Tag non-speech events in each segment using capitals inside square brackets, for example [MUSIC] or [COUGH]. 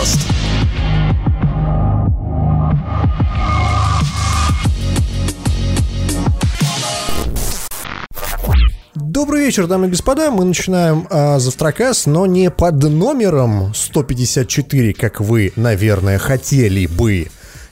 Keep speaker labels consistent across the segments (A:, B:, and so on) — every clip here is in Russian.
A: подкаст.
B: Добрый вечер, дамы и господа. Мы начинаем э, завтракас, но не под номером 154, как вы, наверное, хотели бы.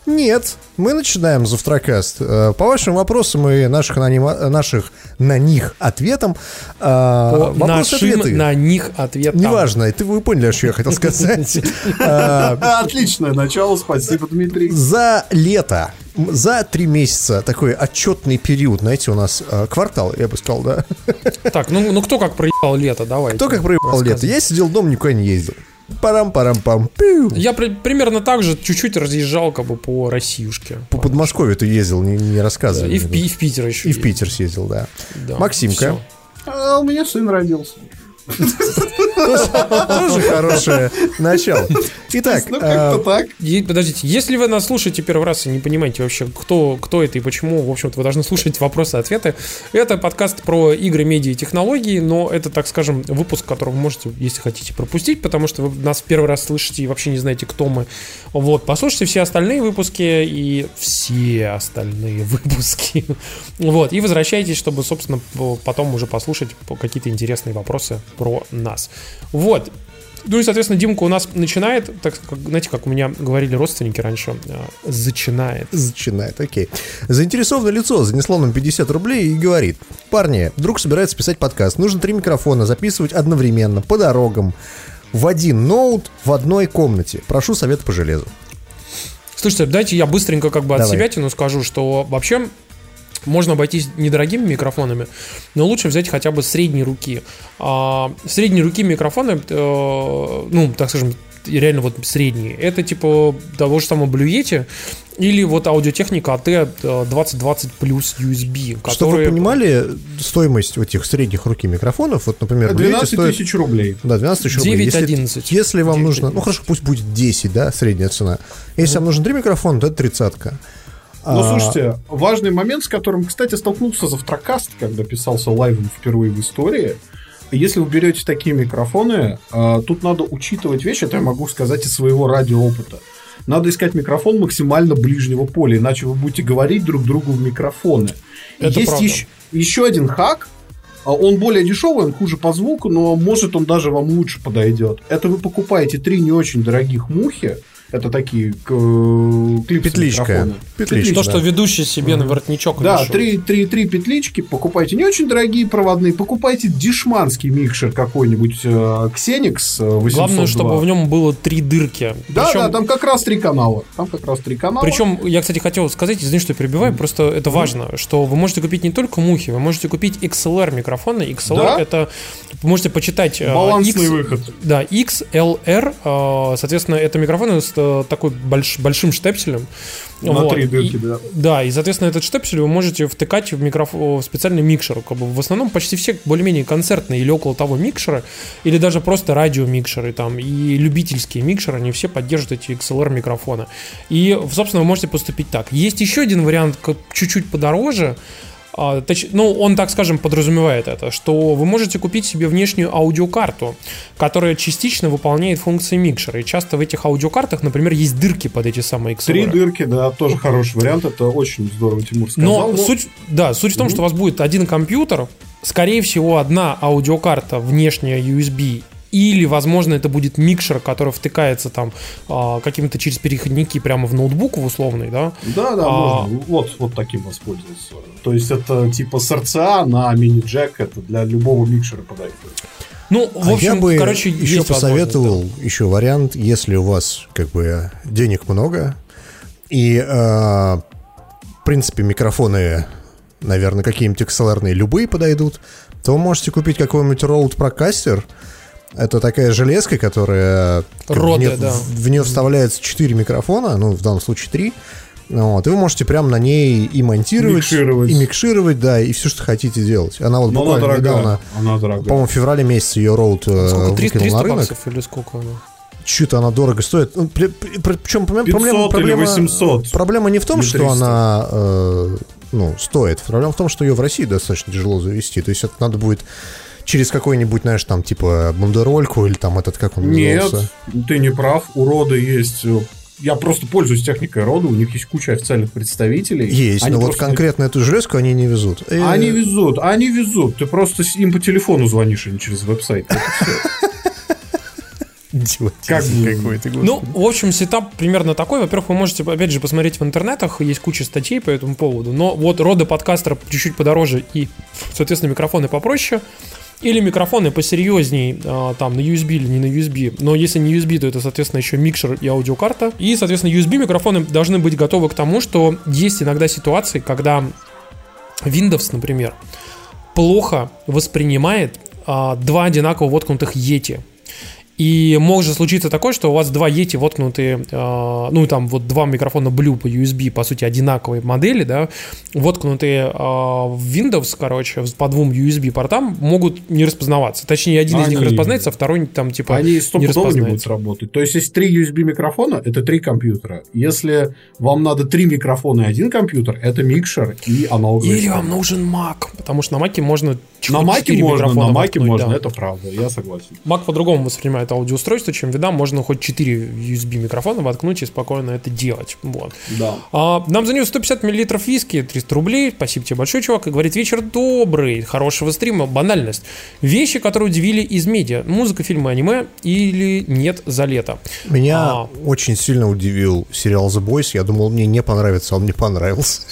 B: Нет, мы начинаем завтракаст. Э, по вашим вопросам и наших на, ним, наших на них ответам. Э,
C: По нашим на них ответам.
B: Неважно, ты вы поняли, что я хотел сказать. [LAUGHS]
D: Отличное начало, спасибо, Дмитрий.
B: За лето за три месяца такой отчетный период, знаете, у нас э, квартал, я бы сказал, да?
C: Так, ну, ну кто как проебал лето, давай.
B: Кто как проебал лето? Я сидел дома, никуда не ездил. Парам-парам-пам.
C: Я при, примерно так же чуть-чуть разъезжал как бы по Россиюшке.
B: По Подмосковью ты ездил, не, не рассказывай.
C: и, в, и в Питер еще.
B: И в Питер съездил, да. да Максимка.
D: А у меня сын родился. [LAUGHS]
B: Тоже хорошее начало. Итак,
D: ну как-то так.
C: Подождите, если вы нас слушаете первый раз и не понимаете вообще, кто, кто это и почему, в общем-то, вы должны слушать вопросы-ответы. Это подкаст про игры, медиа и технологии, но это, так скажем, выпуск, который вы можете, если хотите, пропустить, потому что вы нас первый раз слышите и вообще не знаете, кто мы. Вот, послушайте все остальные выпуски и все остальные выпуски. [LAUGHS] Вот, и возвращайтесь, чтобы, собственно, потом уже послушать какие-то интересные вопросы про нас. Вот. Ну и, соответственно, Димка у нас начинает, так как, знаете, как у меня говорили родственники раньше, э, зачинает.
B: Зачинает, окей. Заинтересованное лицо занесло нам 50 рублей и говорит, парни, вдруг собирается писать подкаст, нужно три микрофона записывать одновременно, по дорогам, в один ноут, в одной комнате. Прошу совет по железу.
C: Слушайте, дайте я быстренько как бы от Давай. себя тяну скажу, что вообще можно обойтись недорогими микрофонами, но лучше взять хотя бы средней руки. А, средней руки микрофоны, э, ну, так скажем, реально вот средние. Это типа того же самого Yeti или вот аудиотехника AT 2020 плюс USB.
B: Которые... Чтобы вы понимали, стоимость этих средних руки микрофонов, вот, например,
D: 12 стоит... тысяч рублей.
B: Да, 12 тысяч рублей. 9
C: 11.
B: Если вам 9, нужно, 11. ну хорошо, пусть будет 10, да, средняя цена. Если mm. вам нужен три микрофона, то это тридцатка.
D: Ну, а, слушайте, важный момент, с которым, кстати, столкнулся завтракаст, когда писался лайвом впервые в истории. Если вы берете такие микрофоны, а, тут надо учитывать вещи, это я могу сказать из своего радиоопыта. Надо искать микрофон максимально ближнего поля, иначе вы будете говорить друг другу в микрофоны. Это Есть еще, еще один хак, а, он более дешевый, он хуже по звуку, но может он даже вам лучше подойдет. Это вы покупаете три не очень дорогих мухи, это такие клипсы
B: Петличка.
C: Петличка. То, что ведущий себе на воротничок
D: Да, три, три, три петлички. Покупайте не очень дорогие проводные, покупайте дешманский микшер какой-нибудь Xenix 802.
C: Главное, чтобы в нем было три дырки.
D: Да, Причем... да, там как раз три канала. Там как раз три канала.
C: Причем, я, кстати, хотел сказать, извини, что я перебиваю, mm. просто это важно, что вы можете купить не только мухи, вы можете купить XLR микрофоны. XLR да? это, вы можете почитать...
D: Балансный X, выход.
C: Да, XLR, соответственно, это микрофоны с такой больш, большим штепселем.
D: На вот. три дырки, и, да.
C: Да, и, соответственно, этот штепсель вы можете втыкать в, микрофон, в специальный микшер. Как бы в основном почти все более-менее концертные или около того микшеры, или даже просто радиомикшеры там, и любительские микшеры, они все поддерживают эти XLR микрофоны. И, собственно, вы можете поступить так. Есть еще один вариант, чуть-чуть подороже, ну, он, так скажем, подразумевает это, что вы можете купить себе внешнюю аудиокарту, которая частично выполняет функции микшера. И часто в этих аудиокартах, например, есть дырки под эти самые XLR.
D: Три дырки, да, тоже хороший вариант. Это очень здорово, Тимур сказал.
C: Но, но... суть, да, суть в том, mm-hmm. что у вас будет один компьютер, скорее всего, одна аудиокарта внешняя USB или, возможно, это будет микшер, который втыкается там а, каким-то через переходники прямо в ноутбук в условный, да?
D: Да, да, а, можно. Вот, вот таким воспользоваться. То есть это типа с RCA на мини-джек, это для любого микшера подойдет.
C: Ну, в а общем,
B: я бы
C: короче,
B: еще посоветовал да. еще вариант, если у вас как бы денег много и, э, в принципе, микрофоны, наверное, какие-нибудь XLR любые подойдут, то вы можете купить какой-нибудь Rode Procaster, это такая железка, которая...
C: Роды,
B: в, нее,
C: да.
B: в, нее вставляется 4 микрофона, ну, в данном случае 3. Вот, и вы можете прямо на ней и монтировать,
D: микшировать.
B: и микшировать, да, и все, что хотите делать. Она вот
D: буквально она недавно,
B: она дорогая. по-моему, в феврале месяце ее роут
C: э, сколько, 300, 300 на рынок. баксов или сколько она?
B: Что-то она дорого стоит. Ну, Причем проблема,
D: проблема, 800.
B: проблема не в том, что она э, ну, стоит. Проблема в том, что ее в России достаточно тяжело завести. То есть это надо будет через какой-нибудь, знаешь, там, типа, бандерольку или там этот, как он
D: Нет,
B: назывался?
D: ты не прав. У рода есть... э, Я просто пользуюсь техникой рода, у них есть куча официальных представителей.
B: Есть,
D: Они
B: но вот конкретно эту железку они не везут. Э,
D: Они везут, они везут. Ты просто им по телефону звонишь, а не через веб-сайт. И Как
B: какой-то,
C: Ну, в общем, сетап примерно такой. Во-первых, вы можете, опять же, посмотреть в интернетах, есть куча статей по этому поводу. Но вот роды подкастера чуть-чуть подороже и, соответственно, микрофоны попроще. Или микрофоны посерьезней, а, там, на USB или не на USB. Но если не USB, то это, соответственно, еще микшер и аудиокарта. И, соответственно, USB микрофоны должны быть готовы к тому, что есть иногда ситуации, когда Windows, например, плохо воспринимает а, два одинаково воткнутых Yeti. И может случиться такое, что у вас два Yeti воткнутые, а, ну там вот два микрофона Blue по USB, по сути, одинаковые модели, да, воткнутые а, в Windows, короче, по двум USB портам, могут не распознаваться. Точнее, один из них
D: Они-
C: распознается, а второй там типа
D: Они
C: не
D: стопудово не будут
C: распознается.
D: работать. То есть, если три USB микрофона, это три компьютера. Если вам надо три микрофона и один компьютер, это микшер и аналоговый.
C: Или вам нужен Mac, потому что на Mac можно
D: На маке можно, на маке можно,
C: да.
D: это правда, я согласен.
C: Mac по-другому воспринимает аудиоустройство, чем вида. Можно хоть 4 USB микрофона воткнуть и спокойно это делать. Вот.
D: Да.
C: А, нам за нее 150 миллилитров виски, 300 рублей. Спасибо тебе большое, чувак. И говорит, вечер добрый, хорошего стрима, банальность. Вещи, которые удивили из медиа. Музыка, фильмы, аниме или нет за лето.
B: Меня
C: А.
B: очень сильно удивил сериал The Boys. Я думал, мне не понравится, а он мне понравился.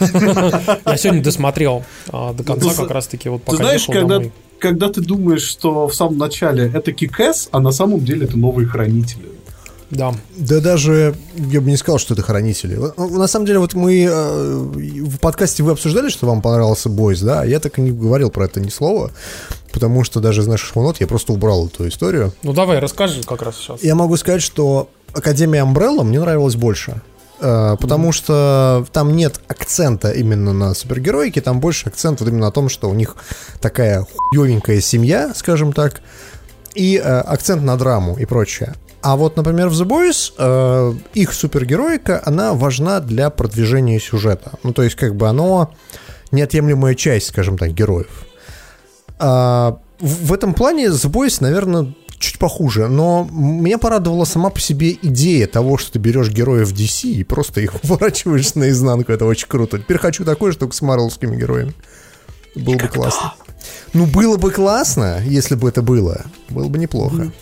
B: [LAUGHS]
C: Я сегодня досмотрел а, до конца
D: Ну,
C: как раз-таки вот
D: Ты
C: пока
D: знаешь,
C: ехал
D: когда. Когда ты думаешь, что в самом начале это Кикэс, а на самом деле это новые хранители.
C: Да.
B: Да даже я бы не сказал, что это хранители. Вот, ну, На самом деле, вот мы э, в подкасте вы обсуждали, что вам понравился Бойс, да? Я так и не говорил про это ни слова, потому что даже из наших шмонот я просто убрал эту историю.
C: Ну давай, расскажи как раз сейчас.
B: Я могу сказать, что Академия Umbrella мне нравилась больше. Э, Потому что там нет акцента именно на супергероике, там больше акцент вот именно на том, что у них такая хуевенькая семья, скажем так, и э, акцент на драму и прочее. А вот, например, в The Boys э, их супергероика, она важна для продвижения сюжета. Ну, то есть, как бы оно неотъемлемая часть, скажем так, героев. А, в, в этом плане The Boys, наверное, чуть похуже, но меня порадовала сама по себе идея того, что ты берешь героев DC и просто их [LAUGHS] выворачиваешь наизнанку. Это очень круто. Теперь хочу такое, же, только с марвелскими героями. Было бы классно. Ну, было бы классно, если бы это было. Было бы неплохо.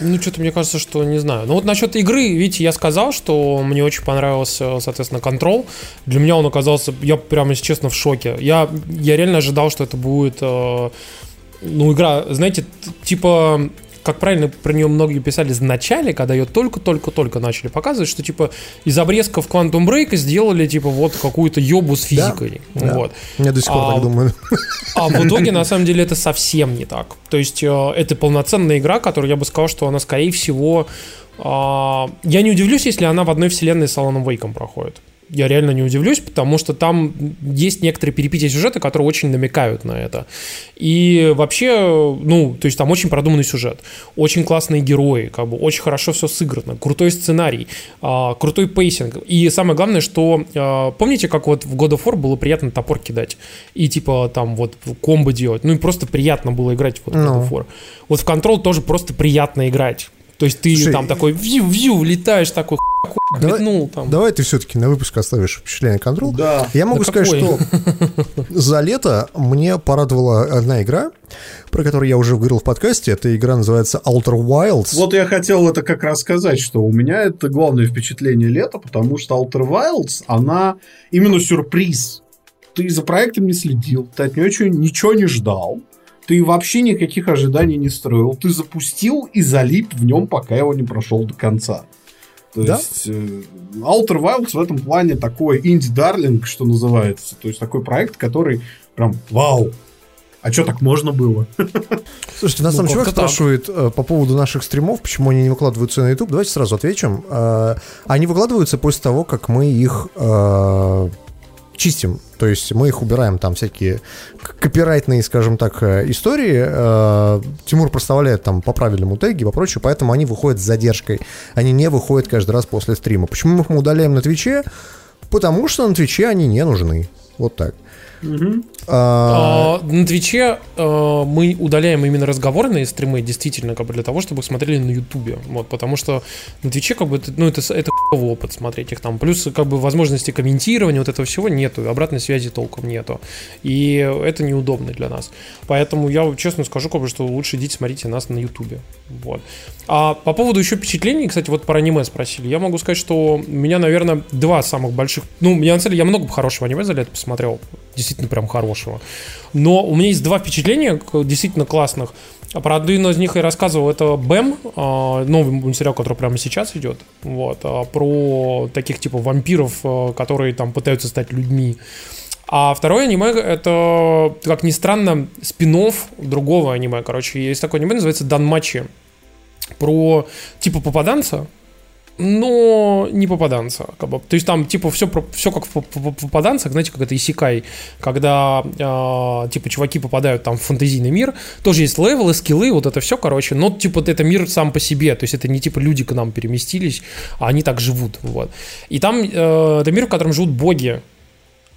C: Ну, что-то мне кажется, что не знаю. Ну, вот насчет игры, видите, я сказал, что мне очень понравился, соответственно, контрол. Для меня он оказался, я прямо, если честно, в шоке. Я, я реально ожидал, что это будет, э, ну, игра, знаете, типа, как правильно про нее многие писали в начале, когда ее только-только-только начали показывать, что, типа, из обрезков Quantum Break сделали, типа, вот какую-то ёбу с физикой.
B: Да.
C: Вот.
B: Я до сих пор
C: А,
B: так думаю.
C: А в [LAUGHS] итоге, на самом деле, это совсем не так. То есть, э, это полноценная игра, которую я бы сказал, что она, скорее всего... а, я не удивлюсь, если она в одной вселенной с Аланом Вейком проходит. Я реально не удивлюсь, потому что там есть некоторые перипетии сюжета, которые очень намекают на это. И вообще, ну, то есть там очень продуманный сюжет, очень классные герои, как бы очень хорошо все сыграно, крутой сценарий, а, крутой pacing. И самое главное, что а, помните, как вот в God of War было приятно топор кидать и типа там вот комбо делать, ну и просто приятно было играть в God
B: Ну.
C: of War. Вот в Control тоже просто приятно играть. То есть ты
B: Слушай,
C: там такой вью-вью летаешь такой хуй,
B: Давай-
C: метнул там.
B: Давай ты все-таки на выпуск оставишь впечатление контрол.
D: Да.
B: Я могу
C: Да
B: сказать,
C: какой?
B: что за лето мне порадовала одна игра, про которую я уже говорил в подкасте. Эта игра называется Outer Wilds.
D: Вот я хотел это как раз сказать, что у меня это главное впечатление лета, потому что Outer Wilds, она именно сюрприз. Ты за проектом не следил, ты от нее ничего не ждал, ты вообще никаких ожиданий не строил, ты запустил и залип в нем, пока его не прошел до конца. То
B: Да?
D: есть э, Outer Wilds в этом плане такой инди-дарлинг, что называется. То есть такой проект, который прям вау. А что так можно было? [LAUGHS]
B: Слушайте, нас
C: Ну,
B: там
C: так.
B: спрашивает э, по поводу наших стримов, почему они не выкладываются на YouTube. Давайте сразу отвечим. Э, они выкладываются после того, как мы их э, чистим. То есть мы их убираем, там всякие копирайтные, скажем так, э, истории. Э, Тимур проставляет там по правильному теги и прочему, поэтому они выходят с задержкой. Они не выходят каждый раз после стрима. Почему мы их удаляем на Твиче? Потому что на Твиче они не нужны. Вот так.
C: Угу. А... На Твиче а, мы удаляем именно разговорные стримы, действительно, как бы для того, чтобы смотрели на Ютубе. Вот, потому что на Твиче, как бы, ну, это, это опыт смотреть их там. Плюс, как бы, возможности комментирования, вот этого всего нету, обратной связи толком нету. И это неудобно для нас. Поэтому я честно скажу, как бы, что лучше идите смотрите нас на Ютубе. Вот. А по поводу еще впечатлений, кстати, вот про аниме спросили. Я могу сказать, что у меня, наверное, два самых больших... Ну, я на самом деле, я много хорошего аниме за лето посмотрел. Действительно прям хорошего. Но у меня есть два впечатления действительно классных. Про одно из них я рассказывал, это Бэм, а, новый мультсериал, который прямо сейчас идет, вот, а, про таких типа вампиров, а, которые там пытаются стать людьми. А второе аниме это, как ни странно, спин другого аниме. Короче, есть такое аниме, называется Данмачи. Про типа попаданца, но не попаданца. Как бы. То есть там типа все, все как в попаданцах, знаете, как это исекай, когда э, типа чуваки попадают там в фантазийный мир, тоже есть левелы, скиллы, вот это все, короче, но типа это мир сам по себе, то есть это не типа люди к нам переместились, а они так живут, вот. И там э, это мир, в котором живут боги,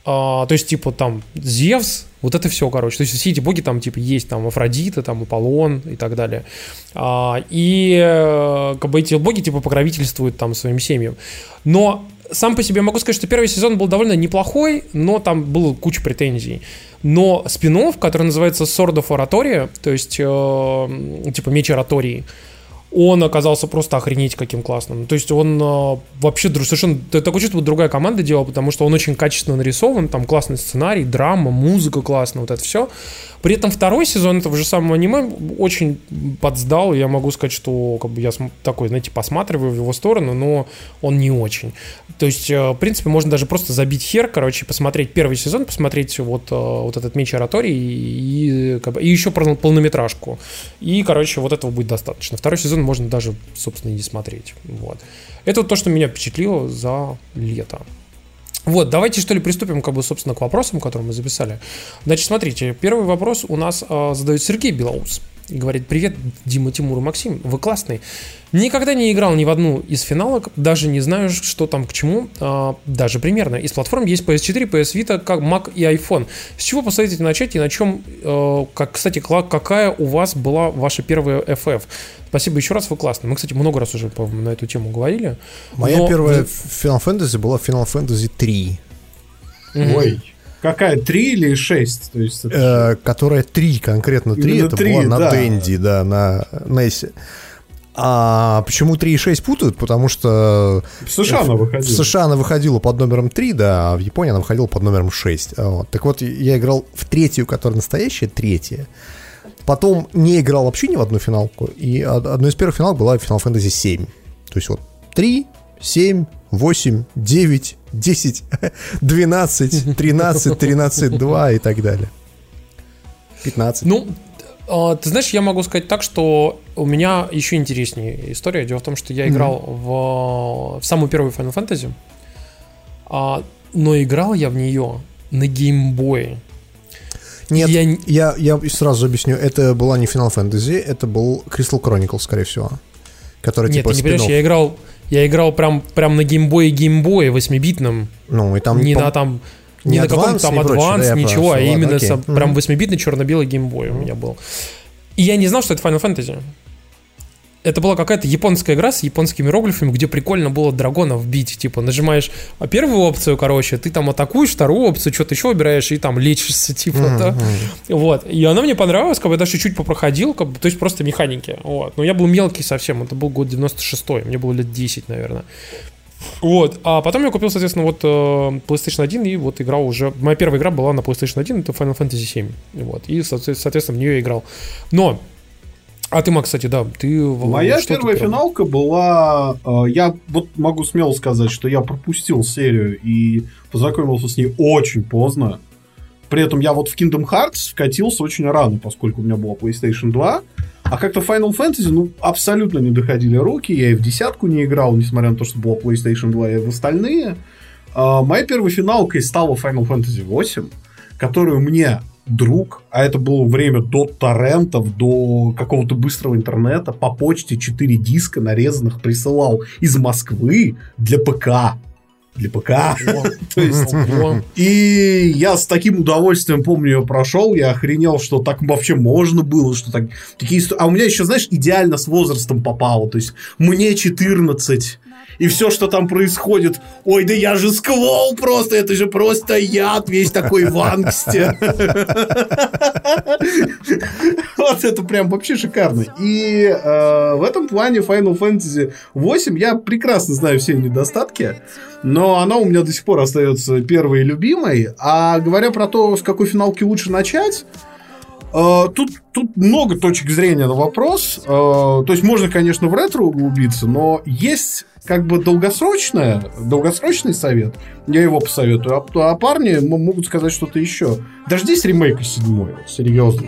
C: а, то есть, типа, там, Зевс, вот это все, короче. То есть, все эти боги там, типа, есть, там, Афродита, там, Аполлон и так далее. А, и, э, как бы, эти боги, типа, покровительствуют там своим семьям. Но сам по себе могу сказать, что первый сезон был довольно неплохой, но там было куча претензий. Но спин который называется Sword of Oratoria, то есть, э, типа, меч оратории, он оказался просто охренеть каким классным. То есть он э, вообще совершенно... Такое чувство, другая команда делала, потому что он очень качественно нарисован, там классный сценарий, драма, музыка классная, вот это все. При этом второй сезон этого же самого аниме очень подсдал. Я могу сказать, что как бы я такой, знаете, посматриваю в его сторону, но он не очень. То есть, э, в принципе, можно даже просто забить хер, короче, посмотреть первый сезон, посмотреть вот, э, вот этот меч оратории и, как бы, и еще полнометражку. И, короче, вот этого будет достаточно. Второй сезон можно даже, собственно, не смотреть. Вот. Это вот то, что меня впечатлило за лето. Вот, давайте что ли приступим, как бы, собственно, к вопросам, которые мы записали. Значит, смотрите, первый вопрос у нас э, задает Сергей Белоус. И говорит, привет, Дима, Тимур и Максим, вы классный. Никогда не играл ни в одну из финалок, даже не знаю, что там к чему, а, даже примерно. Из платформ есть PS4, PS Vita, как Mac и iPhone. С чего посоветуете начать и на чем, э, как, кстати, какая у вас была ваша первая FF? Спасибо еще раз, вы классный. Мы, кстати, много раз уже на эту тему говорили.
B: Моя но... первая Final Fantasy была Final Fantasy 3.
D: Mm-hmm. Ой. Какая, 3 или 6? То есть
B: это... э, которая 3, конкретно 3, Именно это 3, была на да. Денди, да, на Нессе. А почему 3 и 6 путают? Потому что...
D: В США она выходила. В
B: США она выходила под номером 3, да, а в Японии она выходила под номером 6. Вот. Так вот, я играл в третью, которая настоящая, третья. Потом не играл вообще ни в одну финалку. И одной из первых финалок была Final Fantasy 7. То есть вот 3, 7, 8, 9, 10, 12, 13, 13, 2 и так далее. 15.
C: Ну, а, ты знаешь, я могу сказать так, что у меня еще интереснее история. Дело в том, что я играл mm-hmm. в, в самую первую Final Fantasy, а, но играл я в нее на геймбое.
B: Нет, я... Я, я сразу объясню. Это была не Final Fantasy, это был Crystal Chronicle, скорее всего. Который
C: Нет, типа ты не понимаешь, я играл, я играл прям, прям на геймбое геймбое 8-битном.
B: Ну, и там...
C: Не по... на там... Не, не на каком-то там адванс, да, ничего, а именно окей. со, прям 8-битный черно-белый геймбой у меня был. И я не знал, что это Final Fantasy это была какая-то японская игра с японскими иероглифами, где прикольно было драгонов бить. Типа, нажимаешь первую опцию, короче, ты там атакуешь, вторую опцию, что-то еще выбираешь и там лечишься, [LAUGHS] типа, mm-hmm. да. Вот. И она мне понравилась, как бы я даже чуть-чуть попроходил, как бы, то есть просто механики. Вот. Но я был мелкий совсем, это был год 96-й, мне было лет 10, наверное. Вот, а потом я купил, соответственно, вот э, PlayStation 1 и вот играл уже... Моя первая игра была на PlayStation 1, это Final Fantasy 7. Вот, и, соответственно, в нее играл. Но а ты, Макс, кстати, да, ты...
D: Моя первая финалка была... Э, я вот могу смело сказать, что я пропустил серию и познакомился с ней очень поздно. При этом я вот в Kingdom Hearts вкатился очень рано, поскольку у меня была PlayStation 2. А как-то Final Fantasy, ну, абсолютно не доходили руки. Я и в десятку не играл, несмотря на то, что была PlayStation 2, и в остальные. А, моей первой финалкой стала Final Fantasy 8, которую мне друг, а это было время до торрентов, до какого-то быстрого интернета, по почте 4 диска нарезанных присылал из Москвы для ПК. для ПК. [LAUGHS] То есть, и я с таким удовольствием, помню, ее прошел, я охренел, что так вообще можно было, что так, такие... А у меня еще, знаешь, идеально с возрастом попало, то есть мне 14, и все, что там происходит, ой, да я же сквол просто, это же просто яд, весь такой в ангсте. Вот это прям вообще шикарно. И э, в этом плане Final Fantasy 8 я прекрасно знаю все недостатки, но она у меня до сих пор остается первой любимой. А говоря про то, с какой финалки лучше начать, Тут, тут много точек зрения на вопрос. Э, то есть можно, конечно, в ретро углубиться, но есть как бы долгосрочное, долгосрочный совет, я его посоветую, а, а парни могут сказать что-то еще. Дождись ремейка седьмой, серьезно.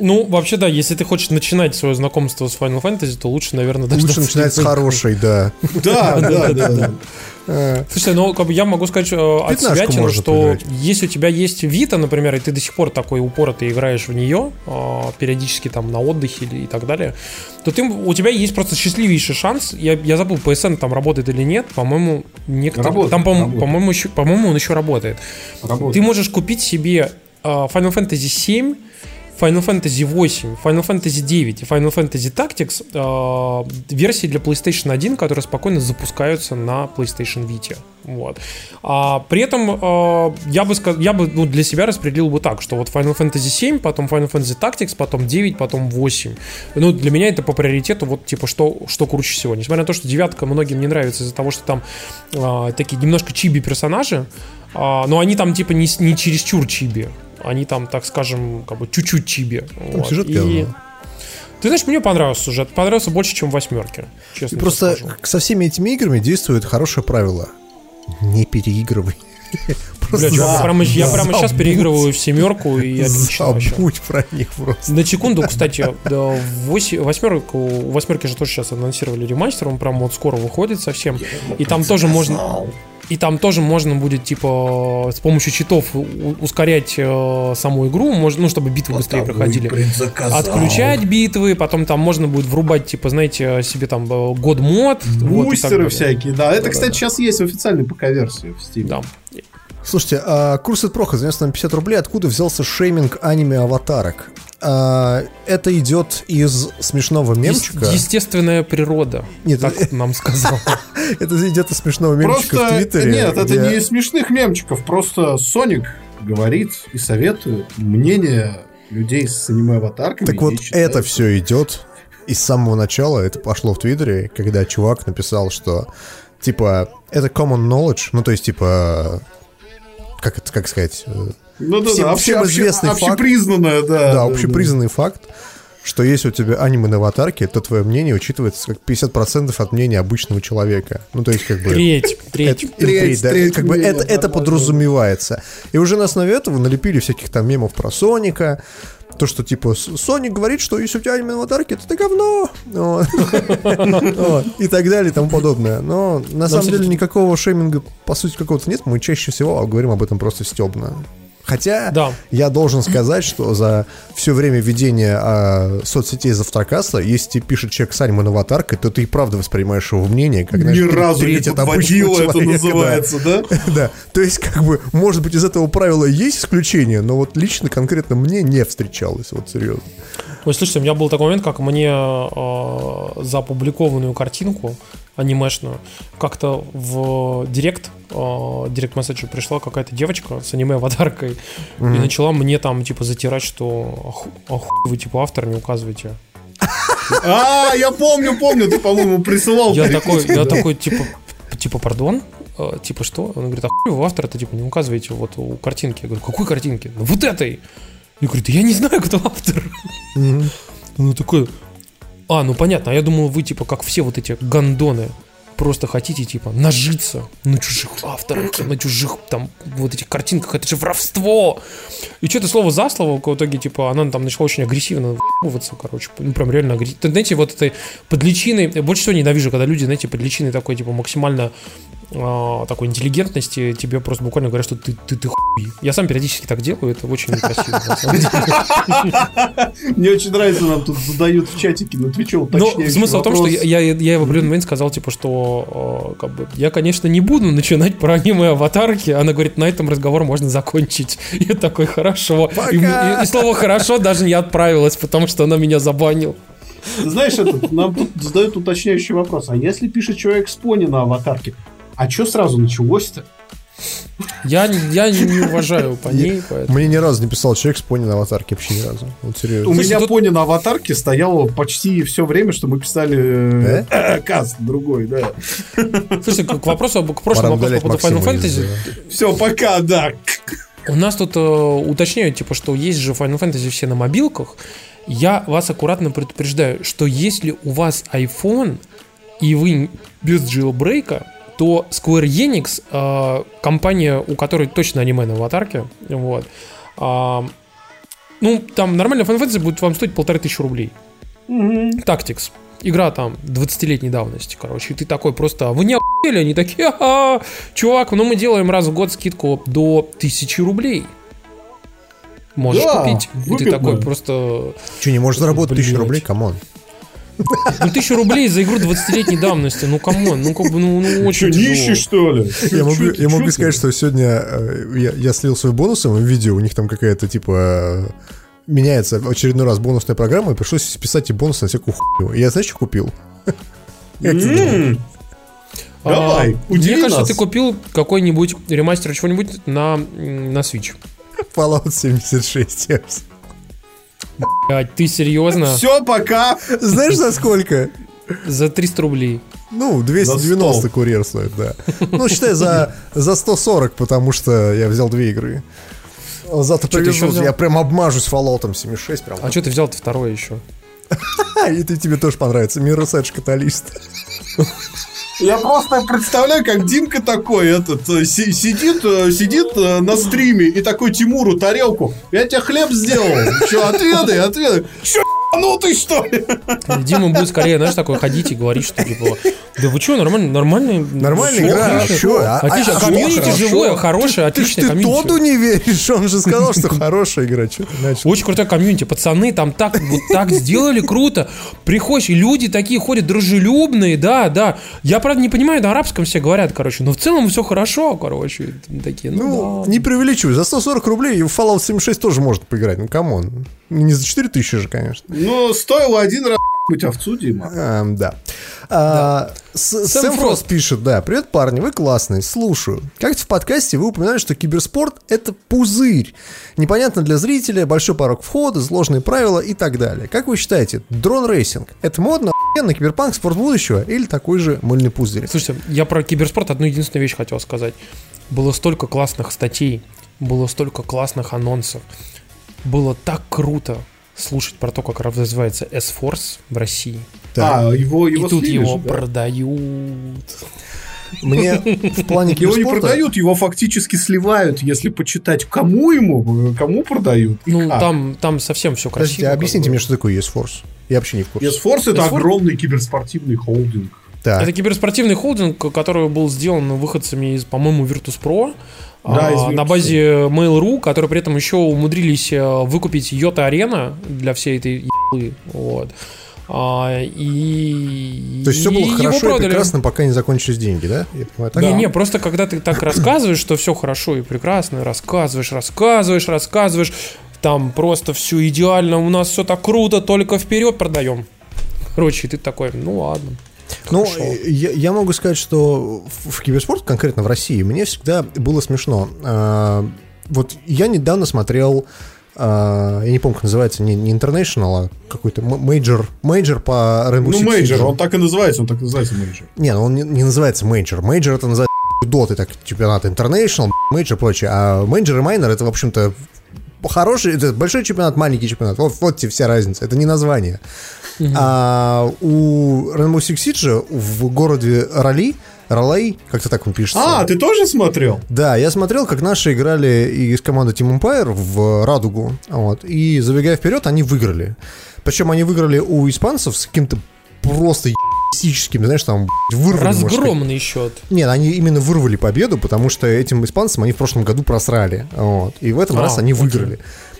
C: Ну, вообще, да, если ты хочешь начинать свое знакомство с Final Fantasy, то лучше, наверное,
B: даже... Лучше начинать с хорошей, [LAUGHS] да.
D: Да, да, да.
C: Слушай, ну как бы я могу сказать э, от себя, что если у тебя есть Вита, например, и ты до сих пор такой упоротый играешь в нее, э, периодически там на отдыхе или и так далее, то ты, у тебя есть просто счастливейший шанс. Я, я забыл, PSN там работает или нет. По-моему, некоторые... Работает, там, по-моему, по-моему, еще, по-моему, он еще работает. работает. Ты можешь купить себе э, Final Fantasy 7 Final Fantasy 8, Final Fantasy 9 и Final Fantasy Tactics э, версии для PlayStation 1, которые спокойно запускаются на PlayStation Vita. Вот. А, при этом э, я бы, я бы ну, для себя распределил бы так, что вот Final Fantasy 7, потом Final Fantasy Tactics, потом 9, потом 8. Ну, для меня это по приоритету вот типа что, что круче всего. Несмотря на то, что девятка многим не нравится из-за того, что там э, такие немножко чиби персонажи, э, но они там типа не, не чересчур чиби. Они там, так скажем, как бы чуть-чуть чиби.
B: Там вот. сюжет и...
C: Ты знаешь, мне понравился сюжет. Понравился больше, чем восьмерки. Честно
B: и просто скажу. со всеми этими играми действует хорошее правило. Не переигрывай. [LAUGHS]
C: Просто Бля, я прямо, я прямо сейчас переигрываю в семерку и отлично
B: Забудь про них просто.
C: На секунду, кстати, да, восьмерку, восьмерки же тоже сейчас анонсировали ремастер, он прям вот скоро выходит совсем. И там тоже можно... И там тоже можно будет, типа, с помощью читов ускорять э, саму игру, можно, ну, чтобы битвы вот быстрее проходили. Отключать битвы, потом там можно будет врубать, типа, знаете, себе там год мод.
D: Бустеры вот, всякие, да. Это, да, кстати, да. сейчас есть в официальной ПК-версии в Steam. Да.
B: Слушайте, а курс от Проха занес нам 50 рублей. Откуда взялся шейминг аниме-аватарок? А, это идет из смешного мемчика.
C: Е- естественная природа. Нет, так это... нам сказал. [LAUGHS]
B: Это идет из смешного мемчика
D: просто...
B: в Твиттере.
D: Нет, это не из смешных мемчиков. Просто Соник говорит и советует мнение людей с аниме-аватарками.
B: Так вот, это все идет из самого начала. Это пошло в Твиттере, когда чувак написал, что типа это common knowledge, ну то есть типа как это, как сказать,
D: ну да, всем, да, всем известный обще, факт. Общепризнанное, да.
B: Да, общепризнанный да. факт, что если у тебя аниме на аватарке, то твое мнение учитывается как 50% от мнения обычного человека. Ну, то есть, как бы...
C: Треть, треть.
B: Это, треть, треть, да, треть как бы это, это подразумевается. И уже на основе этого налепили всяких там мемов про Соника, то, что типа Sony говорит, что если у тебя аниме на аватарке, то ты говно. [LAUGHS] И так далее и тому подобное. Но на самом деле никакого шейминга, по сути, какого-то нет. Мы чаще всего говорим об этом просто стебно. Хотя да. я должен сказать, что за все время ведения а, соцсетей Завтракаса, если пишет человек с аниме аватаркой, то ты и правда воспринимаешь его мнение как,
D: знаешь, Ни разу не подводило это называется, да?
B: Да. [LAUGHS] да. То есть, как бы, может быть, из этого правила есть исключение, но вот лично конкретно мне не встречалось, вот серьезно.
C: Ой, слушайте, у меня был такой момент, как мне э, за опубликованную картинку анимешную, как-то в директ, э, директ месседжу пришла какая-то девочка с аниме-аватаркой mm-hmm. и начала мне там, типа, затирать, что оху, вы, типа, автор не указываете.
D: А, я помню, помню, ты, по-моему, присылал.
C: Я такой, я такой, типа, типа, пардон? «А, типа, что? Он говорит, а хуй вы автор это типа, не указываете вот у картинки. Я говорю, какой картинки? Ну, вот этой! Я говорю, да я не знаю, кто автор. Mm-hmm. Ну, такой, а, ну понятно, а я думал, вы типа как все вот эти гандоны просто хотите, типа, нажиться на чужих авторах, на чужих, там, вот этих картинках, это же воровство! И что-то слово за слово, в итоге, типа, она там начала очень агрессивно в***ываться, короче, ну, прям реально агрессивно. Знаете, вот этой под личиной, больше всего ненавижу, когда люди, знаете, под личиной такой, типа, максимально э, такой интеллигентности тебе просто буквально говорят, что ты, ты, ты хуй. Я сам периодически так делаю, это очень некрасиво,
D: Мне очень нравится, нам тут задают в чатике на Твиче
C: Ну, смысл в том, что я в определенный момент сказал, типа, что что как бы, я, конечно, не буду начинать про аниме-аватарки. Она говорит, на этом разговор можно закончить. [LAUGHS] Я такой, хорошо. И, и, и слово «хорошо» даже не отправилось, потому что она меня забанила.
D: Знаешь, это, нам тут задают уточняющий вопрос. А если пишет человек с пони на аватарке, а что сразу началось-то?
C: Я, я не уважаю поней, [LAUGHS] поэтому...
B: Мне ни разу не писал человек с пони на аватарке, вообще ни разу. Вот серьезно.
D: У меня пони на аватарке стояло почти все время, что мы писали э, [CLEARS THROAT] каст другой, да. [LAUGHS]
C: Слушай, к вопросу, к прошлому вопросу по поводу Final Fantasy.
D: Все, пока, да.
C: У нас тут э, уточняют, типа, что есть же Final Fantasy все на мобилках. Я вас аккуратно предупреждаю, что если у вас iPhone и вы без джилбрейка, то Square Enix, э, компания, у которой точно аниме на аватарке, вот, э, ну, там нормально Fantasy будет вам стоить полторы тысячи рублей. Mm-hmm. Tactics. Игра там 20-летней давности, короче. И ты такой просто, вы не охуели? Они такие, ха чувак, ну мы делаем раз в год скидку до тысячи рублей. Можешь да, купить. Выгодно. И ты такой просто...
B: Че, не можешь заработать тысячу рублей? Come on.
C: Ну, тысячу рублей за игру 20-летней давности. Ну, come on, ну, как бы, ну, ну очень
D: Что, нищий, что ли?
B: Я могу, я могу сказать, что сегодня э, я, я слил свои бонусы в М.Видео, у них там какая-то, типа, меняется в очередной раз бонусная программа, и пришлось списать и бонус на всякую хуйню. Я, знаешь, что купил? [LAUGHS]
D: Давай,
C: а, Мне кажется, ты купил какой-нибудь ремастер чего-нибудь на, на Switch. [LAUGHS]
B: Fallout 76.
C: Блять, ты серьезно?
D: Все, пока.
B: Знаешь, за сколько?
C: За 300 рублей.
B: Ну, 290 курьер стоит, да. Ну, считай, за, за 140, потому что я взял две игры. Зато привезу, я прям обмажусь Fallout 76. Прям.
C: А что ты взял-то второе еще? [LAUGHS]
B: И ты тебе тоже понравится. Edge Каталист. [LAUGHS]
D: Я просто представляю, как Димка такой этот э, сидит, э, сидит э, на стриме и такой Тимуру тарелку. Я тебе хлеб сделал. Че, отведай, отведай. Че, ну ты что ли?
C: Дима будет скорее, знаешь, такой ходить и говорить, что типа, да вы что, нормально, нормальный,
B: нормальная игра, что?
C: А, отлично, а, комьюнити живое, хорошее, отличное
B: ты, комьюнити. Ты Тоду не веришь, он же сказал, что [LAUGHS] хорошая игра, что ты
C: начал? Очень крутая комьюнити, пацаны там так, вот так сделали круто, приходишь, и люди такие ходят дружелюбные, да, да. Я, правда, не понимаю, на арабском все говорят, короче, но в целом все хорошо, короче, такие, ну,
B: ну да. не преувеличивай, за 140 рублей в Fallout 76 тоже можно поиграть, ну, come on. Не за 4000 же, конечно.
D: Ну, стоило один раз быть овцу, Дима.
B: А, да. А, Сэм, Сэм Фрост пишет, да, привет, парни, вы классные, слушаю. Как-то в подкасте вы упоминали, что киберспорт — это пузырь. Непонятно для зрителя, большой порог входа, сложные правила и так далее. Как вы считаете, дрон-рейсинг — это модный киберпанк-спорт будущего или такой же мыльный пузырь?
C: Слушайте, я про киберспорт одну единственную вещь хотел сказать. Было столько классных статей, было столько классных анонсов было так круто слушать про то, как развивается S-Force в России.
D: Да. А, его, его
C: И тут его да? продают.
B: Мне [LAUGHS] в плане
D: Его не продают, его фактически сливают, если почитать, кому ему, кому продают.
C: Ну, там, там совсем все красиво. Подождите,
B: объясните мне, что такое S-Force. Я вообще не в курсе.
D: S-Force это огромный киберспортивный холдинг.
C: Так. Это киберспортивный холдинг, который был сделан выходцами из, по-моему, Virtus.pro. Да, а, на базе Mail.ru, которые при этом еще умудрились э, выкупить Йота Арена для всей этой ебы. Вот. А, и,
B: То есть все было и хорошо и прекрасно, пока не закончились деньги, да?
C: понимаю, так? Не, не, просто когда ты так рассказываешь, что все хорошо и прекрасно, рассказываешь, рассказываешь, рассказываешь, там просто все идеально, у нас все так круто, только вперед продаем. Короче, ты такой, ну ладно.
B: Ну, я, я могу сказать, что в, киберспорт, конкретно в России, мне всегда было смешно. А, вот я недавно смотрел э, я не помню, как называется, не, не International, а какой-то major, major по
D: Rainbow Ну, major, он так и называется, он так и называется major.
B: Не, ну он не, не называется major. Major это называется доты, так, чемпионат International, major, прочее. А major и minor это, в общем-то, хороший, это большой чемпионат, маленький чемпионат. Вот, вот тебе вся разница. Это не название. А у Rainbow Six Siege в городе Ролли Ролей, как-то так он пишется.
D: А, ты тоже смотрел?
B: Да, я смотрел, как наши играли из команды Team Empire в Радугу. Вот, и забегая вперед, они выиграли. Причем они выиграли у испанцев с каким-то просто ебистическим, знаешь, там
C: вырвали. Разгромный счет.
B: Нет, они именно вырвали победу, потому что этим испанцам они в прошлом году просрали. Вот, и в этом а, раз они окей. выиграли.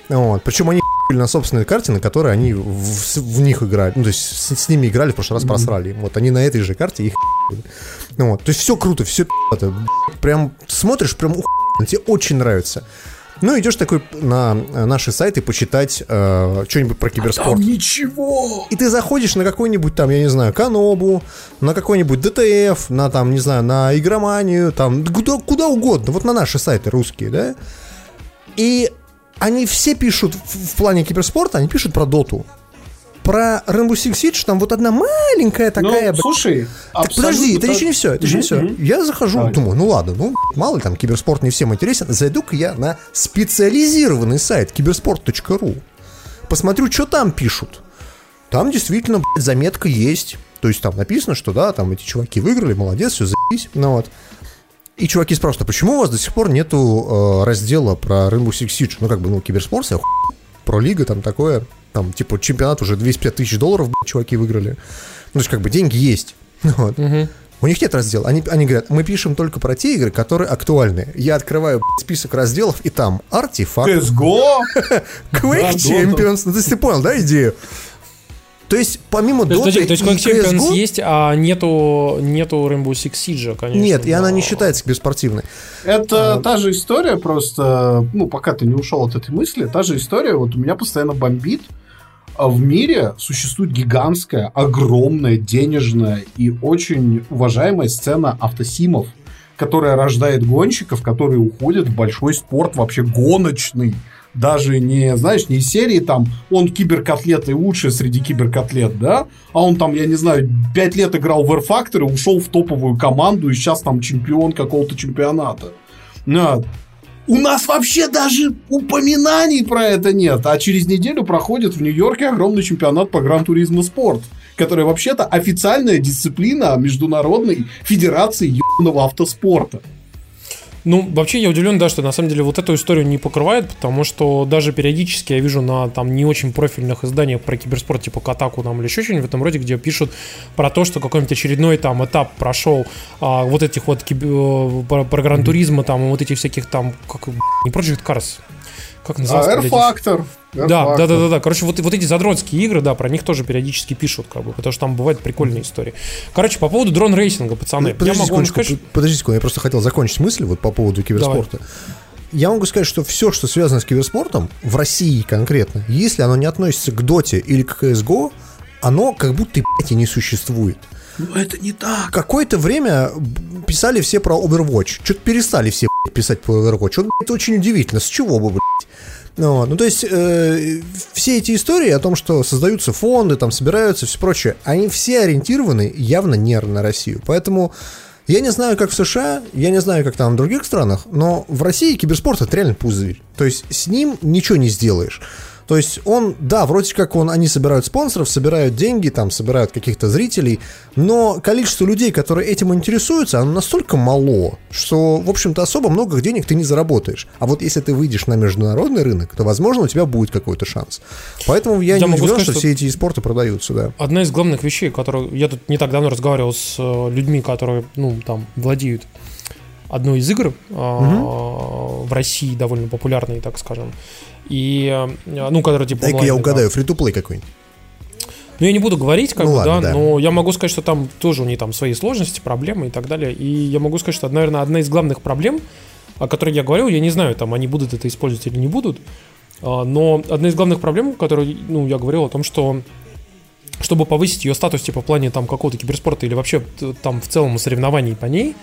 B: Вот, причем они на собственной карте, на которой они в, в них играли. Ну, то есть с, с ними играли, в прошлый раз просрали. Вот они на этой же карте их ну, вот. То есть все круто, все это. Прям смотришь, прям ух, тебе очень нравится. Ну, идешь такой на наши сайты почитать э, что-нибудь про киберспорт. А
D: там ничего!
B: И ты заходишь на какой-нибудь там, я не знаю, Канобу, на какой-нибудь ДТФ, на там, не знаю, на Игроманию, там, куда, куда угодно, вот на наши сайты русские, да? И они все пишут в, в плане киберспорта, они пишут про доту про Rainbow Six Siege там вот одна маленькая ну, такая...
D: Ну, слушай,
B: так, подожди, это еще не все, это еще не все. Я захожу, Давай. думаю, ну ладно, ну мало ли там киберспорт не всем интересен, зайду-ка я на специализированный сайт киберспорт.ру, посмотрю, что там пишут. Там действительно, блядь, заметка есть. То есть там написано, что да, там эти чуваки выиграли, молодец, все заебись. Ну вот. И чуваки спрашивают, а почему у вас до сих пор нету э, раздела про Rainbow Six Siege? Ну, как бы, ну, киберспорт, вся про лига, там такое. Там, типа, чемпионат уже 250 тысяч долларов, чуваки выиграли. Ну, то есть, как бы, деньги есть. [LAUGHS] Вот. Угу. У них нет раздела. Они, они говорят, мы пишем только про те игры, которые актуальны. Я открываю список разделов, и там артефакт.
D: CSGO! [LAUGHS]
B: Quake Champions. Ну, ты понял, да, идею? То есть, помимо
C: то Dota То есть, Quake Champions есть, а нету, нету Rainbow Six Siege, конечно.
B: Нет, и она не считается беспортивной.
D: Это а, та же история, просто, ну, пока ты не ушел от этой мысли, та же история, вот у меня постоянно бомбит. А в мире существует гигантская, огромная, денежная и очень уважаемая сцена автосимов, которая рождает гонщиков, которые уходят в большой спорт вообще гоночный даже не, знаешь, не из серии там он киберкотлет и лучший среди киберкотлет, да, а он там, я не знаю, пять лет играл в R-Factor и ушел в топовую команду и сейчас там чемпион какого-то чемпионата. Да. У нас вообще даже упоминаний про это нет. А через неделю проходит в Нью-Йорке огромный чемпионат по Гран-туризму спорт, который вообще-то официальная дисциплина Международной Федерации ебаного автоспорта.
C: Ну, вообще я удивлен, да, что на самом деле вот эту историю не покрывает, потому что даже периодически я вижу на там не очень профильных изданиях про киберспорт, типа Катаку там или еще что-нибудь в этом роде, где пишут про то, что какой-нибудь очередной там этап прошел а, вот этих вот киб... Э, про, про гран-туризма там и вот этих всяких там, как, не Project Cars,
D: как называется? А, R-Factor.
C: Да, да, да, да, да. Короче, вот, вот эти задротские игры, да, про них тоже периодически пишут, как бы, потому что там бывают прикольные истории. Короче, по поводу дрон рейсинга, пацаны.
B: Ну, подожди, я могу сказать... подожди секунду, я просто хотел закончить мысль вот по поводу киберспорта. Давай. Я могу сказать, что все, что связано с киберспортом, в России конкретно, если оно не относится к Доте или к CSGO, оно как будто, блядь, и не существует.
D: Ну это не так.
B: Какое-то время писали все про Overwatch. Что-то перестали все блядь, писать про Overwatch. Вот, это очень удивительно. С чего бы, блядь? Ну, ну то есть э, все эти истории о том, что создаются фонды, там собираются, все прочее, они все ориентированы явно не на Россию. Поэтому я не знаю, как в США, я не знаю, как там в других странах, но в России киберспорт это реально пузырь. То есть с ним ничего не сделаешь. То есть он, да, вроде как он, они собирают спонсоров, собирают деньги, там, собирают каких-то зрителей, но количество людей, которые этим интересуются, оно настолько мало, что, в общем-то, особо много денег ты не заработаешь. А вот если ты выйдешь на международный рынок, то, возможно, у тебя будет какой-то шанс. Поэтому я, я не удивлен, что, что все эти спорты продаются, да.
C: Одна из главных вещей, которую я тут не так давно разговаривал с э, людьми, которые, ну, там, владеют одной из игр угу. в России довольно популярной, так скажем. И, э, ну, который типа...
B: Дай-ка я угадаю, фри-то-плей какой-нибудь.
C: Ну, я не буду говорить, как ну, бы, ладно, да, да, но я могу сказать, что там тоже у них там свои сложности, проблемы и так далее. И я могу сказать, что, наверное, одна из главных проблем, о которой я говорил, я не знаю, там они будут это использовать или не будут, а, но одна из главных проблем, которую, ну, я говорил о том, что чтобы повысить ее статус, типа, в плане там какого-то киберспорта или вообще там в целом соревнований по ней,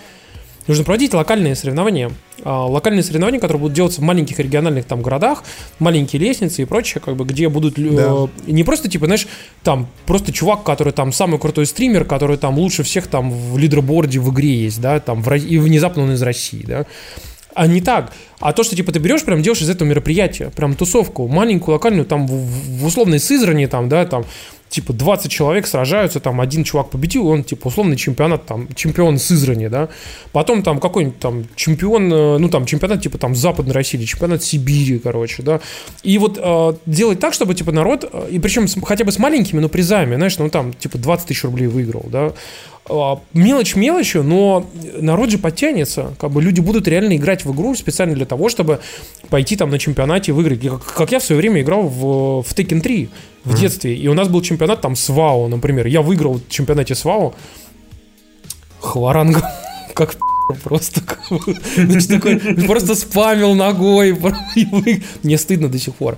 C: Нужно проводить локальные соревнования. А, локальные соревнования, которые будут делаться в маленьких региональных там городах, маленькие лестницы и прочее, как бы, где будут э, да. не просто, типа, знаешь, там, просто чувак, который там самый крутой стример, который там лучше всех там в лидерборде в игре есть, да, там, в, и внезапно он из России, да. А не так. А то, что типа ты берешь, прям делаешь из этого мероприятия, прям тусовку, маленькую, локальную, там в, в условной Сызрани, там, да, там типа 20 человек сражаются, там один чувак победил, он типа условный чемпионат, там чемпион Сызрани, да, потом там какой-нибудь там чемпион, э, ну там чемпионат типа там Западной России чемпионат Сибири, короче, да, и вот э, делать так, чтобы типа народ, э, и причем с, хотя бы с маленькими, но призами, знаешь, ну там типа 20 тысяч рублей выиграл, да, Мелочь мелочью, но народ же подтянется. Как бы люди будут реально играть в игру специально для того, чтобы пойти там на чемпионате выиграть. Как, как я в свое время играл в, в Tekken 3 в mm-hmm. детстве, и у нас был чемпионат там с ВАО, например. Я выиграл в чемпионате с ВАО. Хваранга. [LAUGHS] Как просто значит, такой, просто спамил ногой. [LAUGHS] Мне стыдно до сих пор.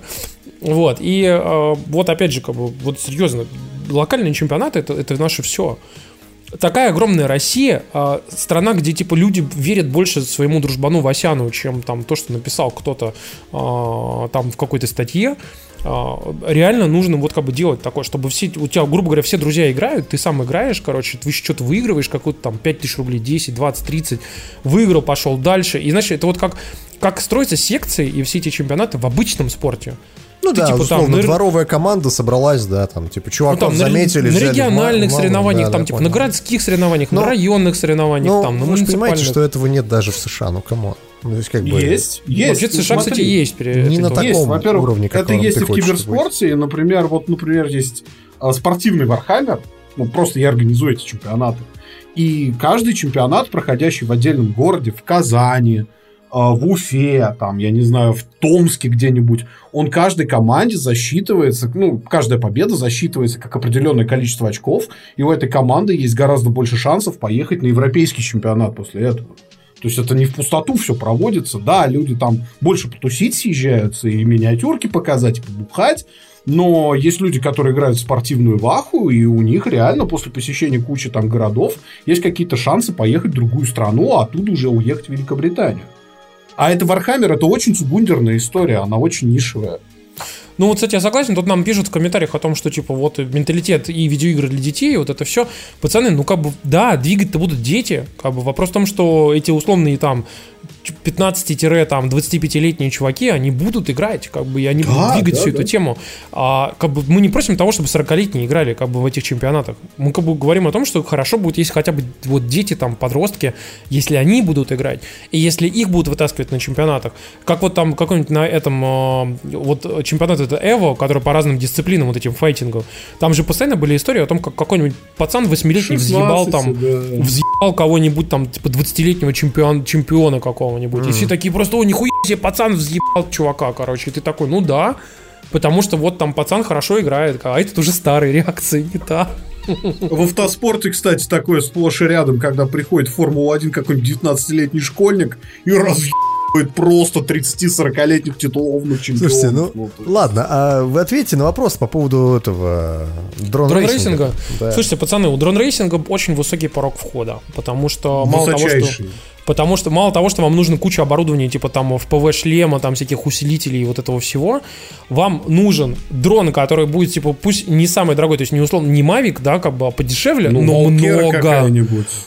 C: Вот, и э, вот опять же, как бы, вот серьезно, локальные чемпионаты это, это наше все такая огромная Россия, э, страна, где типа люди верят больше своему дружбану Васяну, чем там то, что написал кто-то э, там в какой-то статье. Э, реально нужно вот как бы делать такое, чтобы все, у тебя, грубо говоря, все друзья играют, ты сам играешь, короче, ты что-то выигрываешь, какую-то там 5000 рублей, 10, 20, 30, выиграл, пошел дальше. И значит, это вот как, как строятся секции и все эти чемпионаты в обычном спорте.
B: Ну ты, да, типа, условно, там, дворовая команда собралась, да, там, типа, чуваков ну, там, заметили,
C: На, на региональных мало, соревнованиях, да, там, типа, понял. на городских соревнованиях, но, на районных соревнованиях,
B: но,
C: там, на
B: вы же понимаете, что этого нет даже в США, ну, come on.
D: Ну, есть, как бы, есть, есть.
C: Вообще, в США, смотри, кстати, есть.
B: Не на таком есть. Во-первых, уровне,
D: это есть и в киберспорте. Быть. Например, вот, например, есть а, спортивный Warhammer. Ну, просто я организую эти чемпионаты. И каждый чемпионат, проходящий в отдельном городе, в Казани, в Уфе, там, я не знаю, в Томске где-нибудь, он каждой команде засчитывается, ну, каждая победа засчитывается как определенное количество очков, и у этой команды есть гораздо больше шансов поехать на европейский чемпионат после этого. То есть это не в пустоту все проводится. Да, люди там больше потусить съезжаются и миниатюрки показать, и побухать. Но есть люди, которые играют в спортивную ваху, и у них реально после посещения кучи там городов есть какие-то шансы поехать в другую страну, а оттуда уже уехать в Великобританию. А это Warhammer, это очень цугундерная история, она очень нишевая.
C: Ну, вот, кстати, я согласен, тут нам пишут в комментариях о том, что, типа, вот менталитет и видеоигры для детей, вот это все. Пацаны, ну, как бы, да, двигать-то будут дети. Как бы вопрос в том, что эти условные там 15-25-летние чуваки, они будут играть, как бы, и они да, будут двигать да, всю да. эту тему. А, как бы мы не просим того, чтобы 40-летние играли, как бы, в этих чемпионатах. Мы, как бы, говорим о том, что хорошо будет, если хотя бы вот дети, там, подростки, если они будут играть, и если их будут вытаскивать на чемпионатах, как вот там какой-нибудь на этом, а, вот чемпионат это Эво, который по разным дисциплинам, вот этим файтингом, там же постоянно были истории о том, как какой-нибудь пацан 8-летний взъебал там, да. взъебал кого-нибудь там, типа 20-летнего чемпион, чемпиона какого какого-нибудь. Mm. И все такие просто, о, нихуя себе, пацан взъебал чувака, короче. И ты такой, ну да, потому что вот там пацан хорошо играет, а этот уже старый, реакция не та.
D: В автоспорте, кстати, такое сплошь и рядом, когда приходит в Формулу-1 какой-нибудь 19-летний школьник и разъебывает просто 30-40-летних титулованных чемпионов. Слушайте,
B: ну, ну ладно, а вы ответите на вопрос по поводу этого дрон-рейсинга. Дрон
C: да. Слушайте, пацаны, у дрон-рейсинга очень высокий порог входа, потому что мало того, что Потому что мало того, что вам нужно куча оборудования, типа там FPV-шлема, там всяких усилителей и вот этого всего, вам нужен дрон, который будет, типа, пусть не самый дорогой, то есть не условно, не Mavic, да, как бы, а подешевле, ну, но много.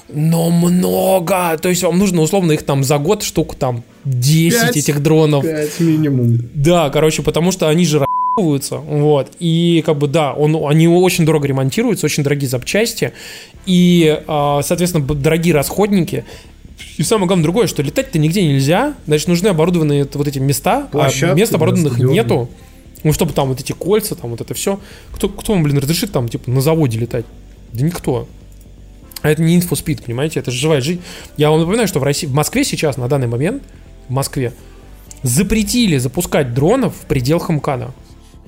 C: Но много. То есть вам нужно условно их там за год штук там 10 5, этих дронов.
D: 5 минимум.
C: Да, короче, потому что они же вот, и как бы да, он, они очень дорого ремонтируются, очень дорогие запчасти, и, а, соответственно, дорогие расходники, и самое главное другое, что летать-то нигде нельзя, значит, нужны оборудованные вот эти места, а Площадки, а мест оборудованных да, нету. Ну, чтобы там вот эти кольца, там вот это все. Кто, кто вам, блин, разрешит там, типа, на заводе летать? Да никто. А это не инфоспид, понимаете? Это же живая жизнь. Я вам напоминаю, что в России, в Москве сейчас, на данный момент, в Москве, запретили запускать дронов в пределах МКАДа.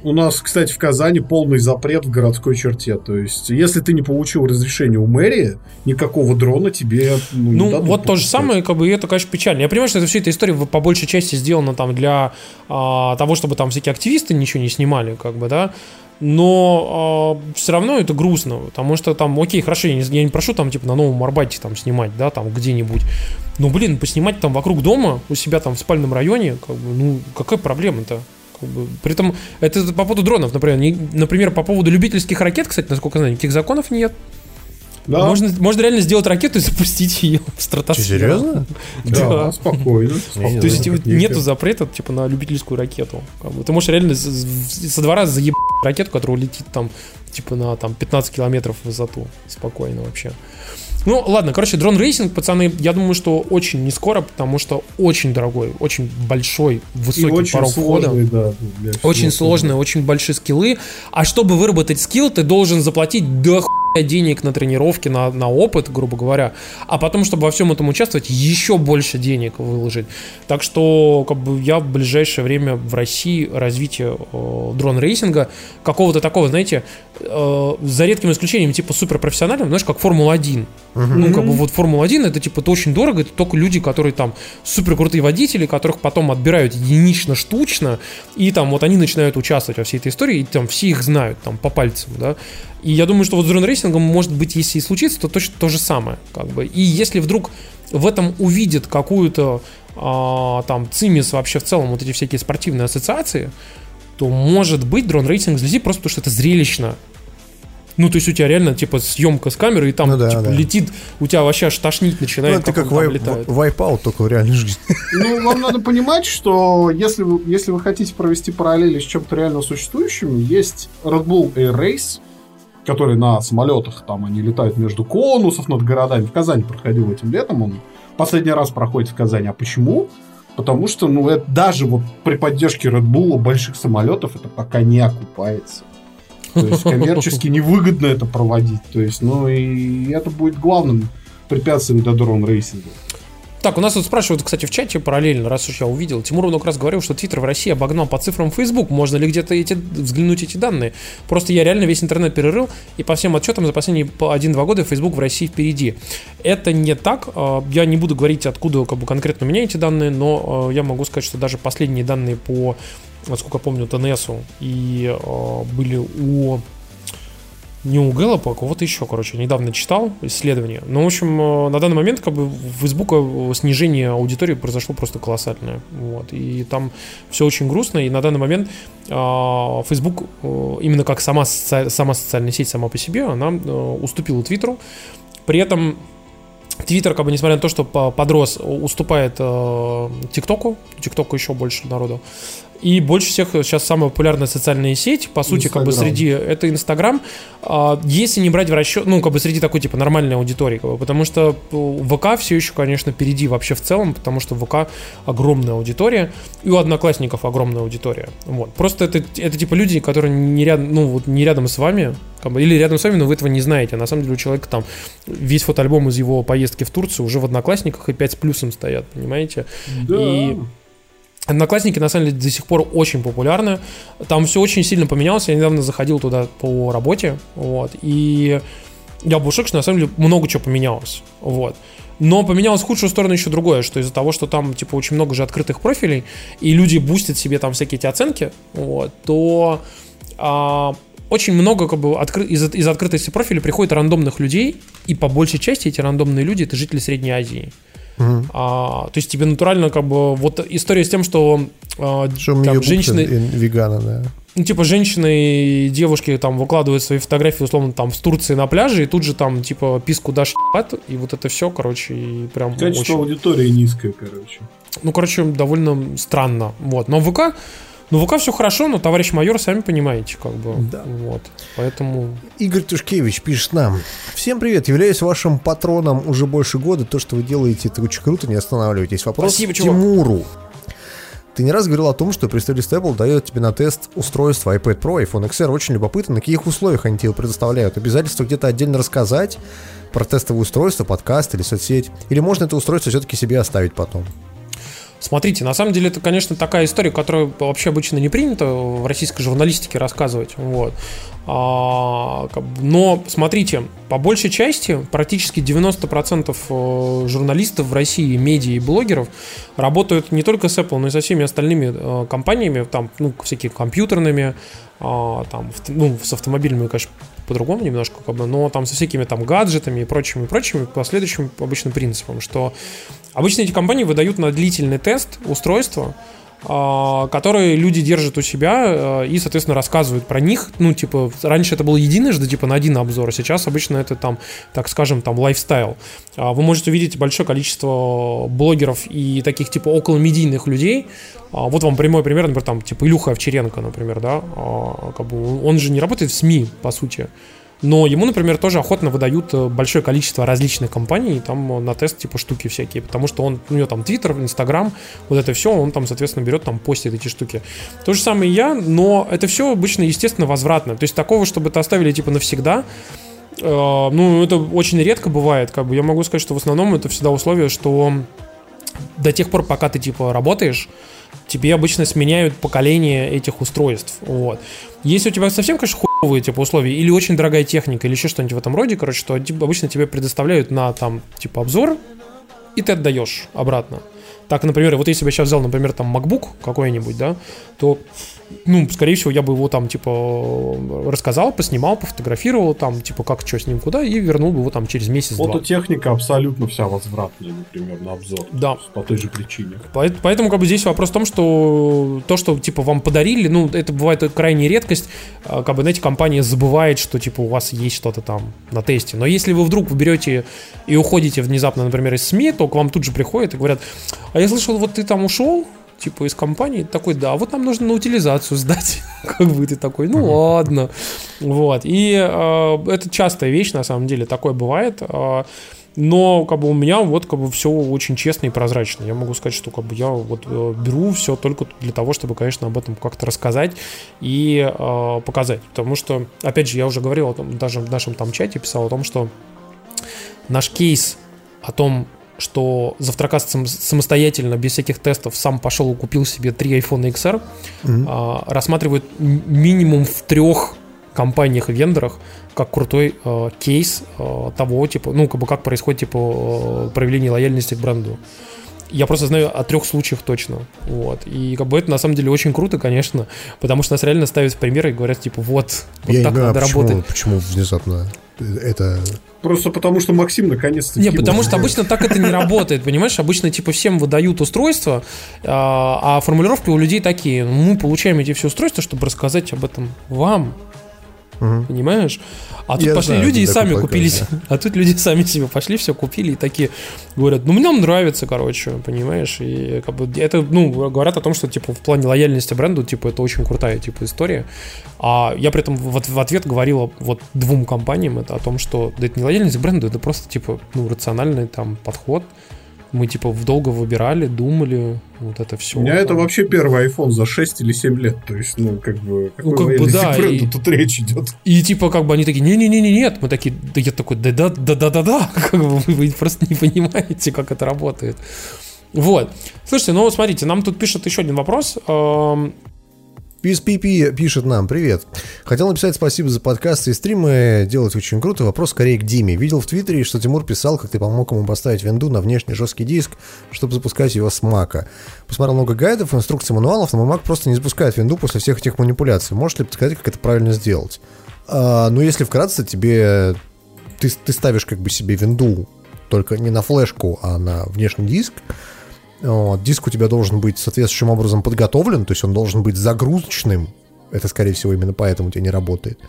D: У нас, кстати, в Казани полный запрет в городской черте. То есть, если ты не получил разрешение у мэрии, никакого дрона тебе
C: ну, ну дадут вот то же самое, как бы, и это, конечно, печально. Я понимаю, что это все эта история по большей части сделана там для а, того, чтобы там всякие активисты ничего не снимали, как бы, да но э, все равно это грустно, потому что там, окей, хорошо, я не, я не прошу там, типа, на Новом Арбате там снимать, да, там где-нибудь, но, блин, поснимать там вокруг дома, у себя там в спальном районе, как бы, ну, какая проблема-то? При этом это по поводу дронов, например. Не, например, по поводу любительских ракет, кстати, насколько я знаю, никаких законов нет. Да. Можно, можно реально сделать ракету и запустить ее в стратосферу.
B: Серьезно? [LAUGHS]
D: Да, да. спокойно. спокойно.
C: То есть нету запрета типа на любительскую ракету. Ты можешь реально со двора заебать ракету, которая улетит там типа на там 15 километров в высоту. Спокойно вообще. Ну, ладно, короче, дрон рейсинг, пацаны, я думаю, что очень не скоро, потому что очень дорогой, очень большой, высокий очень порог сложный, входа. Да, очень сложный, очень большие скиллы. А чтобы выработать скилл, ты должен заплатить до денег на тренировки, на, на опыт, грубо говоря, а потом, чтобы во всем этом участвовать, еще больше денег выложить. Так что как бы я в ближайшее время в России развитие э, дрон-рейсинга какого-то такого, знаете, э, за редким исключением, типа суперпрофессиональным, знаешь, как Формула-1. Угу. Ну, как бы вот Формула-1 это типа это очень дорого, это только люди, которые там супер крутые водители, которых потом отбирают единично, штучно, и там вот они начинают участвовать во всей этой истории, и там все их знают, там по пальцам, да. И я думаю, что вот с дрон-рейсингом, может быть, если и случится, то точно то же самое, как бы. И если вдруг в этом увидит какую-то а, там ЦИМИС вообще в целом, вот эти всякие спортивные ассоциации, то может быть дрон-рейтинг взлетит просто потому, что это зрелищно. Ну, то есть у тебя реально, типа, съемка с камеры, и там, ну, да, типа, да. летит, у тебя вообще аж тошнить начинает. Ну,
B: это как, как вай, вайпаут, только в реальной жизни. [LAUGHS]
D: Ну, вам надо понимать, что если вы, если вы хотите провести параллели с чем-то реально существующим, есть Red Bull Air Race, который на самолетах, там они летают между конусов над городами. В Казани проходил этим летом, он последний раз проходит в Казани. А почему? Потому что, ну, это даже вот при поддержке Red Bull больших самолетов это пока не окупается. То есть коммерчески [LAUGHS] невыгодно это проводить. То есть, ну и это будет главным препятствием для дрон-рейсинга.
C: Так, у нас тут спрашивают, кстати, в чате параллельно, раз уж я увидел. Тимур много раз говорил, что Твиттер в России обогнал по цифрам Facebook. Можно ли где-то эти, взглянуть эти данные? Просто я реально весь интернет перерыл, и по всем отчетам за последние 1-2 года Facebook в России впереди. Это не так. А, я не буду говорить, откуда как бы, конкретно у меня эти данные, но а, я могу сказать, что даже последние данные по, насколько помню, ТНСу и а, были у не у Гэллопа, а кого-то еще, короче, недавно читал исследование. Но, ну, в общем, э, на данный момент как бы в Фейсбука снижение аудитории произошло просто колоссальное. Вот. И там все очень грустно, и на данный момент э, Facebook, э, именно как сама, соци... сама социальная сеть сама по себе, она э, уступила Твиттеру. При этом Твиттер, как бы, несмотря на то, что подрос, уступает э, ТикТоку, ТикТоку еще больше народу. И больше всех сейчас самая популярная социальная сеть, по сути, Instagram. как бы среди это Инстаграм, а, если не брать в расчет, ну, как бы среди такой, типа, нормальной аудитории, как бы, потому что ВК все еще, конечно, впереди вообще в целом, потому что ВК огромная аудитория, и у Одноклассников огромная аудитория. Вот. Просто это, это типа люди, которые не рядом, ну, вот не рядом с вами, как бы, или рядом с вами, но вы этого не знаете. На самом деле у человека там весь фотоальбом из его поездки в Турцию уже в Одноклассниках и 5 с плюсом стоят, понимаете? Да. И Одноклассники, на самом деле, до сих пор очень популярны. Там все очень сильно поменялось. Я недавно заходил туда по работе, вот, и я был в что на самом деле много чего поменялось, вот. Но поменялось в худшую сторону еще другое, что из-за того, что там, типа, очень много же открытых профилей, и люди бустят себе там всякие эти оценки, вот, то а, очень много как бы откры... из, из открытости профиля приходит рандомных людей, и по большей части эти рандомные люди это жители Средней Азии. Угу. А, то есть тебе натурально как бы вот история с тем, что,
B: а, что там, женщины веганы, да.
C: Ну, типа, женщины и девушки там выкладывают свои фотографии, условно, там, в Турции на пляже, и тут же там, типа, писку дашь и вот это все, короче, и прям
D: Качество очень... аудитории низкое, короче.
C: Ну, короче, довольно странно, вот. Но ВК, ну, ВК все хорошо, но товарищ майор, сами понимаете, как бы. Да. Вот. Поэтому.
B: Игорь Тушкевич пишет нам. Всем привет, являюсь вашим патроном уже больше года. То, что вы делаете, это очень круто, не останавливайтесь. Вопрос Спасибо, Тимуру. Ты не раз говорил о том, что представительство Apple дает тебе на тест устройство iPad Pro, iPhone XR. Очень любопытно, на каких условиях они тебе предоставляют. Обязательство где-то отдельно рассказать про тестовое устройство, подкаст или соцсеть. Или можно это устройство все-таки себе оставить потом?
C: Смотрите, на самом деле это, конечно, такая история, которую вообще обычно не принято в российской журналистике рассказывать. Вот. А, но смотрите, по большей части практически 90% э, журналистов в России, медиа и блогеров работают не только с Apple, но и со всеми остальными э, компаниями, там, ну, всякими компьютерными, а, там, ну, с автомобильными, конечно, по-другому немножко, как бы, но там со всякими там гаджетами и прочими, и прочими, по следующим обычным принципам, что обычно эти компании выдают на длительный тест устройства, а, которые люди держат у себя а, и, соответственно, рассказывают про них. Ну, типа, раньше это было единожды, типа, на один обзор, а сейчас обычно это там, так скажем, там, лайфстайл. А, вы можете увидеть большое количество блогеров и таких, типа, около медийных людей. Вот вам прямой пример, например, там, типа, Илюха Овчаренко, например, да, как бы он же не работает в СМИ, по сути. Но ему, например, тоже охотно выдают э, большое количество различных компаний, там э, на тест типа штуки всякие, потому что он, у него там Твиттер, Инстаграм, вот это все, он там, соответственно, берет, там, постит эти штуки. То же самое и я, но это все обычно, естественно, возвратно. То есть такого, чтобы это оставили типа навсегда, Э, ну, это очень редко бывает. Как бы я могу сказать, что в основном это всегда условие, что до тех пор, пока ты типа работаешь, тебе обычно сменяют поколение этих устройств. Вот. Если у тебя совсем, конечно, хуевые типа условия, или очень дорогая техника, или еще что-нибудь в этом роде, короче, то обычно тебе предоставляют на там типа обзор, и ты отдаешь обратно. Так, например, вот если бы я сейчас взял, например, там MacBook какой-нибудь, да, то ну, скорее всего, я бы его там, типа, рассказал, поснимал, пофотографировал, там, типа, как, что с ним, куда, и вернул бы его там через месяц
D: Вот техника абсолютно вся возвратная, например, на обзор.
C: Да.
D: По той же причине.
C: Поэтому, как бы, здесь вопрос в том, что то, что, типа, вам подарили, ну, это бывает крайняя редкость, а, как бы, знаете, компания забывает, что, типа, у вас есть что-то там на тесте. Но если вы вдруг берете и уходите внезапно, например, из СМИ, то к вам тут же приходят и говорят, а я слышал, вот ты там ушел, типа из компании, такой, да, вот нам нужно на утилизацию сдать. [LAUGHS] как бы ты такой, ну ладно. Вот. И э, это частая вещь, на самом деле, такое бывает. Э, но как бы у меня вот как бы все очень честно и прозрачно. Я могу сказать, что как бы я вот э, беру все только для того, чтобы, конечно, об этом как-то рассказать и э, показать. Потому что, опять же, я уже говорил о том, даже в нашем там чате писал о том, что наш кейс о том, что Завтракаст сам, самостоятельно, без всяких тестов, сам пошел и купил себе три iPhone XR, mm-hmm. а, рассматривает минимум в трех компаниях-вендорах как крутой э, кейс э, того, типа, ну, как бы как происходит, типа, э, проявление лояльности к бренду. Я просто знаю о трех случаях точно. Вот. И как бы это на самом деле очень круто, конечно, потому что нас реально ставят в пример и говорят, типа, вот, вот
B: Я
C: так
B: не
C: надо
B: почему,
C: работать.
B: Почему внезапно это
D: Просто потому, что Максим наконец-то...
C: Не, потому что обычно так это не работает, понимаешь? Обычно типа всем выдают устройства, а, а формулировки у людей такие. Мы получаем эти все устройства, чтобы рассказать об этом вам. Угу. Понимаешь? А тут Я пошли знаю, люди и сами купили. Да. [LAUGHS] А тут люди сами себе пошли, все купили и такие говорят, ну мне он нравится, короче, понимаешь? И как бы это, ну, говорят о том, что типа в плане лояльности бренду, типа, это очень крутая типа история. А я при этом в, в ответ говорил вот двум компаниям это о том, что да это не лояльность к бренду, это просто типа, ну, рациональный там подход мы типа долго выбирали, думали, вот это все.
D: У меня это вообще первый iPhone за 6 или 7 лет. То есть, ну, как бы,
C: ну, как бы да,
D: и, тут речь идет.
C: И типа, как бы они такие, не-не-не, нет. Мы такие, да я такой, да-да-да-да-да-да. [LAUGHS] Как бы вы, вы просто не понимаете, как это работает. Вот. Слушайте, ну смотрите, нам тут пишет еще один вопрос.
B: PSPP пишет нам, привет. Хотел написать спасибо за подкасты и стримы, делать очень круто. Вопрос скорее к Диме. Видел в Твиттере, что Тимур писал, как ты помог ему поставить винду на внешний жесткий диск, чтобы запускать его с Мака. Посмотрел много гайдов, инструкций, мануалов, но мой Mac просто не запускает винду после всех этих манипуляций. Можешь ли подсказать, как это правильно сделать? А, ну, если вкратце, тебе... Ты, ты ставишь как бы себе винду только не на флешку, а на внешний диск, диск у тебя должен быть соответствующим образом подготовлен, то есть он должен быть загрузочным. Это, скорее всего, именно поэтому у тебя не работает.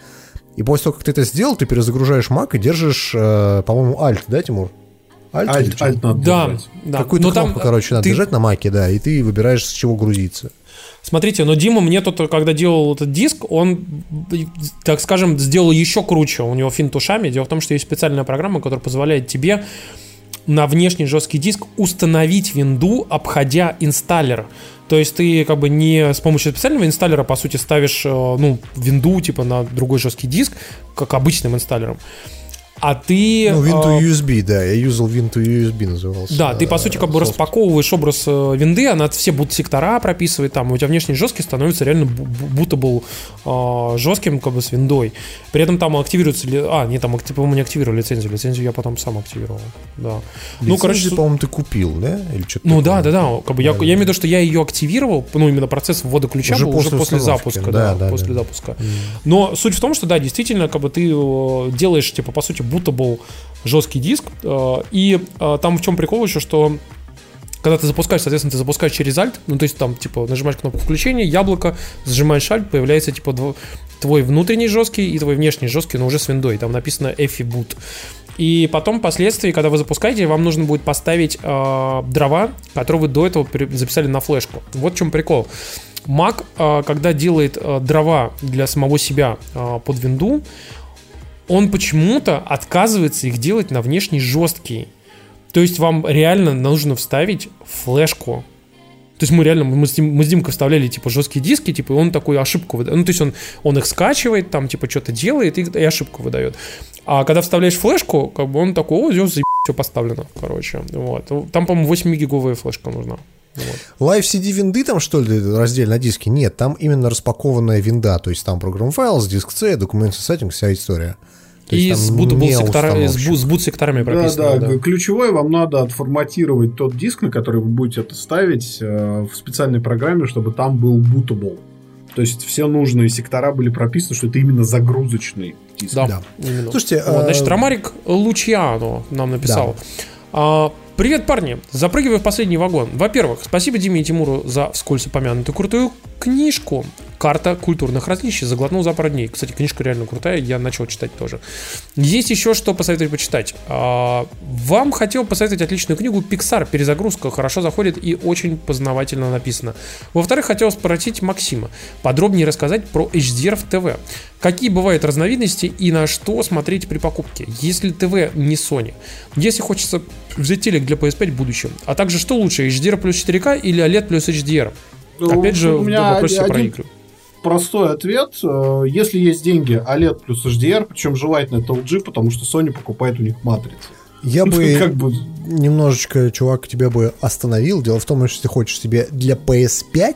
B: И после того, как ты это сделал, ты перезагружаешь Mac и держишь, э, по-моему, Alt, да, Тимур?
C: Alt, Alt, Alt надо да, держать. да.
B: Какую-то кнопку, там, короче, надо ты... держать на Маке, да, и ты выбираешь, с чего грузиться.
C: Смотрите, но Дима мне тут, когда делал этот диск, он, так скажем, сделал еще круче. У него финт ушами. Дело в том, что есть специальная программа, которая позволяет тебе на внешний жесткий диск установить винду, обходя инсталлер. То есть ты как бы не с помощью специального инсталлера, по сути, ставишь, э, ну, винду типа на другой жесткий диск, как обычным инсталлером а ты...
B: Ну, Win USB, да, я юзал Win USB назывался.
C: Да, ты, по сути, как бы софт. распаковываешь образ э, винды, она все будут сектора прописывает, там, у тебя внешний жесткий становится реально будто был э, жестким, как бы, с виндой. При этом там активируется... А, не, там, по-моему, не активировали лицензию, лицензию я потом сам активировал, да.
B: Лицензию, ну, короче... по-моему, ты купил, да? Или что-то
C: ну, да, да, да, как бы я, я имею в виду, что я ее активировал, ну, именно процесс ввода ключа уже был после уже после запуска, да, да, да после да. запуска. Но суть в том, что, да, действительно, как бы ты э, делаешь, типа, по сути, будто был жесткий диск. Э, и э, там в чем прикол еще, что когда ты запускаешь, соответственно, ты запускаешь через Alt, ну, то есть там, типа, нажимаешь кнопку включения, яблоко, зажимаешь Alt, появляется, типа, твой внутренний жесткий и твой внешний жесткий, но уже с виндой, там написано EFI boot. И потом, впоследствии, когда вы запускаете, вам нужно будет поставить э, дрова, которые вы до этого записали на флешку. Вот в чем прикол. Mac, э, когда делает э, дрова для самого себя э, под винду, он почему-то отказывается их делать на внешний жесткий. То есть вам реально нужно вставить флешку То есть мы реально, мы с, Дим, мы с Димкой вставляли, типа, жесткие диски, типа, и он такую ошибку выдает. Ну, то есть он, он их скачивает, там, типа, что-то делает и, и ошибку выдает. А когда вставляешь флешку, как бы он такой, о, здесь все поставлено, короче. Вот. Там, по-моему, 8 гиговая флешка нужна.
B: Live CD винды там, что ли, раздельно на диске? Нет, там именно распакованная винда, то есть там программ файл, диск C, документ сеттинг, вся история.
C: То и с, сектора, с, бут, с бут-секторами прописано.
D: Да, да, да. Ключевое вам надо отформатировать тот диск, на который вы будете это ставить э, в специальной программе, чтобы там был bootable. То есть все нужные сектора были прописаны, что это именно загрузочный диск.
C: Да, да. именно. Слушайте, вот, э... значит, Ромарик Лучьяно нам написал. Да. Привет, парни! Запрыгиваю в последний вагон. Во-первых, спасибо Диме и Тимуру за вскользь упомянутую крутую книжку «Карта культурных различий». Заглотнул за пару дней. Кстати, книжка реально крутая, я начал читать тоже. Есть еще что посоветовать почитать. А, вам хотел посоветовать отличную книгу «Пиксар. Перезагрузка». Хорошо заходит и очень познавательно написано. Во-вторых, хотел спросить Максима подробнее рассказать про HDR в ТВ. Какие бывают разновидности и на что смотреть при покупке? Если ТВ не Sony. Если хочется взять телек для PS5 в будущем. А также что лучше, HDR плюс 4К или OLED плюс HDR? Ну, Опять же, у меня вопрос один... про игры
D: простой ответ. Э, если есть деньги, OLED плюс HDR, причем желательно это LG, потому что Sony покупает у них матрицы.
B: Я [LAUGHS] бы, как бы немножечко, чувак, тебя бы остановил. Дело в том, что если ты хочешь себе для PS5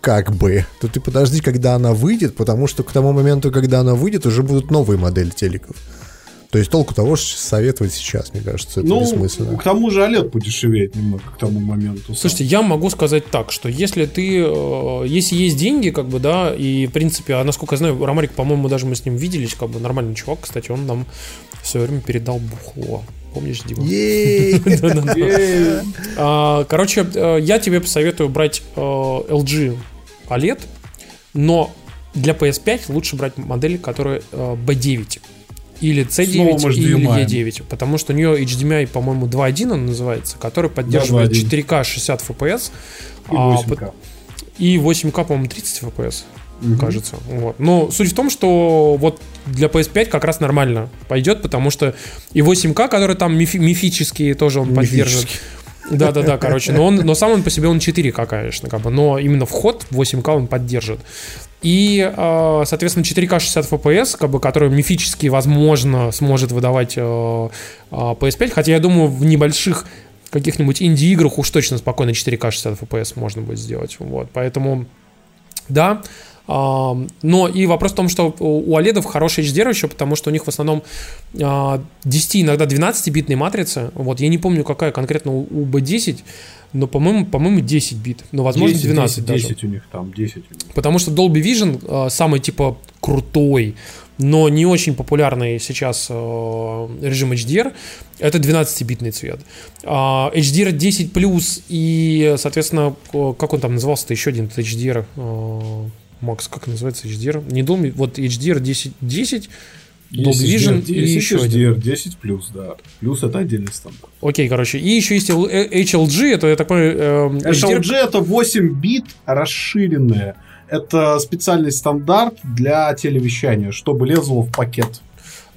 B: как бы, то ты подожди, когда она выйдет, потому что к тому моменту, когда она выйдет, уже будут новые модели телеков. То есть толку того, что советовать сейчас, мне кажется, это ну, бессмысленно.
D: к тому же OLED подешевеет немного к тому моменту.
C: Слушайте, я могу сказать так, что если ты, э, если есть деньги, как бы, да, и, в принципе, а насколько я знаю, Ромарик, по-моему, даже мы с ним виделись, как бы, нормальный чувак, кстати, он нам в свое время передал бухло. Помнишь, Дима? [LAUGHS] А, короче, э, я тебе посоветую брать э, LG OLED, но для PS5 лучше брать модель, которая B9 э, или C9 или E9, потому что у нее HDMI, по-моему, 2.1 он называется, который поддерживает да, 4К 60 FPS
D: и 8К. А,
C: и 8К, по-моему, 30 FPS, угу. кажется. Вот. Но суть в том, что вот для PS5 как раз нормально пойдет, потому что и 8К, который там мифи- мифический, тоже он поддерживает. Да, да, да, короче, но он, но сам он по себе он 4К, конечно, как бы, но именно вход 8К он поддержит. И, а, соответственно, 4К 60 FPS, как бы, который мифически, возможно, сможет выдавать PS5, а, а, хотя я думаю, в небольших каких-нибудь инди-играх уж точно спокойно 4К 60 FPS можно будет сделать. Вот, поэтому, да, но и вопрос в том, что у OLED хороший HDR еще, потому что у них в основном 10, иногда 12-битные матрицы. Вот я не помню, какая конкретно у B10, но, по-моему, по-моему, 10 бит. Но, возможно, 10, 12 10, даже.
D: 10 у них там, 10 у них.
C: Потому что Dolby Vision э, самый, типа, крутой, но не очень популярный сейчас э, режим HDR, это 12-битный цвет. HDR 10 плюс и, соответственно, как он там назывался-то, еще один HDR, Макс, как называется HDR? Не Dolby, вот HDR 10, 10 Dolby Vision
D: и еще HDR один. 10 плюс, да. Плюс это отдельный стандарт.
C: Окей, короче. И еще есть HLG, это я такой... Э,
D: HLG HDR... это 8 бит расширенное. Это специальный стандарт для телевещания, чтобы лезло в пакет.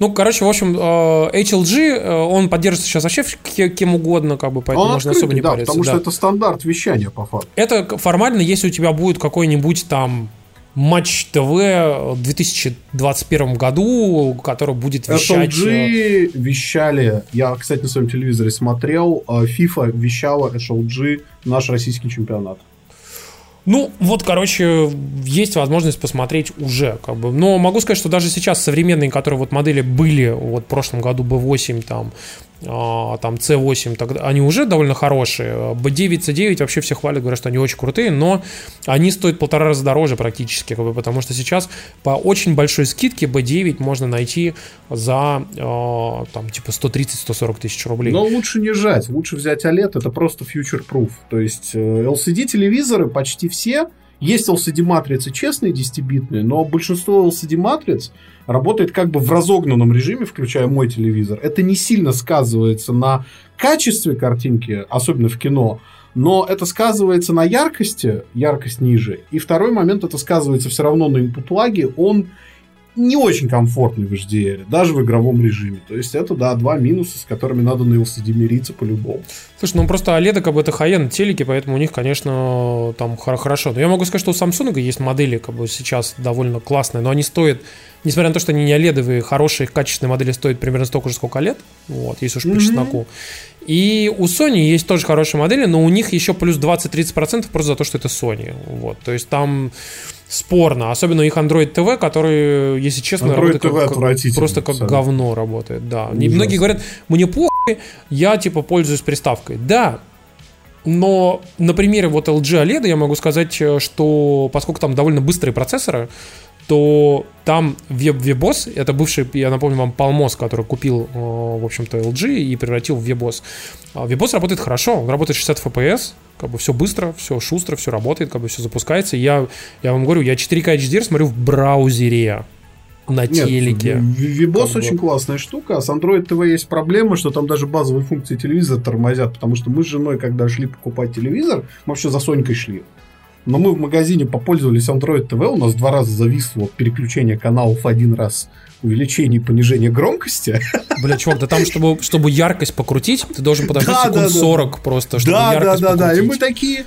C: Ну, короче, в общем, э, HLG, э, он поддерживается сейчас вообще кем угодно, как бы, поэтому он можно открытый, особо не
D: да,
C: париться.
D: потому да. что это стандарт вещания, по факту.
C: Это формально, если у тебя будет какой-нибудь там Матч ТВ в 2021 году, который будет вещать...
D: SLG э, вещали, я, кстати, на своем телевизоре смотрел, э, FIFA вещала SLG наш российский чемпионат.
C: Ну, вот, короче, есть возможность посмотреть уже, как бы. Но могу сказать, что даже сейчас современные, которые вот модели были вот в прошлом году B8, там, там C8, тогда, они уже довольно хорошие. B9, C9 вообще все хвалят, говорят, что они очень крутые, но они стоят полтора раза дороже практически, как бы, потому что сейчас по очень большой скидке B9 можно найти за а, там типа 130-140 тысяч рублей.
D: Но лучше не жать, лучше взять OLED, это просто future-proof. То есть LCD-телевизоры э, почти все есть LCD-матрицы честные 10-битные, но большинство LCD-матриц работает как бы в разогнанном режиме, включая мой телевизор. Это не сильно сказывается на качестве картинки, особенно в кино, но это сказывается на яркости, яркость ниже. И второй момент, это сказывается все равно на input лаге, он не очень комфортный в HDR, даже в игровом режиме. То есть это, да, два минуса, с которыми надо на LCD мириться по-любому.
C: Слушай, ну просто OLED как бы это high телеки, поэтому у них, конечно, там хорошо. Но я могу сказать, что у Samsung есть модели как бы сейчас довольно классные, но они стоят, несмотря на то, что они не OLED, хорошие, качественные модели стоят примерно столько же, сколько OLED, вот, если уж по mm-hmm. чесноку. И у Sony есть тоже хорошие модели, но у них еще плюс 20-30% просто за то, что это Sony. Вот, то есть там спорно. Особенно их Android TV, который, если честно,
D: Android TV как,
C: просто как абсолютно. говно работает. Да. Ужасно. Многие говорят, мне похуй, я типа пользуюсь приставкой. Да, но на примере вот LG OLED я могу сказать, э, что поскольку там довольно быстрые процессоры, то там WebOS, это бывший, я напомню вам, Palmos, который купил, э, в общем-то, LG и превратил в. WebOS а работает хорошо, он работает 60 FPS, как бы все быстро, все шустро, все работает, как бы все запускается. Я, я вам говорю, я 4К HDR смотрю в браузере на телеке.
D: VBOS очень бы. классная штука, а с Android TV есть проблема, что там даже базовые функции телевизора тормозят, потому что мы с женой, когда шли покупать телевизор, мы вообще за Сонькой шли. Но мы в магазине попользовались Android TV, у нас два раза зависло переключение каналов один раз увеличение и понижение громкости. [LAUGHS]
C: Бля, чувак, да там, чтобы, чтобы яркость покрутить, ты должен подождать да, секунд да, 40 да. просто, чтобы
D: да,
C: яркость
D: Да, да, да, и мы такие,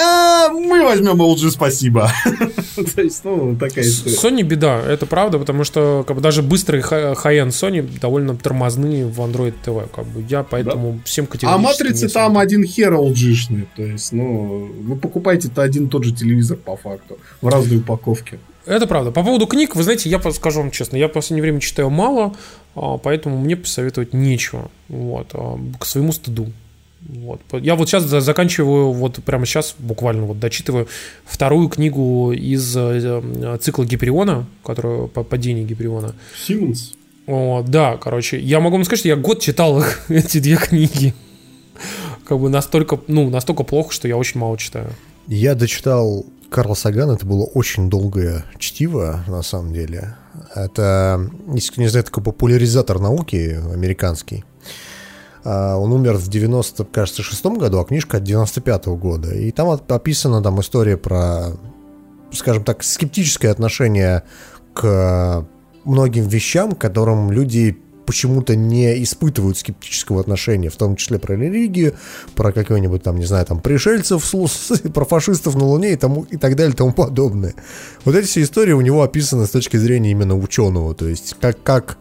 D: а, мы возьмем LG, спасибо. [LAUGHS] То есть, ну, такая история.
C: Sony беда, это правда, потому что как бы, даже быстрые high-end Sony довольно тормозные в Android TV. Как бы, я поэтому да. всем категорически...
D: А матрицы там один хер LG-шный. То есть, ну, вы покупаете-то один тот же телевизор по факту в разной упаковке.
C: Это правда. По поводу книг, вы знаете, я скажу вам честно, я в последнее время читаю мало, а, поэтому мне посоветовать нечего. Вот, а, к своему стыду. Вот. Я вот сейчас заканчиваю, вот прямо сейчас буквально вот дочитываю вторую книгу из э, цикла Гипериона, которую по падению Гипериона.
D: Симмонс?
C: О, да, короче, я могу вам сказать, что я год читал [LAUGHS] эти две книги. Как бы настолько, ну, настолько плохо, что я очень мало читаю.
B: Я дочитал Карла Сагана, это было очень долгое чтиво, на самом деле. Это, если кто не знает, такой популяризатор науки американский. А, он умер в 90, кажется, шестом году, а книжка от 95 -го года. И там описана там история про, скажем так, скептическое отношение к многим вещам, к которым люди почему-то не испытывают скептического отношения, в том числе про религию, про какого-нибудь там, не знаю, там пришельцев, [LAUGHS] про фашистов на Луне и, тому, и так далее и тому подобное. Вот эти все истории у него описаны с точки зрения именно ученого, то есть как, как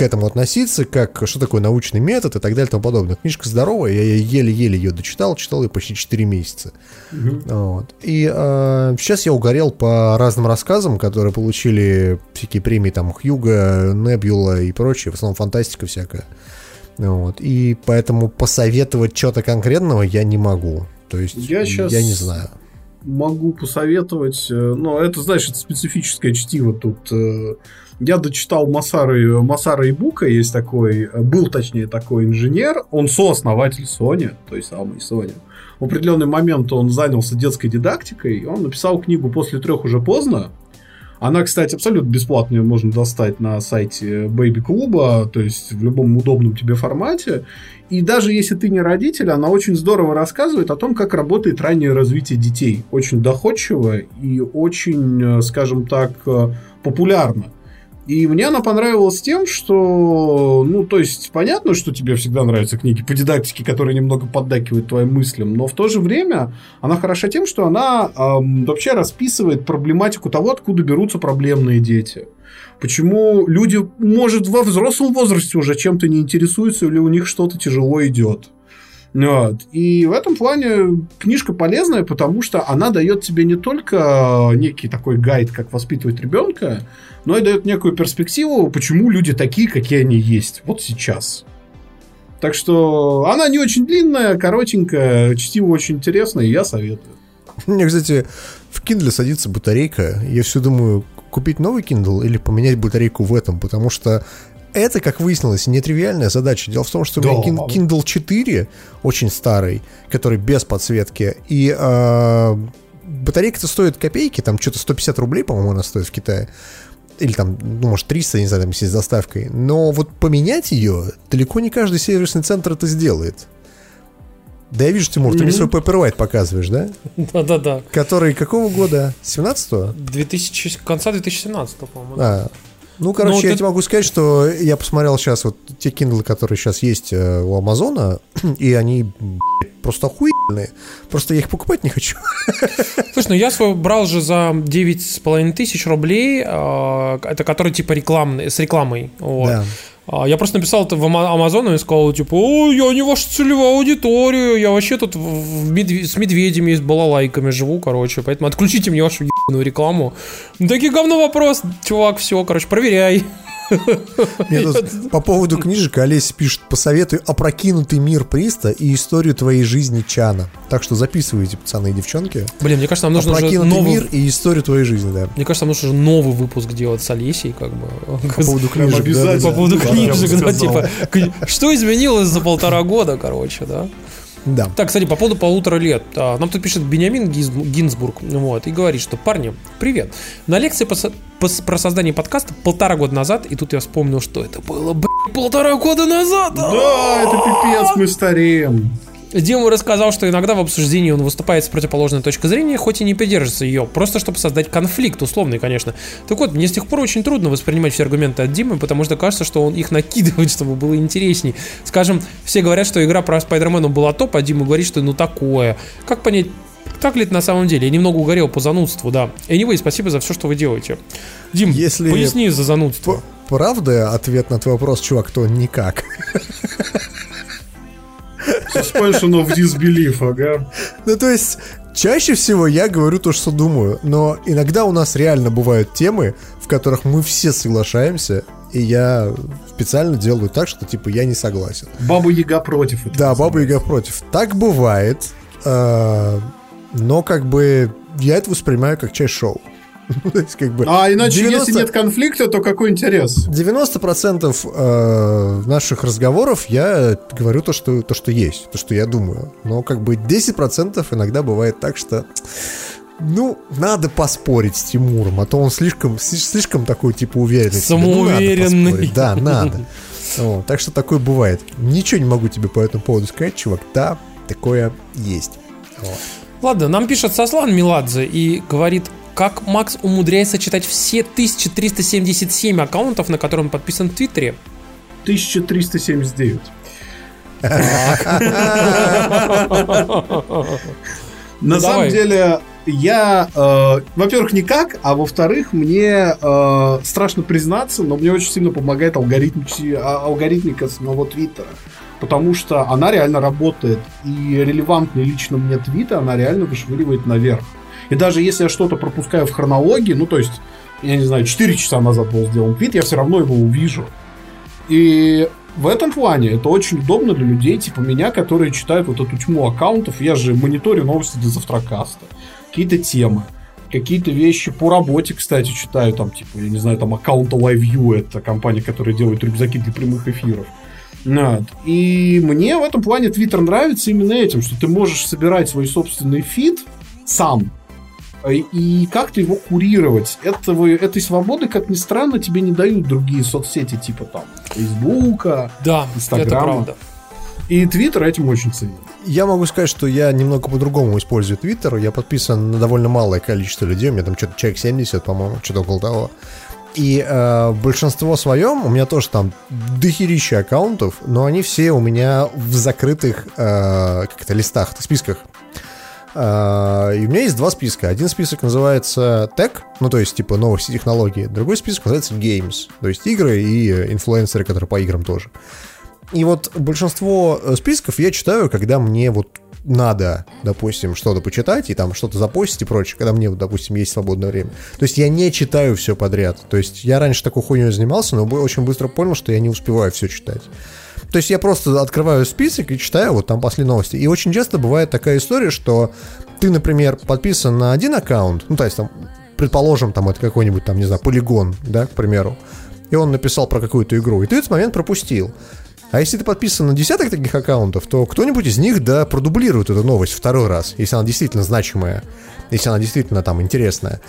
B: к этому относиться, как, что такое научный метод и так далее и тому подобное. Книжка здоровая, я еле-еле ее дочитал, читал ее почти 4 месяца. Угу. Вот. И э, сейчас я угорел по разным рассказам, которые получили всякие премии, там, Хьюга, Небюла и прочее, в основном фантастика всякая. Вот. И поэтому посоветовать что-то конкретного я не могу. То есть, я, сейчас... я не знаю
D: могу посоветовать. Э, но это, это специфическое чтиво тут. Э, я дочитал Масара, Масара Ибука, есть такой, был точнее такой инженер, он сооснователь Sony, то есть самый Sony. В определенный момент он занялся детской дидактикой, и он написал книгу «После трех уже поздно», она, кстати, абсолютно бесплатно ее можно достать на сайте Baby Клуба, то есть в любом удобном тебе формате. И даже если ты не родитель, она очень здорово рассказывает о том, как работает раннее развитие детей. Очень доходчиво и очень, э, скажем так, э, популярно. И мне она понравилась тем, что, ну, то есть, понятно, что тебе всегда нравятся книги по дидактике, которые немного поддакивают твоим мыслям, но в то же время она хороша тем, что она эм, вообще расписывает проблематику того, откуда берутся проблемные дети. Почему люди, может, во взрослом возрасте уже чем-то не интересуются или у них что-то тяжело идет. Вот. И в этом плане книжка полезная, потому что она дает тебе не только некий такой гайд, как воспитывать ребенка, но и дает некую перспективу, почему люди такие, какие они есть вот сейчас. Так что она не очень длинная, коротенькая, чтиво очень интересная, и я советую.
B: Мне, кстати, в Kindle садится батарейка. Я все думаю, купить новый Kindle или поменять батарейку в этом, потому что это, как выяснилось, нетривиальная задача. Дело в том, что да. у меня Kindle 4 очень старый, который без подсветки, и э, батарейка-то стоит копейки, там что-то 150 рублей, по-моему, она стоит в Китае. Или там, ну, может, 300, не знаю, там, если с доставкой. Но вот поменять ее далеко не каждый сервисный центр это сделает. Да я вижу, Тимур, ты мне свой Paperwhite показываешь, да?
C: Да-да-да.
B: Который какого года? 17-го?
C: 2000, конца 2017, по-моему.
B: А, ну, короче,
C: Ну,
B: я
C: ты-
B: тебе могу сказать, что я посмотрел сейчас вот те Kindle, которые сейчас есть э, у Амазона, [CLEARS THROAT] и они просто охуенные. Просто я их покупать не хочу. [LAUGHS]
C: Слушай, ну я свой брал же за 9,5 тысяч рублей, а, это который типа рекламный, с рекламой. Вот.
B: Да.
C: А, Я просто написал это в Ама- Амазон и сказал, типа, о, я не ваша целевая аудитория, я вообще тут в медве- с медведями и с балалайками живу, короче, поэтому отключите мне вашу ебаную рекламу. Ну, такие говно вопрос, чувак, все, короче, проверяй.
B: По поводу книжек Олеся пишет, посоветуй опрокинутый мир Приста и историю твоей жизни Чана. Так что записывайте, пацаны и девчонки.
C: Блин, мне кажется, нам нужно уже новый...
B: мир и историю твоей жизни, да.
C: Мне кажется, нам нужно уже новый выпуск делать с Олесей, как бы.
B: По поводу книжек. да,
C: По поводу книжек, да, типа, что изменилось за полтора года, короче, да?
B: Да.
C: Так, кстати, по поводу полутора лет. А, Нам тут пишет Бениамин Гинзбург. Вот, и говорит, что парни, привет. На лекции по по про создание подкаста полтора года назад, и тут я вспомнил, что это было, блин, полтора года назад.
D: Да, это пипец, мы стареем.
C: Дима рассказал, что иногда в обсуждении он выступает с противоположной точки зрения, хоть и не придерживается ее, просто чтобы создать конфликт, условный, конечно. Так вот, мне с тех пор очень трудно воспринимать все аргументы от Димы, потому что кажется, что он их накидывает, [LAUGHS] чтобы было интересней. Скажем, все говорят, что игра про Спайдермена была топ, а Дима говорит, что ну такое. Как понять, так ли это на самом деле? Я немного угорел по занудству, да. Anyway, спасибо за все, что вы делаете. Дим,
B: Если-
C: поясни за занудство.
B: Правда ответ на твой вопрос, чувак, то никак. [LAUGHS]
D: Suspension of disbelief, ага.
B: Ну, то есть, чаще всего я говорю то, что думаю, но иногда у нас реально бывают темы, в которых мы все соглашаемся, и я специально делаю так, что, типа, я не согласен.
D: Баба Яга против.
B: Да, Баба Яга против. Так бывает, э, но, как бы, я это воспринимаю как часть шоу. [LAUGHS] Ну, как бы...
D: А иначе,
B: 90
D: если нет конфликта, то какой интерес?
B: 90% э, наших разговоров я говорю то что, то, что есть, то, что я думаю. Но как бы 10% иногда бывает так, что ну, надо поспорить с Тимуром, а то он слишком, сли- слишком такой, типа, уверенный. себе. Ну, надо
C: Самоуверенный.
B: Да, надо. [LAUGHS] Вот, так что такое бывает. Ничего не могу тебе по этому поводу сказать, чувак. Да, такое есть. Вот.
C: Ладно, нам пишет Сослан Меладзе и говорит, как Макс умудряется читать все 1377 аккаунтов, на которые он подписан в Твиттере.
D: 1379. [LAUGHS] На
C: Ну,
D: самом деле, я, э, во-первых, никак, а во-вторых, мне э, страшно признаться, но мне очень сильно помогает алгоритмики- а- алгоритмика самого Твиттера. Потому что она реально работает. И релевантный лично мне твиты она реально вышвыривает наверх. И даже если я что-то пропускаю в хронологии, ну то есть, я не знаю, 4 часа назад был сделан твит, я все равно его увижу. И в этом плане это очень удобно для людей, типа меня, которые читают вот эту тьму аккаунтов. Я же мониторю новости для завтракаста. Какие-то темы. Какие-то вещи по работе, кстати, читаю. Там, типа, я не знаю, там аккаунта LiveView. Это компания, которая делает рюкзаки для прямых эфиров. Вот. И мне в этом плане Твиттер нравится именно этим, что ты можешь собирать свой собственный фид сам и как-то его курировать. Этого, этой свободы, как ни странно, тебе не дают другие соцсети, типа там Фейсбука.
C: Да,
D: Инстаграма. И Твиттер этим очень ценит.
B: Я могу сказать, что я немного по-другому использую Твиттер. Я подписан на довольно малое количество людей. У меня там что-то человек 70, по-моему, что-то около того. И э, большинство своем, у меня тоже там дохерища аккаунтов, но они все у меня в закрытых э, как это, листах, списках. Э, и у меня есть два списка. Один список называется Tech, ну то есть типа новости технологии. Другой список называется Games, то есть игры и э, инфлюенсеры, которые по играм тоже. И вот большинство э, списков я читаю, когда мне вот надо, допустим, что-то почитать и там что-то запостить и прочее, когда мне, допустим, есть свободное время. То есть я не читаю все подряд. То есть я раньше такой хуйней занимался, но очень быстро понял, что я не успеваю все читать. То есть я просто открываю список и читаю вот там последние новости. И очень часто бывает такая история, что ты, например, подписан на один аккаунт, ну, то есть там, предположим, там это какой-нибудь там, не знаю, полигон, да, к примеру, и он написал про какую-то игру, и ты этот момент пропустил. А если ты подписан на десяток таких аккаунтов, то кто-нибудь из них, да, продублирует эту новость второй раз, если она действительно значимая, если она действительно там интересная.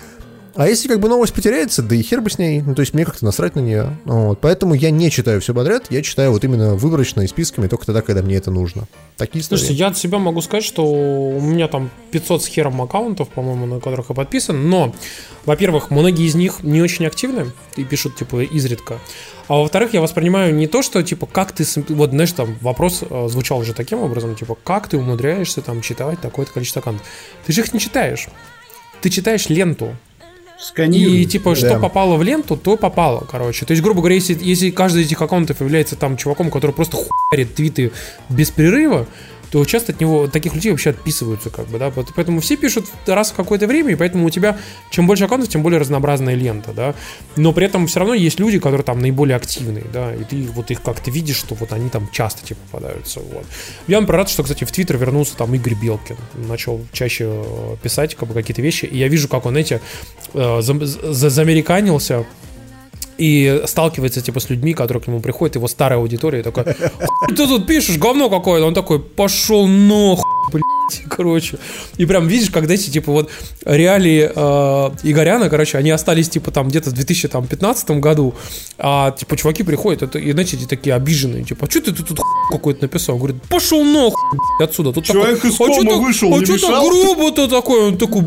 B: А если как бы новость потеряется, да и хер бы с ней. Ну, то есть мне как-то насрать на нее. Вот. Поэтому я не читаю все подряд, я читаю вот именно выборочно и списками только тогда, когда мне это нужно. Такие истории.
C: Слушайте, я от себя могу сказать, что у меня там 500 с хером аккаунтов, по-моему, на которых я подписан, но, во-первых, многие из них не очень активны и пишут, типа, изредка. А во-вторых, я воспринимаю не то, что, типа, как ты... Вот, знаешь, там вопрос э, звучал уже таким образом, типа, как ты умудряешься там читать такое-то количество аккаунтов? Ты же их не читаешь. Ты читаешь ленту.
D: Сканируй.
C: И типа, что
B: Да.
C: попало в ленту, то попало, короче. То есть, грубо говоря, если, если каждый из этих аккаунтов является там чуваком, который просто хуярит твиты без перерыва, то часто от него таких людей вообще отписываются, как бы, да. Поэтому все пишут раз в какое-то время, и поэтому у тебя чем больше аккаунтов, тем более разнообразная лента, да. Но при этом все равно есть люди, которые там наиболее активные, да, и ты вот их как-то видишь, что вот они там часто типа попадаются, вот. Я, например, рад, что, кстати, в Твиттер вернулся там Игорь Белкин, начал чаще э, писать как бы какие-то вещи, и я вижу, как он эти э, зам- за- замериканился и сталкивается типа с людьми, которые к нему приходят, его старая аудитория, и такая, «Хуй ты тут пишешь, говно какое-то, он такой, пошел нахуй, блядь, короче. И прям видишь, когда эти, типа, вот реалии э, Игоряна, короче, они остались, типа, там, где-то в 2015 году, а, типа, чуваки приходят, это, и, знаете, эти такие обиженные, типа, а что ты тут какой-то написал? Он говорит, пошел нахуй, блядь, отсюда. Тут
D: Человек
C: такой,
D: из кома
C: чё так-
D: вышел,
C: а
D: не
C: что так
D: мешал?»
C: грубо-то такой? Он такой,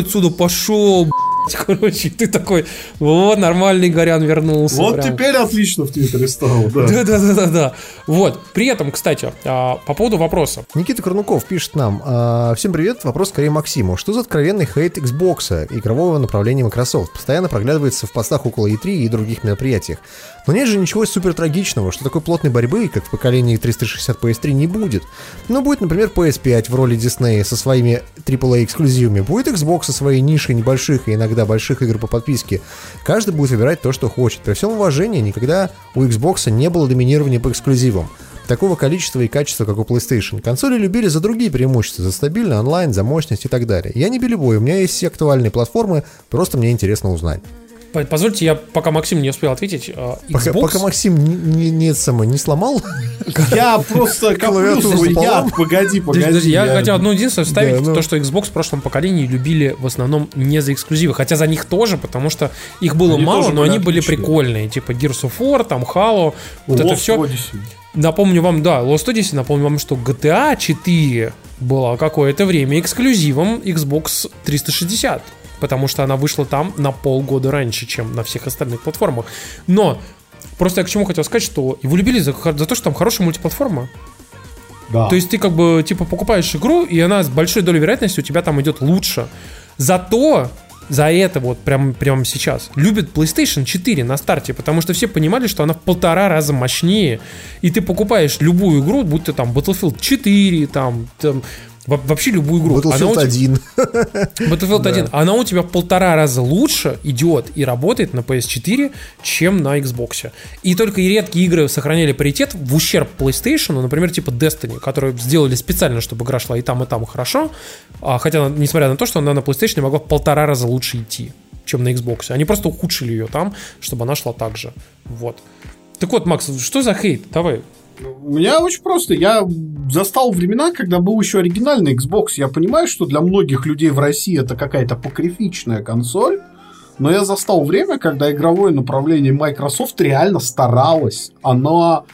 C: отсюда пошел, блядь». [LAUGHS] Короче, ты такой, вот, нормальный Горян вернулся.
D: Вот
C: прям.
D: теперь отлично в Твиттере стало, да.
C: Да, да, да, да, да. Вот. При этом, кстати, а, по поводу вопроса.
B: Никита Корнуков пишет нам. а, Всем привет, вопрос скорее Максиму. Что за откровенный хейт Xbox, игрового направления Microsoft? Постоянно проглядывается в постах около E3 и других мероприятиях. Но нет же ничего супер трагичного, что такой плотной борьбы, как в поколении 360 PS3, не будет. Но будет, например, PS5 в роли Disney со своими AAA эксклюзивами, будет Xbox со своей нишей небольших и иногда больших игр по подписке. Каждый будет выбирать то, что хочет. При всем уважении, никогда у Xbox не было доминирования по эксклюзивам такого количества и качества, как у PlayStation. Консоли любили за другие преимущества, за стабильный онлайн, за мощность и так далее. Я не белевой, у меня есть все актуальные платформы, просто мне интересно узнать.
C: По- Позвольте, я пока Максим не успел ответить. а,
B: Пока,
C: Xbox,
B: пока Максим не, не, не самое, не сломал, [LAUGHS]
D: Я просто [LAUGHS]
B: Клавиатуру
D: яд. Погоди, погоди.
C: я,
D: я-
C: хотел одно единственное вставить,
B: Да, ну.
C: то, что Xbox в прошлом поколении любили в основном не за эксклюзивы, хотя за них тоже, потому что их было
D: Они
C: мало, но
D: были
C: они были
D: отличные.
C: прикольные, типа Gears of War, там Halo, вот это все.
D: Odyssey.
C: Напомню вам, да, Lost Odyssey, напомню вам, что GTA 4 была какое-то время эксклюзивом Xbox 360, потому что она вышла там на полгода раньше, чем на всех остальных платформах. Но просто я к чему хотел сказать, что его любили за, за то, что там хорошая мультиплатформа.
D: Да.
C: То есть ты как бы типа покупаешь игру, и она с большой долей вероятности у тебя там идет лучше. Зато за это вот прям, прямо сейчас любят PlayStation 4 на старте, потому что все понимали, что она в полтора раза мощнее. И ты покупаешь любую игру, будь то там Battlefield 4, там, там во- вообще любую игру. Она
B: Battlefield
C: тебя-
B: 1.
C: Battlefield 1, она у тебя в полтора раза лучше идет и работает на PS4, чем на Xbox. И только и редкие игры сохраняли паритет в ущерб PlayStation, например, типа Destiny, которые сделали специально, чтобы игра шла и там, и там хорошо, а, хотя, несмотря на то, что она на PlayStation могла в полтора раза лучше идти, чем на Xbox. Они просто ухудшили ее там, чтобы она шла так же. Вот. Так вот, Макс, что за хейт? Давай.
D: У меня очень просто. Я застал времена, когда был еще оригинальный Xbox. Я понимаю, что для многих людей в России это какая-то покрифичная консоль. Но я застал время, когда игровое направление Microsoft реально старалась. Она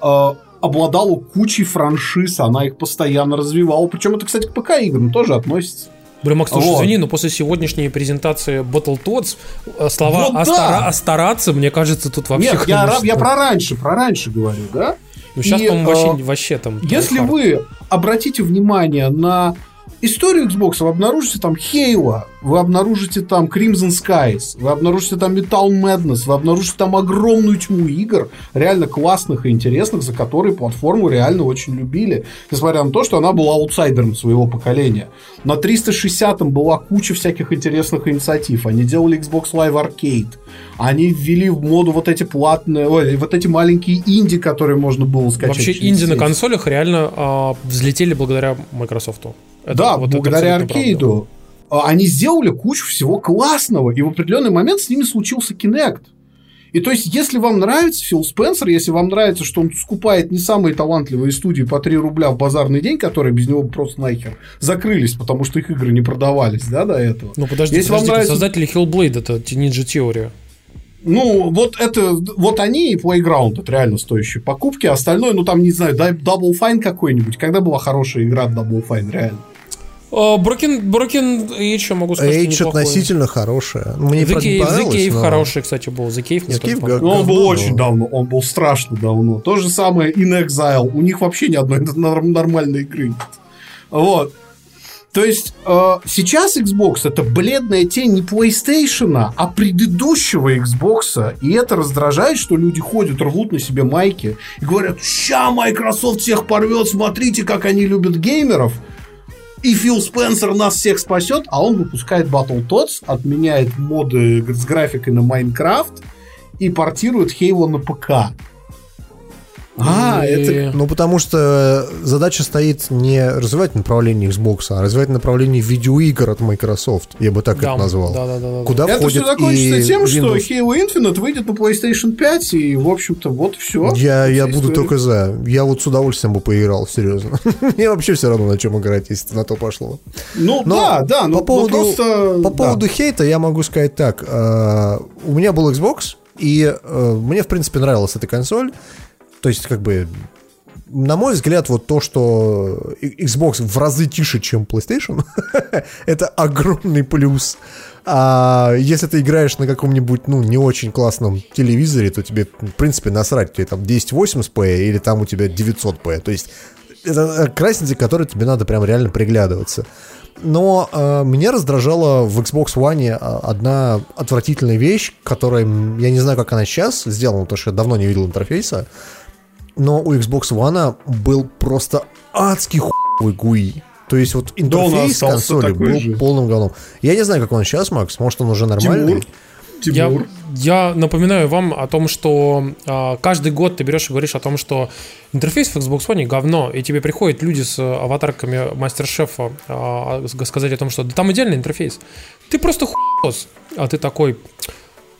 D: э, обладала кучей франшиз, она их постоянно развивала. Причем это, кстати, к ПК-играм тоже относится.
C: Блин, Макс, слушай,
D: Вот.
C: извини, но после сегодняшней презентации Battletoads э, слова
D: Вот да.
C: «остара- «остараться», мне кажется, тут вообще...
D: Нет, я, я про раньше, про раньше говорю, да?
C: Ну, сейчас, по-моему,
D: э,
C: вообще, вообще там...
D: Если
C: tryhard.
D: вы обратите внимание на историю Xbox, вы обнаружите там Halo, вы обнаружите там Crimson Skies, вы обнаружите там Metal Madness, вы обнаружите там огромную тьму игр, реально классных и интересных, за которые платформу реально очень любили, несмотря на то, что она была аутсайдером своего поколения. На 360-м была куча всяких интересных инициатив. Они делали Xbox Live Arcade, они ввели в моду вот эти платные, ой, вот эти маленькие инди, которые можно было скачать.
C: Вообще, инди на консолях реально а, взлетели благодаря Microsoft. Это-
D: да,
C: вот
D: благодаря
C: правда.
D: аркейду. А, Они сделали кучу всего классного, и в определенный момент с ними случился Kinect. И то есть, если вам нравится Фил Спенсер, если вам нравится, что он скупает не самые талантливые студии по 3 рубля в базарный день, которые без него просто нахер закрылись, потому что их игры не продавались, да, до этого.
C: Ну подожди, если подожди, вам нравится... создатели Hellblade, это Ninja Theory.
D: Ну, вот это, вот они и Playground, это реально стоящие покупки. Остальное, ну, там, не знаю, Double Fine какой-нибудь. Когда была хорошая игра Double Fine, реально?
C: Broken, Broken Age, могу сказать,
B: Age относительно хорошая. Мне
C: The, Cave, The Cave но... хороший, кстати, был. The Cave, The Cave
D: г- Он был очень давно, он был страшно давно. То же самое In Exile. У них вообще ни одной нормальной игры нет. Вот. То есть э, сейчас Xbox это бледная тень не PlayStation, а предыдущего Xbox. И это раздражает, что люди ходят, рвут на себе майки и говорят, ща Microsoft всех порвет, смотрите, как они любят геймеров. И Фил Спенсер нас всех спасет, а он выпускает Battletoads, отменяет моды с графикой на Майнкрафт и портирует Halo на ПК.
B: А, и... это... Ну, потому что задача стоит не развивать направление Xbox, а развивать направление видеоигр от Microsoft. Я бы так да, это назвал. Да, да, да,
D: Куда это входит все закончится тем, что Halo Infinite выйдет на PlayStation 5, и, в общем-то, вот все.
B: Я, я буду только за. Я вот с удовольствием бы поиграл, серьезно. [LAUGHS] Мне вообще все равно на чем играть, если на то пошло.
D: Ну, но да, да.
B: Но, по поводу, просто... по поводу да. хейта я могу сказать так. Uh, у меня был Xbox, и uh, мне, в принципе, нравилась эта консоль. То есть, как бы, на мой взгляд, вот то, что Xbox в разы тише, чем PlayStation, [LAUGHS] это огромный плюс. А если ты играешь на каком-нибудь, ну, не очень классном телевизоре, то тебе, в принципе, насрать, тебе там 1080p или там у тебя 900p. То есть это разница, которой тебе надо прям реально приглядываться. Но э, меня раздражала в Xbox One одна отвратительная вещь, которая, я не знаю, как она сейчас сделана, потому что я давно не видел интерфейса но у Xbox One был просто адский хуевый GUI. То есть вот интерфейс да консоли был же. полным говном. Я не знаю, как он сейчас, Макс, может он уже нормальный.
C: Тимур. Я, я напоминаю вам о том, что а, каждый год ты берешь и говоришь о том, что интерфейс в Xbox One говно, и тебе приходят люди с аватарками мастер-шефа а, сказать о том, что да там идеальный интерфейс. Ты просто хуёс. А ты такой,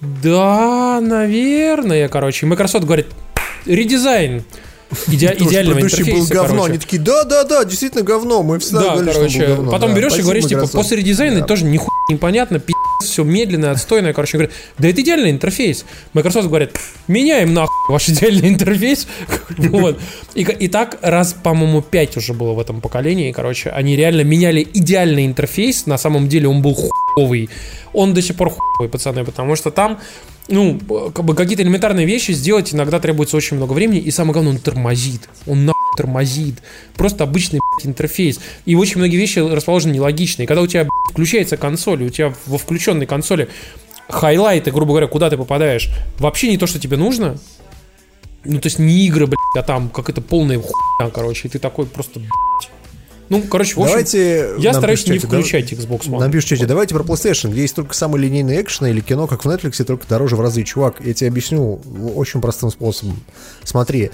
C: да, наверное, короче. Microsoft говорит, редизайн иде- идеального интерфейса. был
B: говно. Короче. Они такие, да-да-да, действительно говно. Мы всегда да, говорили, короче, что был говно.
C: Потом
B: да,
C: берешь и говоришь, типа, после редизайна да. тоже нихуя непонятно, пи***, все медленное, отстойное. Короче, говорят, да это идеальный интерфейс. Microsoft говорит, меняем нахуй ваш идеальный интерфейс. [LAUGHS] вот. и, и так раз, по-моему, 5 уже было в этом поколении. Короче, они реально меняли идеальный интерфейс. На самом деле он был хуевый. Он до сих пор хуевый, пацаны, потому что там ну, как бы какие-то элементарные вещи сделать иногда требуется очень много времени, и самое главное, он тормозит. Он нахуй тормозит. Просто обычный блядь, интерфейс. И очень многие вещи расположены нелогично. И когда у тебя блядь, включается консоль, у тебя во включенной консоли хайлайты, грубо говоря, куда ты попадаешь, вообще не то, что тебе нужно. Ну, то есть не игры, блядь, а там какая-то полная хуйня, короче, и ты такой просто, блядь, ну, короче, в общем, давайте я стараюсь не включать Xbox One.
B: Нам пишите, давайте про PlayStation, где есть только самый линейный экшен или кино, как в Netflix, только дороже в разы. Чувак, я тебе объясню очень простым способом. Смотри,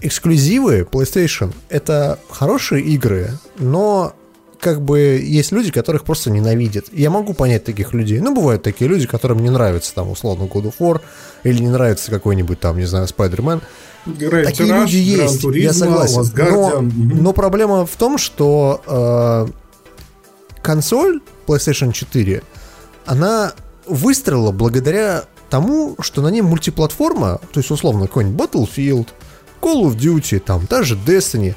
B: эксклюзивы PlayStation — это хорошие игры, но как бы есть люди, которых просто ненавидят. Я могу понять таких людей. Ну, бывают такие люди, которым не нравится там, условно, God of War, или не нравится какой-нибудь там, не знаю, Spider-Man. Great Такие Rush, люди есть, Turismo, я согласен. Но, но проблема в том, что э, консоль PlayStation 4, она выстрелила благодаря тому, что на ней мультиплатформа, то есть условно какой-нибудь Battlefield, Call of Duty, там, та же Destiny,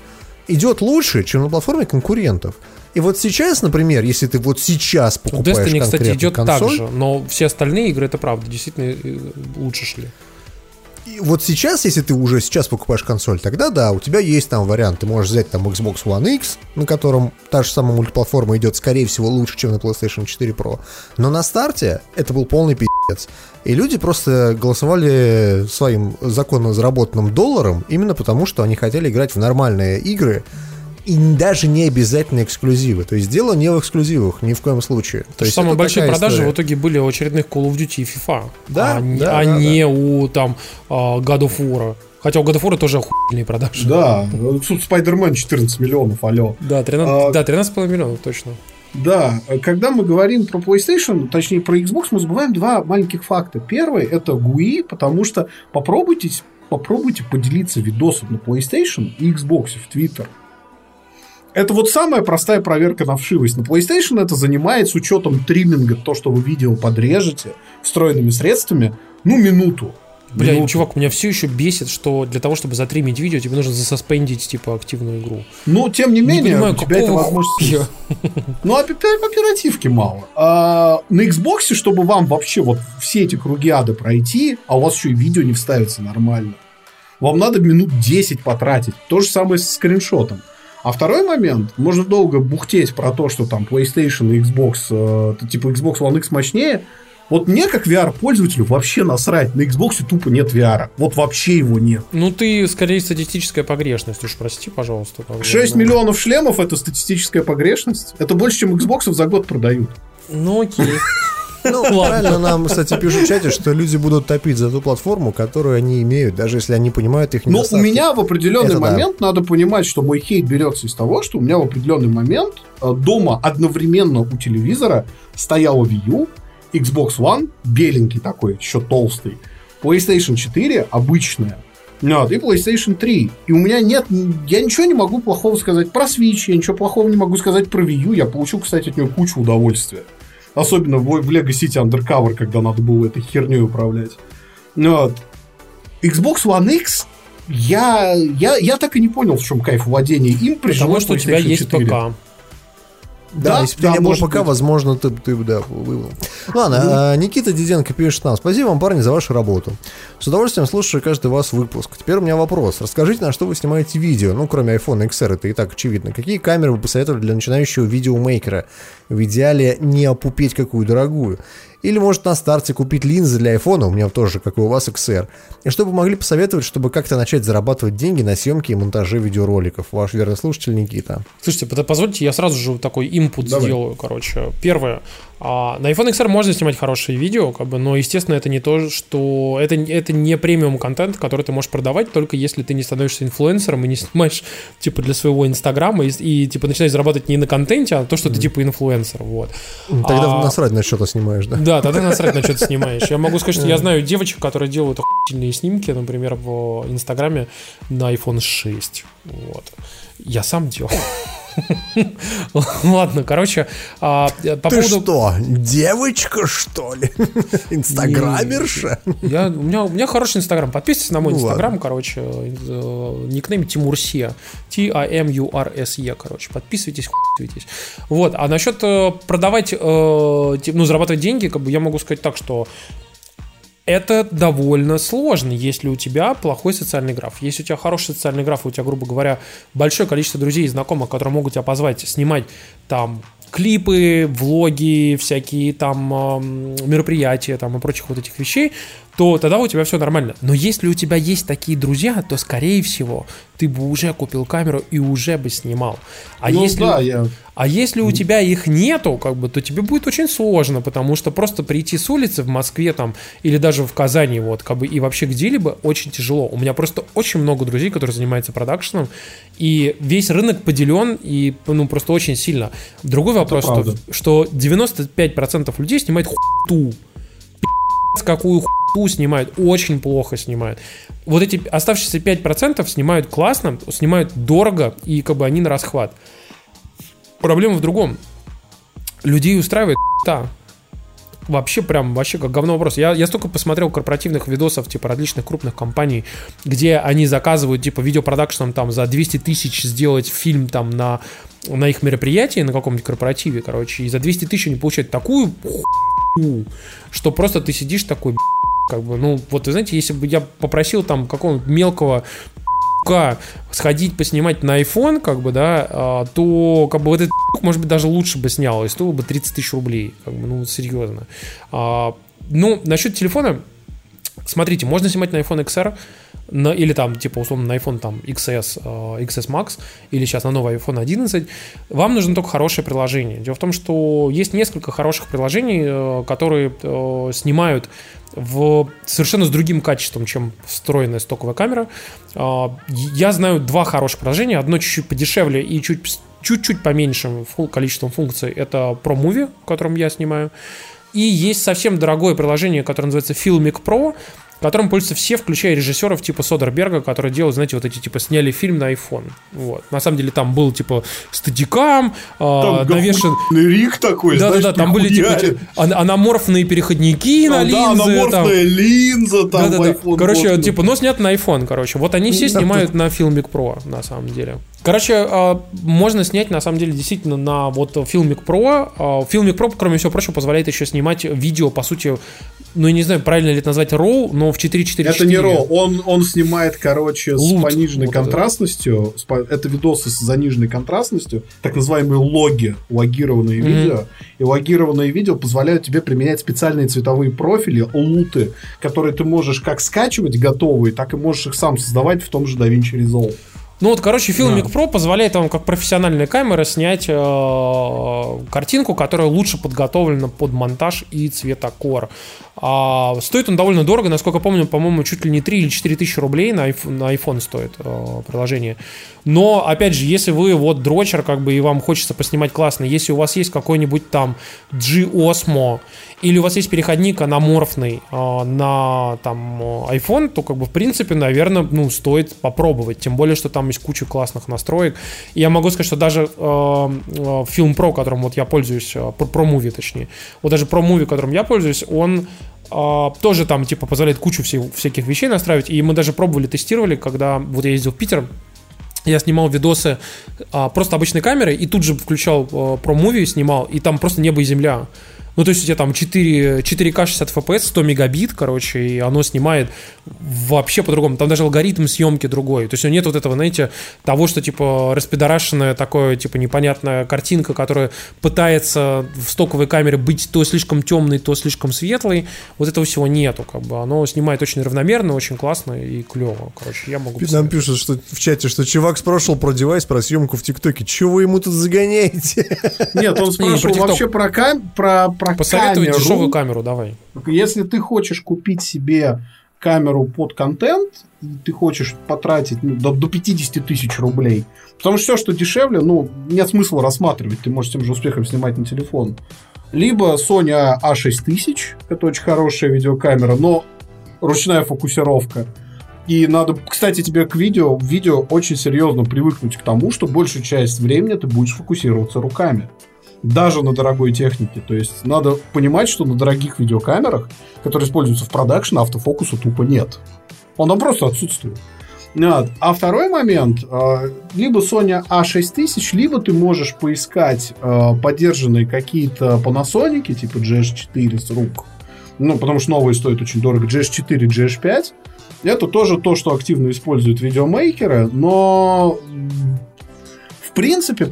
B: идет лучше, чем на платформе конкурентов. И вот сейчас, например, если ты вот сейчас покупаешь Destiny, кстати, идет консоль, так же,
C: но все остальные игры, это правда, действительно э, лучше шли
B: вот сейчас, если ты уже сейчас покупаешь консоль, тогда да, у тебя есть там вариант. Ты можешь взять там Xbox One X, на котором та же самая мультиплатформа идет, скорее всего, лучше, чем на PlayStation 4 Pro. Но на старте это был полный пиздец. И люди просто голосовали своим законно заработанным долларом именно потому, что они хотели играть в нормальные игры, и даже не обязательно эксклюзивы. То есть дело не в эксклюзивах, ни в коем случае. То есть
C: самые большие продажи история. в итоге были у очередных Call of Duty и FIFA,
B: да,
C: а,
B: да,
C: а
B: да,
C: не да. у там а, God of War. Хотя у God of War тоже охуенные продажи.
D: Да, тут Spider-Man 14 миллионов, алло.
C: Да, 13, а, да, 13,5 миллионов, точно.
D: Да, когда мы говорим про PlayStation, точнее про Xbox, мы забываем два маленьких факта. Первый это GUI, потому что попробуйте, попробуйте поделиться видосом на PlayStation и Xbox в Twitter. Это вот самая простая проверка на вшивость. На PlayStation это занимает с учетом тримминга, то, что вы видео подрежете встроенными средствами, ну, минуту.
C: Бля,
D: Минуту.
C: чувак, меня все еще бесит, что для того, чтобы затримить видео, тебе нужно засаспендить, типа, активную игру.
D: Но, тем не менее,
C: не понимаю,
D: у тебя это возможность. Ну, а оп- оперативки мало. А, на Xbox, чтобы вам вообще вот все эти круги ада пройти, а у вас еще и видео не вставится нормально, вам надо минут 10 потратить. То же самое с скриншотом. А второй момент, можно долго бухтеть про то, что там PlayStation и Xbox, э, типа Xbox One X мощнее. Вот мне, как VR-пользователю, вообще насрать. На Xbox тупо нет VR. Вот вообще его нет.
C: Ну, ты, скорее, статистическая погрешность, уж прости, пожалуйста. бы,
D: 6
C: ну.
D: миллионов шлемов это статистическая погрешность. Это больше, чем Xbox за год продают.
C: Ну, окей.
B: Ну, правильно нам, кстати, пишут в чате, что люди будут топить за ту платформу, которую они имеют, даже если они понимают их
D: Но у
B: недостатки.
D: меня в определенный
B: Это да.
D: момент надо понимать, что мой хейт берется из того, что у меня в определенный момент э, дома одновременно у телевизора стояла Wii U, Xbox One, беленький такой, еще толстый, PlayStation 4 обычная, вот, и PlayStation 3. И у меня нет, я ничего не могу плохого сказать про Switch, я ничего плохого не могу сказать про Wii U. Я получил, кстати, от нее кучу удовольствия. Особенно в, в Lego City Undercover, когда надо было этой херней управлять. Вот. Xbox One X я, я, я так и не понял, в чем кайф владения им,
C: Потому что у тебя есть
D: 4.
C: ПК.
B: Да,
D: Да,
B: если бы
D: да,
B: не было пока,
D: быть.
B: возможно, ты, ты бы, да, вывел. Ладно, а, Никита Диденко пишет нам. Спасибо вам, парни, за вашу работу. С удовольствием слушаю каждый вас выпуск. Теперь у меня вопрос. Расскажите, на что вы снимаете видео? Ну, кроме iPhone XR, это и так очевидно. Какие камеры вы посоветовали для начинающего видеомейкера? В идеале не опупеть какую дорогую. Или, может, на старте купить линзы для iPhone, у меня тоже, как и у вас, XR. И что бы могли посоветовать, чтобы как-то начать зарабатывать деньги на съемке и монтаже видеороликов? Ваш верный слушатель Никита.
C: Слушайте, позвольте, я сразу же такой
D: Давай.
C: сделаю, короче. Первое. А, на iPhone XR можно снимать хорошие видео, как бы, но, естественно, это не то, что... Это, это не премиум контент, который ты можешь продавать, только если ты не становишься инфлюенсером и не [LAUGHS] снимаешь, типа, для своего Инстаграма и, и, типа, начинаешь зарабатывать не на контенте, а то, что ты, типа, инфлюенсер, вот.
B: Тогда
C: А,
B: насрать на что-то снимаешь, да?
C: Да, тогда насрать на что ты снимаешь. Я могу сказать, что я знаю девочек, которые делают охуительные снимки, например, в Инстаграме на iPhone 6. Вот. Я сам делал. [LAUGHS] Ладно, короче, а, по
B: Ты
C: поводу...
B: что, девочка, что ли? [LAUGHS] Инстаграмерша?
C: Я, у, меня, у меня хороший инстаграм. Подписывайтесь на мой
B: Ну
C: инстаграм, короче. э, никнейм Тимурсе. T-I-M-U-R-S-E, короче. Подписывайтесь, хуйтесь. Вот. А насчет э, продавать, э, ну, зарабатывать деньги, как бы я могу сказать так, что это довольно сложно, если у тебя плохой социальный граф. Если у тебя хороший социальный граф, у тебя, грубо говоря, большое количество друзей и знакомых, которые могут тебя позвать снимать там клипы, влоги, всякие там мероприятия там и прочих вот этих вещей, то тогда у тебя все нормально. Но если у тебя есть такие друзья, то, скорее всего, ты бы уже купил камеру и уже бы снимал. А
D: Ну
C: если...
D: да, я...
C: А если у тебя их нету, как бы, то тебе будет очень сложно, потому что просто прийти с улицы в Москве там или даже в Казани, вот, как бы, и вообще где-либо очень тяжело. У меня просто очень много друзей, которые занимаются продакшеном, и весь рынок поделен, и, ну, просто очень сильно. Другой вопрос, что, что 95% людей снимают хуту. Пи***ц, какую хуту снимают, очень плохо снимают. Вот эти оставшиеся 5% снимают классно, снимают дорого, и как бы они на расхват. Проблема в другом. Людей устраивает та. Вообще прям, вообще как говно вопрос. Я, я столько посмотрел корпоративных видосов, типа, различных крупных компаний, где они заказывают, типа, видеопродакшеном там за 200 тысяч сделать фильм там на, на их мероприятии, на каком-нибудь корпоративе, короче, и за 200 тысяч они получают такую хуйню, что просто ты сидишь такой, как бы, ну, вот, вы знаете, если бы я попросил там какого-нибудь мелкого сходить поснимать на iPhone, как бы, да, а, то, как бы, вот этот может быть, даже лучше бы снял, и стоило бы 30 тысяч рублей, как бы, ну, серьезно. А, ну, насчет телефона, смотрите, можно снимать на iPhone XR, на, или там, типа, условно, на iPhone там XS, э, XS Max, или сейчас на новый iPhone 11, вам нужно только хорошее приложение. Дело в том, что есть несколько хороших приложений, э, которые э, снимают в совершенно с другим качеством, чем встроенная стоковая камера. Я знаю два хороших приложения. Одно чуть-чуть подешевле и чуть, чуть-чуть поменьшим количеством функций. Это ProMovie, в котором я снимаю. И есть совсем дорогое приложение, которое называется Filmic Pro, которым пользуются все, включая режиссеров типа Содерберга, которые делают, знаете, вот эти, типа, сняли фильм на iPhone. Вот. На самом деле там был, типа, стадикам,
D: там э, навешен... рик такой,
C: Да-да-да, там были, типа, аноморфные переходники на линзы. Да,
D: аноморфная там. линза там да, да,
C: да. Короче, можно. типа, но снят на iPhone, короче. Вот они все снимают на Filmic Pro, на самом деле. Короче, а, можно снять, на самом деле, действительно на вот Filmic Pro. А, Filmic Pro, кроме всего прочего, позволяет еще снимать видео, по сути, ну, я не знаю, правильно ли это назвать RAW, но в 4.4.4.
D: Это не RAW, он, он снимает, короче, с пониженной вот контрастностью, это. это видосы с заниженной контрастностью, так называемые логи, логированные mm-hmm. видео. И логированные видео позволяют тебе применять специальные цветовые профили, луты, которые ты можешь как скачивать готовые, так и можешь их сам создавать в том же DaVinci Resolve.
C: Ну вот, короче, Filmic да. Pro позволяет вам как профессиональная камера снять э, картинку, которая лучше подготовлена под монтаж и цветокор. А, стоит он довольно дорого, насколько помню, по-моему, чуть ли не 3 или 4 тысячи рублей на iPhone, на iPhone стоит э, приложение. Но, опять же, если вы вот дрочер, как бы, и вам хочется поснимать классно, если у вас есть какой-нибудь там G-Osmo, или у вас есть переходник аноморфный э, на там iPhone, то, как бы, в принципе, наверное, ну, стоит попробовать. Тем более, что там есть куча классных настроек. И я могу сказать, что даже э, Film Pro, которым вот я пользуюсь, э, Pro Movie, точнее, вот даже Pro Movie, которым я пользуюсь, он Uh, тоже там типа позволяет кучу всей, всяких вещей настраивать. И мы даже пробовали, тестировали, когда вот я ездил в Питер, я снимал видосы а, просто обычной камерой и тут же включал а, про муви снимал, и там просто небо и земля. Ну, то есть у тебя там 4, 4К 60 FPS, 100 мегабит, короче, и оно снимает вообще по-другому. Там даже алгоритм съемки другой. То есть у нет вот этого, знаете, того, что типа распидорашенная такое, типа непонятная картинка, которая пытается в стоковой камере быть то слишком темной, то слишком светлой. Вот этого всего нету, как бы. Оно снимает очень равномерно, очень классно и клево. Короче, я могу...
B: Нам пишут что, в чате, что чувак спрашивал про девайс, про съемку в ТикТоке. Чего вы ему тут загоняете?
D: Нет, он спрашивал вообще про, кам... про, про
C: Посоветуй камеру. дешевую камеру, давай.
D: Если ты хочешь купить себе камеру под контент, и ты хочешь потратить ну, до, до 50 тысяч рублей, потому что все, что дешевле, ну, нет смысла рассматривать, ты можешь тем же успехом снимать на телефон. Либо Sony A6000, это очень хорошая видеокамера, но ручная фокусировка. И надо, кстати, тебе к видео, видео очень серьезно привыкнуть к тому, что большую часть времени ты будешь фокусироваться руками даже на дорогой технике. То есть надо понимать, что на дорогих видеокамерах, которые используются в продакшн, автофокуса тупо нет. Он просто отсутствует. А второй момент, э, либо Sony A6000, либо ты можешь поискать э, поддержанные какие-то Panasonic, типа GH4 с рук. Ну, потому что новые стоят очень дорого. GH4, GH5. Это тоже то, что активно используют видеомейкеры, но принципе,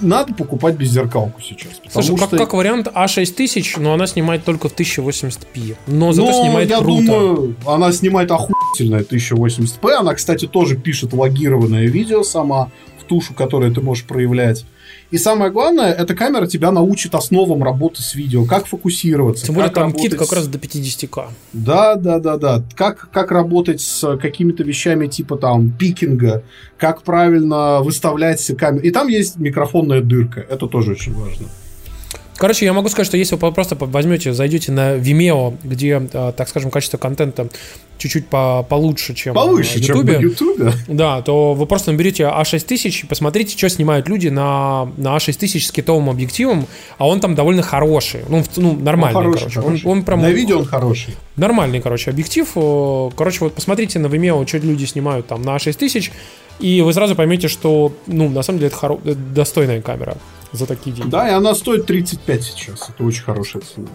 D: надо покупать беззеркалку сейчас.
C: Слушай, как, что... как вариант А6000, но она снимает только в 1080p. Но зато но снимает я круто. думаю,
D: она снимает охуительное 1080p. Она, кстати, тоже пишет логированное видео сама в тушу, которое ты можешь проявлять. И самое главное, эта камера тебя научит основам работы с видео, как фокусироваться.
C: Тем более там кит как раз до 50к.
D: Да, да, да, да. Как, как работать с какими-то вещами типа там пикинга, как правильно выставлять камеру. И там есть микрофонная дырка. Это тоже очень важно.
C: Короче, я могу сказать, что если вы просто возьмете, зайдете на Vimeo, где, а, так скажем, качество контента чуть-чуть по получше, чем
D: Повыше, на YouTube, чем на YouTube.
C: Да, то вы просто наберете А6000 и посмотрите, что снимают люди на, на А6000 с китовым объективом, а он там довольно хороший. Ну, ну нормальный, он хороший, короче.
D: Хороший. Он, он прям, на видео он хороший.
C: Нормальный, короче, объектив. Короче, вот посмотрите на Vimeo, что люди снимают там на А6000, и вы сразу поймете, что, ну, на самом деле, это, хоро... это достойная камера за такие деньги.
D: Да, и она стоит 35 сейчас. Это очень хорошая цена.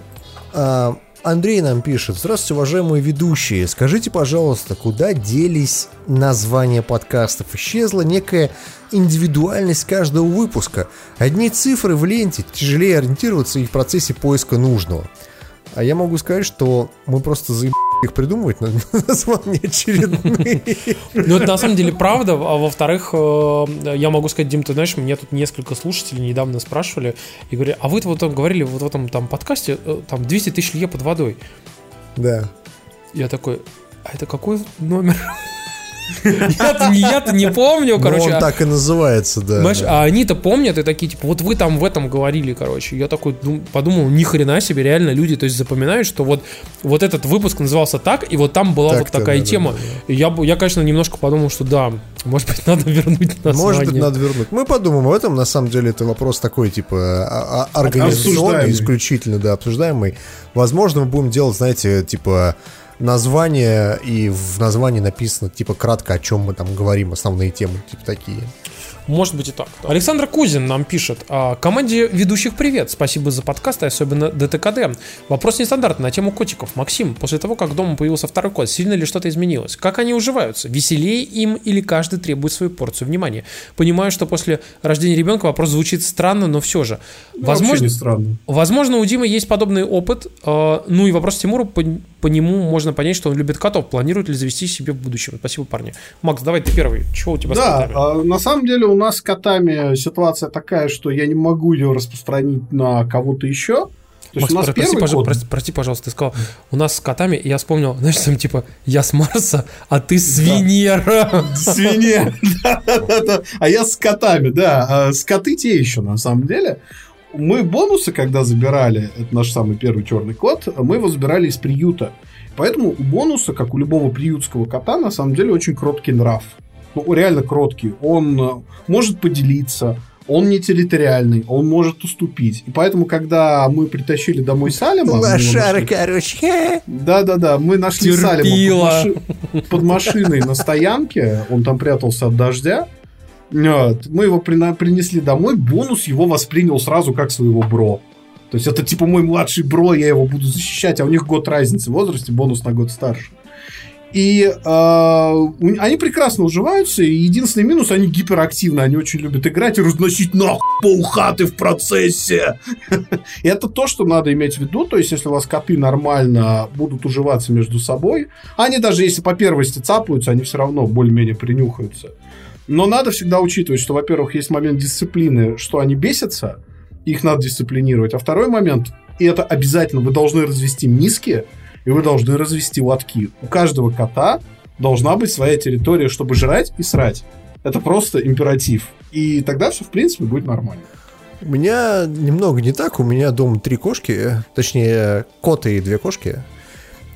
B: А, Андрей нам пишет. Здравствуйте, уважаемые ведущие. Скажите, пожалуйста, куда делись названия подкастов? Исчезла некая индивидуальность каждого выпуска. Одни цифры в ленте, тяжелее ориентироваться и в процессе поиска нужного. А я могу сказать, что мы просто заебали их придумывать, названия [LAUGHS] очередные.
C: Ну, это на самом деле правда. А во-вторых, э, я могу сказать, Дим, ты знаешь, мне тут несколько слушателей недавно спрашивали и говорили, а вы вот там говорили вот в этом там подкасте, э, там 200 тысяч лье под водой.
B: Да.
C: Я такой, а это какой номер? Я-то не, я не помню,
B: Ну,
C: короче.
B: он
C: а-
B: так и называется, да.
C: Понимаешь,
B: да.
C: а они-то помнят и такие, типа, вот вы там в этом говорили, короче. Я такой дум- подумал, ни хрена себе, реально люди, то есть запоминают, что вот, вот этот выпуск назывался так, и вот там была вот такая
B: да, да,
C: тема. я, бы- я, конечно, немножко подумал, что да, может быть, [LAUGHS] надо вернуть название.
B: Может быть, надо вернуть. Мы подумаем об этом. На самом деле, это вопрос такой, типа, а- а- организационный, исключительно, да, обсуждаемый. Возможно, мы будем делать, знаете, типа, название, и в названии написано, типа, кратко, о чем мы там говорим, основные темы, типа, такие.
C: Может быть и так. Александр Кузин нам пишет. «А, Команде ведущих привет. Спасибо за подкаст и особенно ДТКД. Вопрос нестандартный на тему котиков. Максим, после того, как дома появился второй кот, сильно ли что-то изменилось? Как они уживаются? Веселее им или каждый требует свою порцию внимания? Понимаю, что после рождения ребенка вопрос звучит странно, но все же.
D: Ну,
C: Возможно,
D: не странно.
C: Возможно, у Димы есть подобный опыт. э, Ну и вопрос Тимуру, по, по нему можно понять, что он любит котов. Планирует ли завести себе в будущем? Спасибо, парни. Макс, давай ты первый. Чего у тебя с
D: Да,
C: котами?
D: а, на самом деле у нас с котами ситуация такая, что я не могу ее распространить на кого-то еще. То есть
C: Макс,
D: у нас
C: про- прости,
D: первый
C: пожа-
D: кот.
C: прости, прости, пожалуйста, ты сказал, у нас с котами, я вспомнил, знаешь, там типа, я с Марса, а ты с Венера.
D: Свинья. [LAUGHS] Да-да-да. А я с котами, да. А С коты те еще, на самом деле. Мы бонусы, когда забирали, это наш самый первый черный кот, мы его забирали из приюта. Поэтому у бонуса, как у любого приютского кота, на самом деле очень кроткий нрав. Ну, реально кроткий. Он э, может поделиться, он не территориальный, он может уступить. И поэтому, когда мы притащили домой Салема... нашли-
B: короче.
D: да-да-да, мы нашли
C: Терпила.
D: Салема под, маши- под машиной на стоянке, он там прятался от дождя. Вот. Мы его прина- принесли домой, бонус его воспринял сразу как своего бро. То есть это типа мой младший бро, я его буду защищать, а у них год разницы в возрасте, бонус на год старше. И э, они прекрасно уживаются, и единственный минус, они гиперактивны, они очень любят играть и разносить нахуй полхаты в процессе. [LAUGHS] Это то, что надо иметь в виду. То есть, если у вас коты нормально будут уживаться между собой, они даже если по первости цапаются, они все равно более-менее принюхаются. Но надо всегда учитывать, что, во-первых, есть момент дисциплины, что они бесятся, их надо дисциплинировать. А второй момент, и это обязательно, вы должны развести миски, и вы должны развести лотки. У каждого кота должна быть своя территория, чтобы жрать и срать. Это просто императив. И тогда все, в принципе, будет нормально.
B: У меня немного не так. У меня дома три кошки, точнее, кот и две кошки.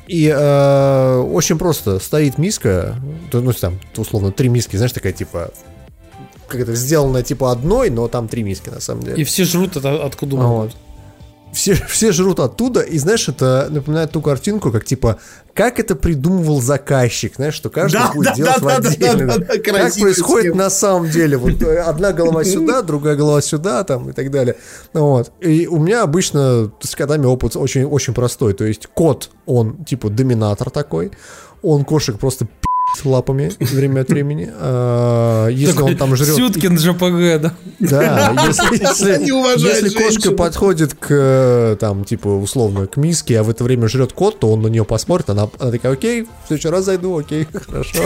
B: И э, очень просто стоит миска, ну там условно три миски, знаешь, такая типа как это сделано типа одной, но там три миски на самом деле.
C: И все жрут это откуда могут.
B: вот. Все, все жрут оттуда, и знаешь, это напоминает ту картинку, как типа, как это придумывал заказчик, знаешь, что каждый
D: Да,
B: будет
D: да,
B: делать
D: да,
B: в
D: да, да,
B: отдельно.
D: да, да,
B: Как происходит
D: схема.
B: на самом деле. Вот э, одна голова сюда, другая голова сюда, там и так далее. Ну Вот. И у меня обычно с котами опыт очень, очень простой. То есть кот, он типа доминатор такой, он кошек просто пи***т лапами время от времени. А, Если он там жрет
C: Сюткин ЖПГ, да.
B: да, [LAUGHS] если, кошка подходит к, там, типа, условно, к миске, а в это время жрет кот, то он на нее посмотрит, она, она такая, окей, в следующий раз зайду, окей, [LAUGHS] хорошо.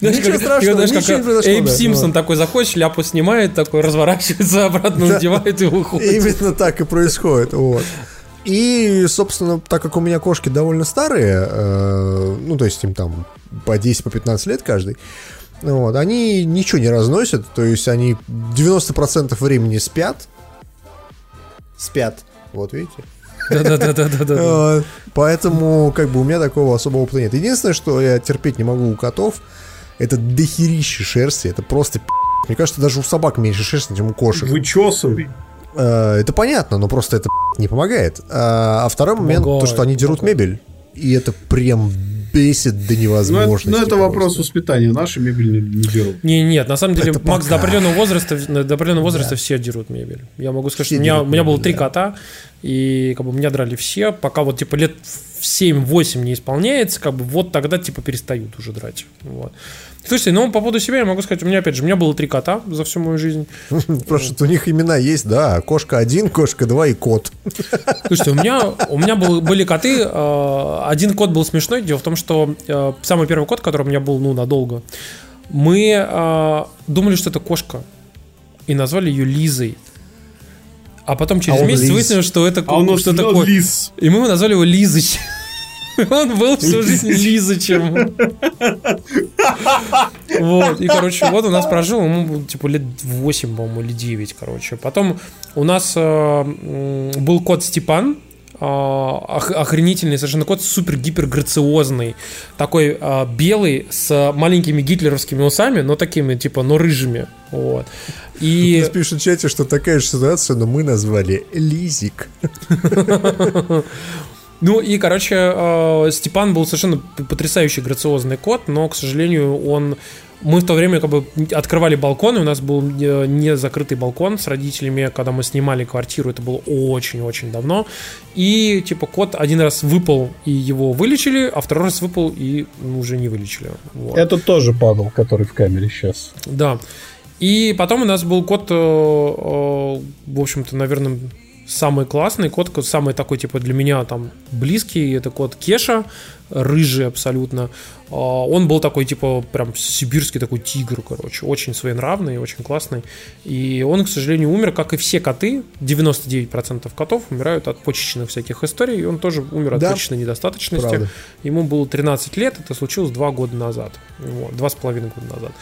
B: Ничего страшного, ничего не произошло,
C: Эйб
B: да,
C: Симпсон
B: ну.
C: такой заходит, шляпу снимает, такой разворачивается, обратно надевает и выходит.
B: Именно так и происходит, вот. И, собственно, так как у меня кошки довольно старые, э, ну, то есть им там по 10, по 15 лет каждый, вот, они ничего не разносят, то есть они 90% времени спят, спят, вот видите,
C: Да-да-да-да-да. [LAUGHS]
B: Э, Поэтому, как бы, у меня такого особого опыта нет. Единственное, что я терпеть не могу у котов, это дохерище шерсти. Это просто пи***. Мне кажется, даже у собак меньше шерсти, чем у кошек.
D: Вычесывай.
B: Э, Это понятно, но просто это [LAUGHS] не помогает. А а второй момент, то, что они дерут мебель. И это прям бесит до
D: Ну, это,
B: невозможности.
D: ну, это вопрос воспитания. Наши мебель не, не дерут.
C: Не, нет, на самом деле,
B: Это
C: Макс, до
B: пока.
C: определенного возраста, до определенного возраста все дерут мебель. Я могу сказать,
B: Все
C: что у меня, у меня было три
B: да.
C: кота, и как бы меня драли все, пока вот типа лет в 7-8 не исполняется, как бы вот тогда типа перестают уже драть. Вот. Слушайте, ну по поводу себя я могу сказать, у меня опять же, у меня было три кота за всю мою жизнь. [LAUGHS]
B: Просто у них имена есть, да. Кошка один, кошка два и кот. [LAUGHS]
C: Слушайте, у меня, у меня был, были коты. э, один кот был смешной. Дело в том, что э, самый первый кот, который у меня был, ну, надолго, мы э, думали, что это кошка. И назвали ее Лизой. А потом через
B: А
C: месяц выяснилось, что это
D: А он
C: что такое.
D: лис.
C: И мы назвали его Лизыч. [LAUGHS] Он был всю жизнь Лизычем. Вот, и, короче, вот у нас прожил, ему, типа, лет 8, по-моему, или 9, короче. Потом у нас э, был кот Степан, охренительный совершенно кот, супер-гипер грациозный, такой а, белый с маленькими гитлеровскими усами, но такими типа, но рыжими, вот.
B: И... [LAUGHS] Здесь пишут в чате, что такая же ситуация, но мы назвали Лизик. [LAUGHS]
C: Ну и, короче, а, Степан был совершенно потрясающий грациозный кот, но, к сожалению, он мы в то время как бы открывали балкон, и у нас был не закрытый балкон с родителями, когда мы снимали квартиру, это было очень-очень давно. И типа кот один раз выпал, и его вылечили, а второй раз выпал, и уже не вылечили.
D: Вот. Это тоже падал, который в камере сейчас.
C: Да. И потом у нас был кот, э, э, в общем-то, наверное, самый классный кот, самый такой, типа, для меня там близкий, это кот Кеша, рыжий абсолютно. А, он был такой, типа, прям сибирский такой тигр, короче, очень своенравный, очень классный. И он, к сожалению, умер, как и все коты, 99% котов умирают от почечных всяких историй, и он тоже умер от да. почечной недостаточности. Правда. Ему было 13 лет, это случилось 2 года назад, вот, 2,5 года назад.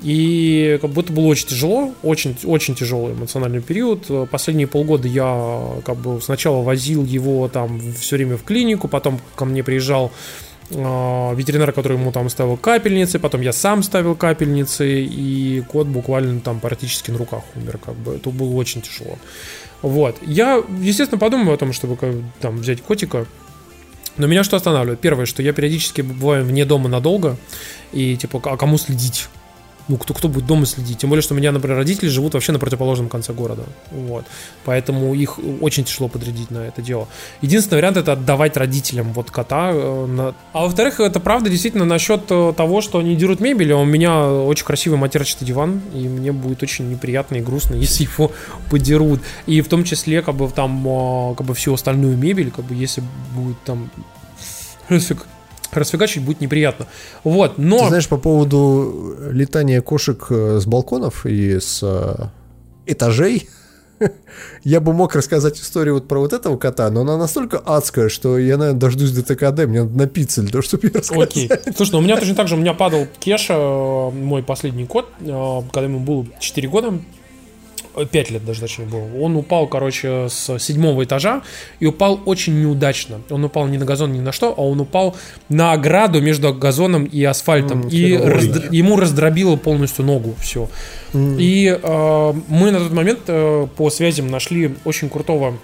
C: И как будто было очень тяжело, очень, очень тяжелый эмоциональный период. Последние полгода я как бы сначала возил его там все время в клинику, потом ко мне приезжал э, ветеринар, который ему там ставил капельницы, потом я сам ставил капельницы, и кот буквально там практически на руках умер, как бы. Это было очень тяжело. Вот. Я, естественно, подумаю о том, чтобы там взять котика, но меня что останавливает? Первое, что я периодически бываю вне дома надолго, и типа, а кому следить? Ну, кто, кто будет дома следить. Тем более, что у меня, например, родители живут вообще на противоположном конце города. Вот. Поэтому их очень тяжело подрядить на это дело. Единственный вариант это отдавать родителям вот кота. Э, на... А во-вторых, это правда действительно насчет э, того, что они дерут мебель. А у меня очень красивый матерчатый диван, и мне будет очень неприятно и грустно, [LAUGHS] если его подерут. И в том числе, как бы там, э, как бы всю остальную мебель, как бы если будет там [LAUGHS] расфигачить будет неприятно. Вот, но...
B: Ты знаешь, по поводу летания кошек э, с балконов и с э, этажей, [LAUGHS] я бы мог рассказать историю вот про вот этого кота, но она настолько адская, что я, наверное, дождусь до ТКД, мне надо напиться для того, чтобы ее рассказать. Окей.
C: Слушай, ну у меня точно так же, у меня падал Кеша, э, мой последний кот, когда ему было 4 года, 5 лет даже точнее было. Он упал, короче, с седьмого этажа и упал очень неудачно. Он упал не на газон, ни на что, а он упал на ограду между газоном и асфальтом. Mm, и раздр... ему раздробило полностью ногу все. Mm. И э, мы на тот момент э, по связям нашли очень крутого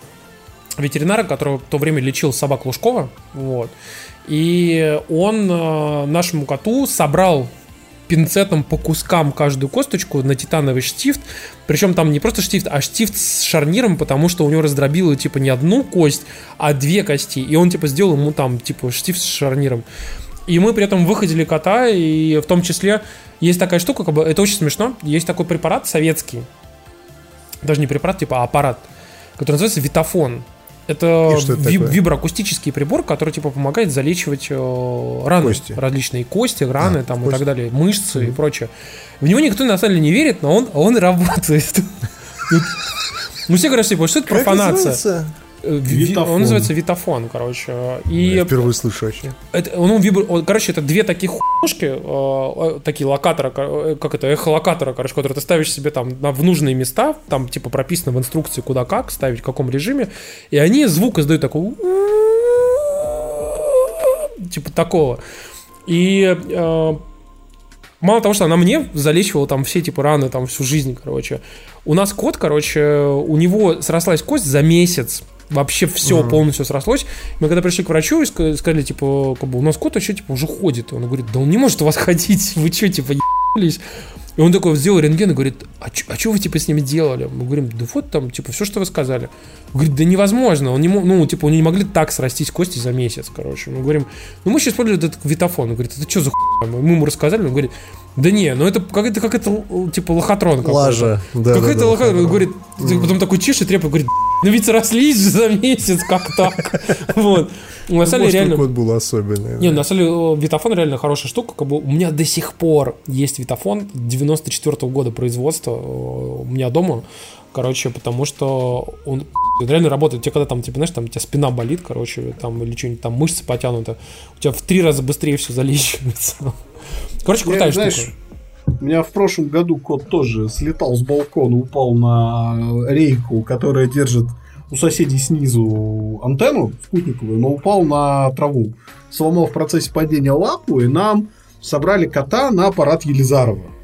C: ветеринара, который в то время лечил собак Лужкова. Вот. И он э, нашему коту собрал пинцетом по кускам каждую косточку на титановый штифт. Причем там не просто штифт, а штифт с шарниром, потому что у него раздробило типа не одну кость, а две кости. И он типа сделал ему там типа штифт с шарниром. И мы при этом выходили кота, и в том числе есть такая штука, как бы, это очень смешно, есть такой препарат советский, даже не препарат, типа а аппарат, который называется Витафон. Это, это ви- виброакустический прибор, который типа помогает залечивать э, раны, кости. различные кости, раны а, там кости. и так далее, мышцы mm-hmm. и прочее. В него никто на самом деле не верит, но он, он [LAUGHS] работает. [LAUGHS] Ну все говорят, типа, что это профанация? Э, Витафон. Он называется Витафон, короче. И
B: Я впервые слышу вообще.
C: Это, он, он, короче, это две таких хуйнушки, э, э, такие локатора, как это, эхолокатора, короче, которые ты ставишь себе там в нужные места, там типа прописано в инструкции, куда как ставить, в каком режиме, и они звук издают такой типа такого. И э, мало того, что она мне залечивала там все типа раны там всю жизнь, короче. У нас кот, короче, у него срослась кость за месяц вообще все mm-hmm. полностью срослось. Мы когда пришли к врачу и сказали, типа, как бы, у нас кот вообще, типа, уже ходит. И он говорит, да он не может у вас [LAUGHS] ходить, вы что, типа, ебались? И он такой сделал рентген и говорит, а, а что вы, типа, с ними делали? Мы говорим, да вот там, типа, все, что вы сказали. Он говорит, да невозможно, он не ну, типа, они не могли так срастись кости за месяц, короче. Мы говорим, ну, мы сейчас используем этот витофон. Он говорит, это что за хуйня? Мы ему рассказали, он говорит, да не, ну это как это, как это типа лохотрон какой-то.
B: Лажа.
C: Да, какой-то да, лохотрон. Да. Он говорит, потом такой чешет, трепет, говорит, ну ведь срослись за месяц, как так? [LAUGHS] Вот. На самом деле реально...
B: код был особенный.
C: Не, на самом деле Витафон реально хорошая штука. Как бы у меня до сих пор есть Витафон 94 -го года производства у меня дома. Короче, потому что он Это реально работает. Тебе когда там, типа, знаешь, там у тебя спина болит, короче, там, или что-нибудь там мышцы потянуты, у тебя в три раза быстрее все залечивается. [LAUGHS] Короче, крутая
D: Я,
C: штука.
D: знаешь, у меня в прошлом году кот тоже слетал с балкона, упал на рейку, которая держит у соседей снизу антенну спутниковую, но упал на траву. Сломал в процессе падения лапу, и нам собрали кота на аппарат Елизарова.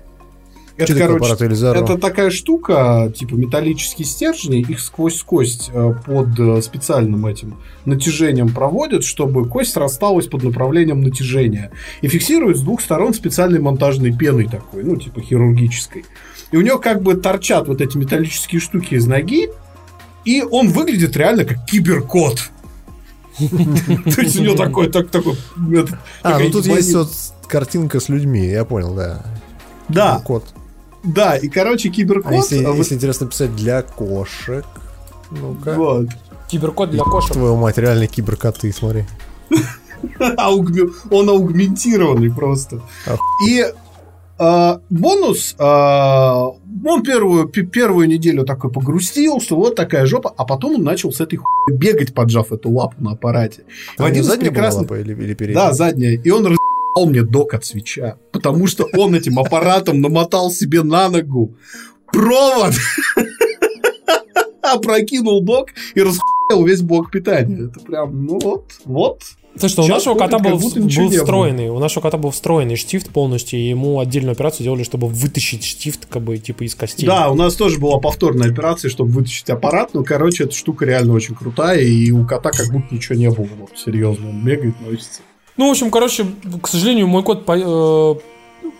B: Что такое аппарат Елизарова?
D: это такая штука, типа металлические стержни, их сквозь кость э, под э, специальным этим натяжением проводят, чтобы кость рассталась под направлением натяжения. И фиксируют с двух сторон специальной монтажной пеной такой, ну, типа хирургической. И у него как бы торчат вот эти металлические штуки из ноги, и он выглядит реально как киберкот. То есть у него такой, так, такой...
B: А, ну тут есть вот картинка с людьми, я понял, да.
D: Да.
B: Кот.
D: Да, и, короче, киберкот...
B: А если, если интересно писать для кошек, ну-ка.
D: Вот.
C: Киберкот для кошек.
B: Твою мать, реально киберкоты, смотри. [LAUGHS]
D: Он аугментированный просто. И а, бонус, а, он первую, пе- первую неделю такой погрустил, что вот такая жопа, а потом он начал с этой хуйней бегать, поджав эту лапу на аппарате. В
B: А
D: один
B: задняя была
D: прекрасных-
B: лапа или, или передняя?
D: Да, задняя. И он разъебал мне док от свеча, потому что он этим аппаратом намотал себе на ногу провод, [LAUGHS] опрокинул док и расхуял весь блок питания. Это прям, ну вот, вот.
C: Слушай, у
D: Сейчас
C: нашего
D: ходит,
C: кота был, был встроенный, у нашего кота был встроенный штифт полностью, и ему отдельную операцию делали, чтобы вытащить штифт, как бы, типа, из костей.
D: Да, у нас тоже была повторная операция, чтобы вытащить аппарат. Ну, короче, эта штука реально очень крутая, и у кота как будто ничего не было. Вот, серьезно, он бегает, носится.
C: Ну, в общем, короче, к сожалению, мой кот по- э,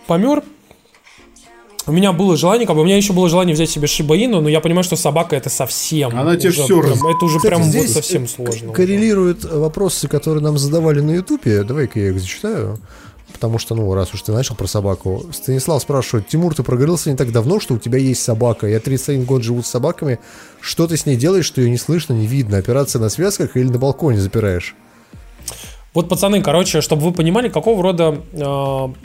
C: помер. У меня было желание, как бы, у меня еще было желание взять себе шибаину, но я понимаю, что собака это совсем.
D: Она тебе
C: прям-
D: раз-
C: Это уже
B: Кстати,
C: прям вот
B: здесь
C: совсем
B: к-
C: сложно. уже.
B: Коррелируют вопросы, которые нам задавали на Ютубе. Давай-ка я их зачитаю. Потому что, ну, раз уж ты начал про собаку. Станислав спрашивает, Тимур, ты прогорелся не так давно, что у тебя есть собака. Я 31 год живу с собаками. Что ты с ней делаешь, что ее не слышно, не видно? Операция на связках или на балконе запираешь?
C: Вот, пацаны, короче, чтобы вы понимали, какого рода э,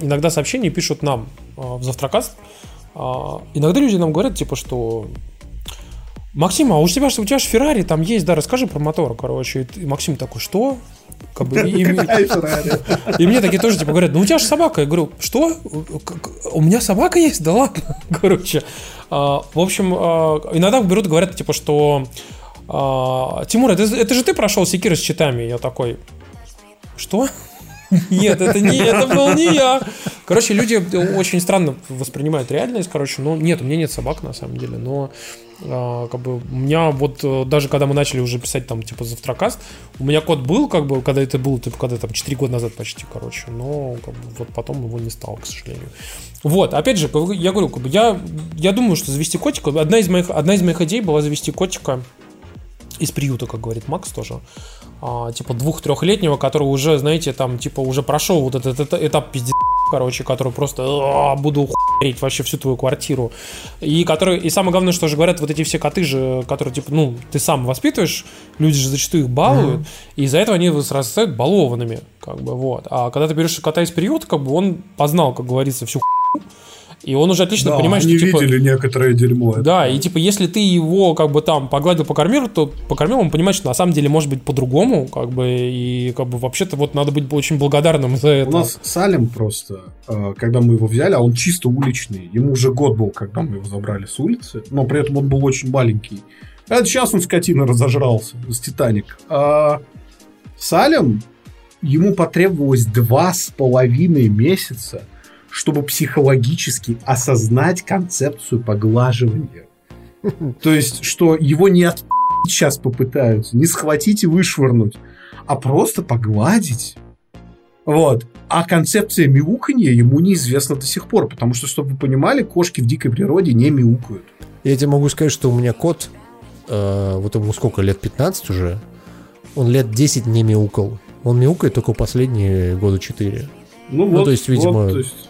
C: иногда сообщения пишут нам э, в Завтракаст. Э, иногда люди нам говорят, типа, что Максим, а у тебя, у тебя же Феррари там есть, да, расскажи про мотор, короче. И Максим такой, что? Как бы, и, и- и мне такие тоже типа говорят, ну у тебя же собака. Я говорю, что? У меня собака есть? Да ладно. [LAUGHS] Короче. а, В общем, а, иногда берут и говорят, типа, что а, Тимур, это, это же ты прошел секиры с читами. Я такой, что? Нет, это не, это был не я. Короче, люди очень странно воспринимают реальность. Короче, ну нет, у меня нет собак на самом деле, но а, как бы у меня вот э, даже когда мы начали уже писать там типа завтракаст, у меня кот был, как бы, когда это было, типа, когда там 4 года назад почти, короче, но как бы, вот потом его не стало, к сожалению. Вот, опять же, я говорю, как бы, я, я думаю, что завести котика, одна из моих, одна из моих идей была завести котика из приюта, как говорит Макс тоже, а, типа двух-трехлетнего, который уже, знаете, там, типа, уже прошел вот этот, эта- этап пиздец, короче, который просто «А, буду хуярить вообще всю твою квартиру. И который, и самое главное, что же говорят, вот эти все коты же, которые, типа, ну, ты сам воспитываешь, люди же зачастую их балуют, и из-за этого они растают балованными, как бы, вот. А когда ты берешь кота из приюта, как бы он познал, как говорится, всю хуйню, и он уже отлично
D: Да,
C: понимает,
D: они
C: что, типа,
D: видели некоторое дерьмо.
C: да, и типа, если ты его как бы там погладил, покормил, то покормил, он понимает, что на самом деле может быть по-другому, как бы, и как бы вообще-то вот надо быть очень благодарным за это.
D: У нас Салем просто, э, когда мы его взяли, а он чисто уличный. Ему уже год был, когда мы его забрали с улицы, но при этом он был очень маленький. Это сейчас он скотина разожрался с Титаник. А Салем, ему потребовалось два с половиной месяца, чтобы психологически осознать концепцию поглаживания. То есть, что его не от сейчас попытаются, не схватить и вышвырнуть, а просто погладить. Вот. А концепция мяуканья ему неизвестна до сих пор, потому что, чтобы вы понимали, кошки в дикой природе не мяукают.
B: Я тебе могу сказать, что у меня кот, э, вот ему сколько, лет 15 уже, он лет 10 не мяукал. Он мяукает только последние года 4.
D: Ну,
B: Ну,
D: вот,
B: то есть, видимо-
D: вот, то есть,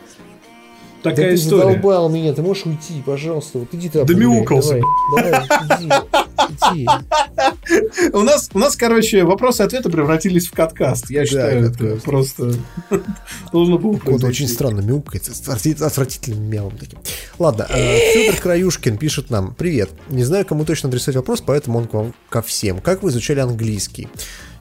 D: такая история.
B: задолбал меня, ты можешь уйти, пожалуйста, вот иди ты
D: Да мяукался.
B: Давай, давай, иди.
D: У нас, у нас, короче, вопросы и ответы превратились в каткаст. Я считаю, это просто [LAUGHS] должно было
B: Кот очень странно мяукает, с отвратит- отвратительным мелом таким. Ладно, э, Федор Краюшкин пишет нам. Привет. Не знаю, кому точно адресовать вопрос, поэтому он к вам ко всем. Как вы изучали английский?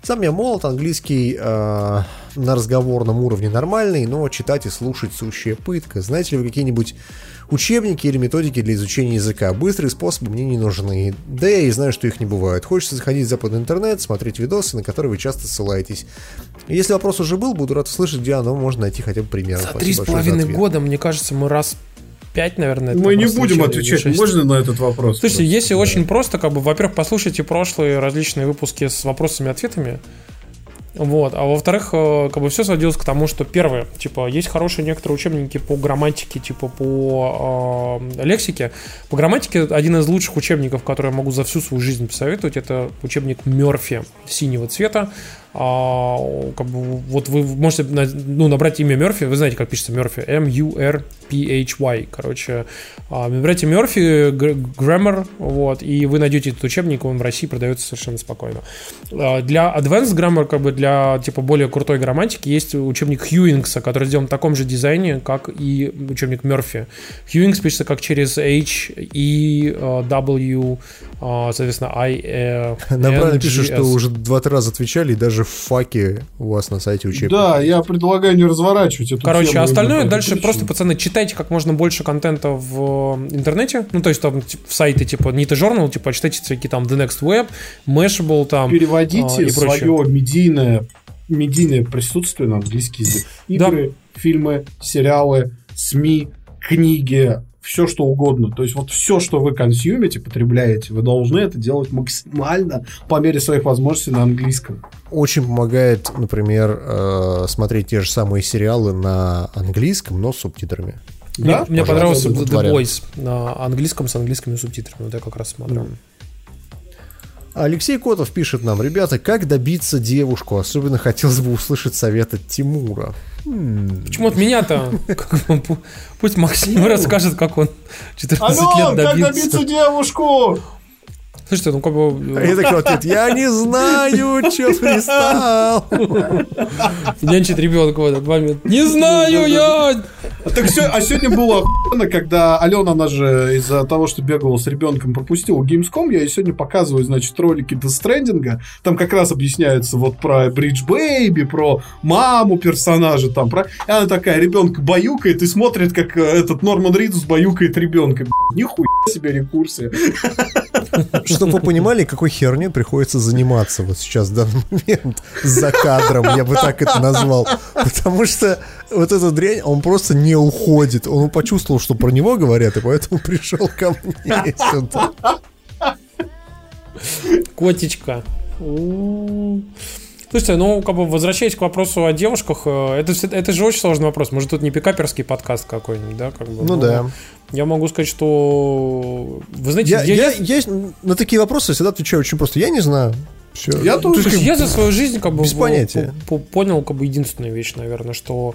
B: Сам я молод, английский э, на разговорном уровне нормальный, но читать и слушать сущая пытка. Знаете ли вы какие-нибудь учебники или методики для изучения языка? Быстрые способы мне не нужны. Да я и знаю, что их не бывает. Хочется заходить в западный интернет, смотреть видосы, на которые вы часто ссылаетесь. Если вопрос уже был, буду рад услышать, где оно можно найти хотя бы примерно.
C: За три с половиной года, мне кажется, мы раз пять, наверное, этот
D: Мы не будем отвечать,
C: шесть.
D: можно на этот вопрос?
C: Слушайте,
D: просто?
C: если очень просто, как бы, во-первых, послушайте прошлые различные выпуски с вопросами и ответами. Вот. А во-вторых, э, как бы все сводилось к тому, что первое, типа, есть хорошие некоторые учебники по грамматике, типа по э, лексике. По грамматике один из лучших учебников, который я могу за всю свою жизнь посоветовать, это учебник Мерфи синего цвета. А, как бы, вот вы можете ну, набрать имя Мерфи, вы знаете, как пишется Мерфи, M-U-R-P-H-Y, короче. А, набирайте Мерфи, Grammar, вот, и вы найдете этот учебник, он в России продается совершенно спокойно. А, Для Advanced Grammar, как бы для типа более крутой грамматики, есть учебник Хьюингса, который сделан в таком же дизайне, как и учебник Мерфи. Хьюингс пишется как через H, E, э, W, соответственно, I,
B: Нам
C: N,
B: правильно пишут, что уже два-три раза отвечали, и даже в факе у вас на сайте учебник.
D: Да, я предлагаю не разворачивать эту
C: Короче,
D: тему
C: остальное дальше
D: этой
C: просто, пацаны, читайте как можно больше контента в э, интернете. Ну, то есть там типа, в сайты типа Nita Journal, типа читайте всякие там The Next Web, Mashable там.
D: Переводите
C: а, и прочее.
D: свое медийное, медийное присутствие на английский язык. Игры, фильмы, сериалы, СМИ, книги, все что угодно. То есть вот все, что вы консюмите, потребляете, вы должны это делать максимально по мере своих возможностей на английском.
B: Очень помогает, например, э, смотреть те же самые сериалы на английском, но с субтитрами.
C: Мне,
D: Да?
C: мне
B: Пожалуйста,
C: понравился The. Boys на английском с английскими субтитрами. Вот я как раз смотрю.
B: Алексей Котов пишет нам, ребята, как добиться девушку? Особенно хотелось бы услышать совет от Тимура.
C: Почему от меня-то? Как Пусть Максим расскажет, как он 14
D: Алло,
C: лет
D: как
C: добился.
D: добиться девушку?
C: Слушайте, ну как бы...
B: А я такой ответ, я не знаю, что пристал.
C: Нянчит ребенка в этот момент. Не знаю я!
D: Так все, а сегодня было охуенно, когда Алена, она же из-за того, что бегала с ребенком, пропустила Gamescom, я ей сегодня показываю, значит, ролики Death Stranding, там как раз объясняется вот про Bridge Baby, про маму персонажа, там, про... И она такая, ребенка баюкает и смотрит, как э, этот Норман Ридус баюкает ребенка. Нихуя себе рекурсия.
B: Чтобы вы понимали, какой херней приходится заниматься вот сейчас в данный момент за кадром, я бы так это назвал. Потому что вот эта дрянь, он просто не уходит. Он почувствовал, что про него говорят, и поэтому пришел ко мне сюда.
C: Котечка. Слушайте, ну, как бы возвращаясь к вопросу о девушках, э, это, это же очень сложный вопрос. Может, тут не пикаперский подкаст какой-нибудь, да? Как бы,
B: Ну
C: но
B: да.
C: Я могу сказать, что... Вы знаете,
B: Я,
C: я,
B: я, я на такие вопросы всегда отвечаю очень просто. Я не знаю. Все.
D: Я тоже.
C: То есть я за свою жизнь как бы
B: без понятия.
C: по- по- понял как бы единственную вещь, наверное, что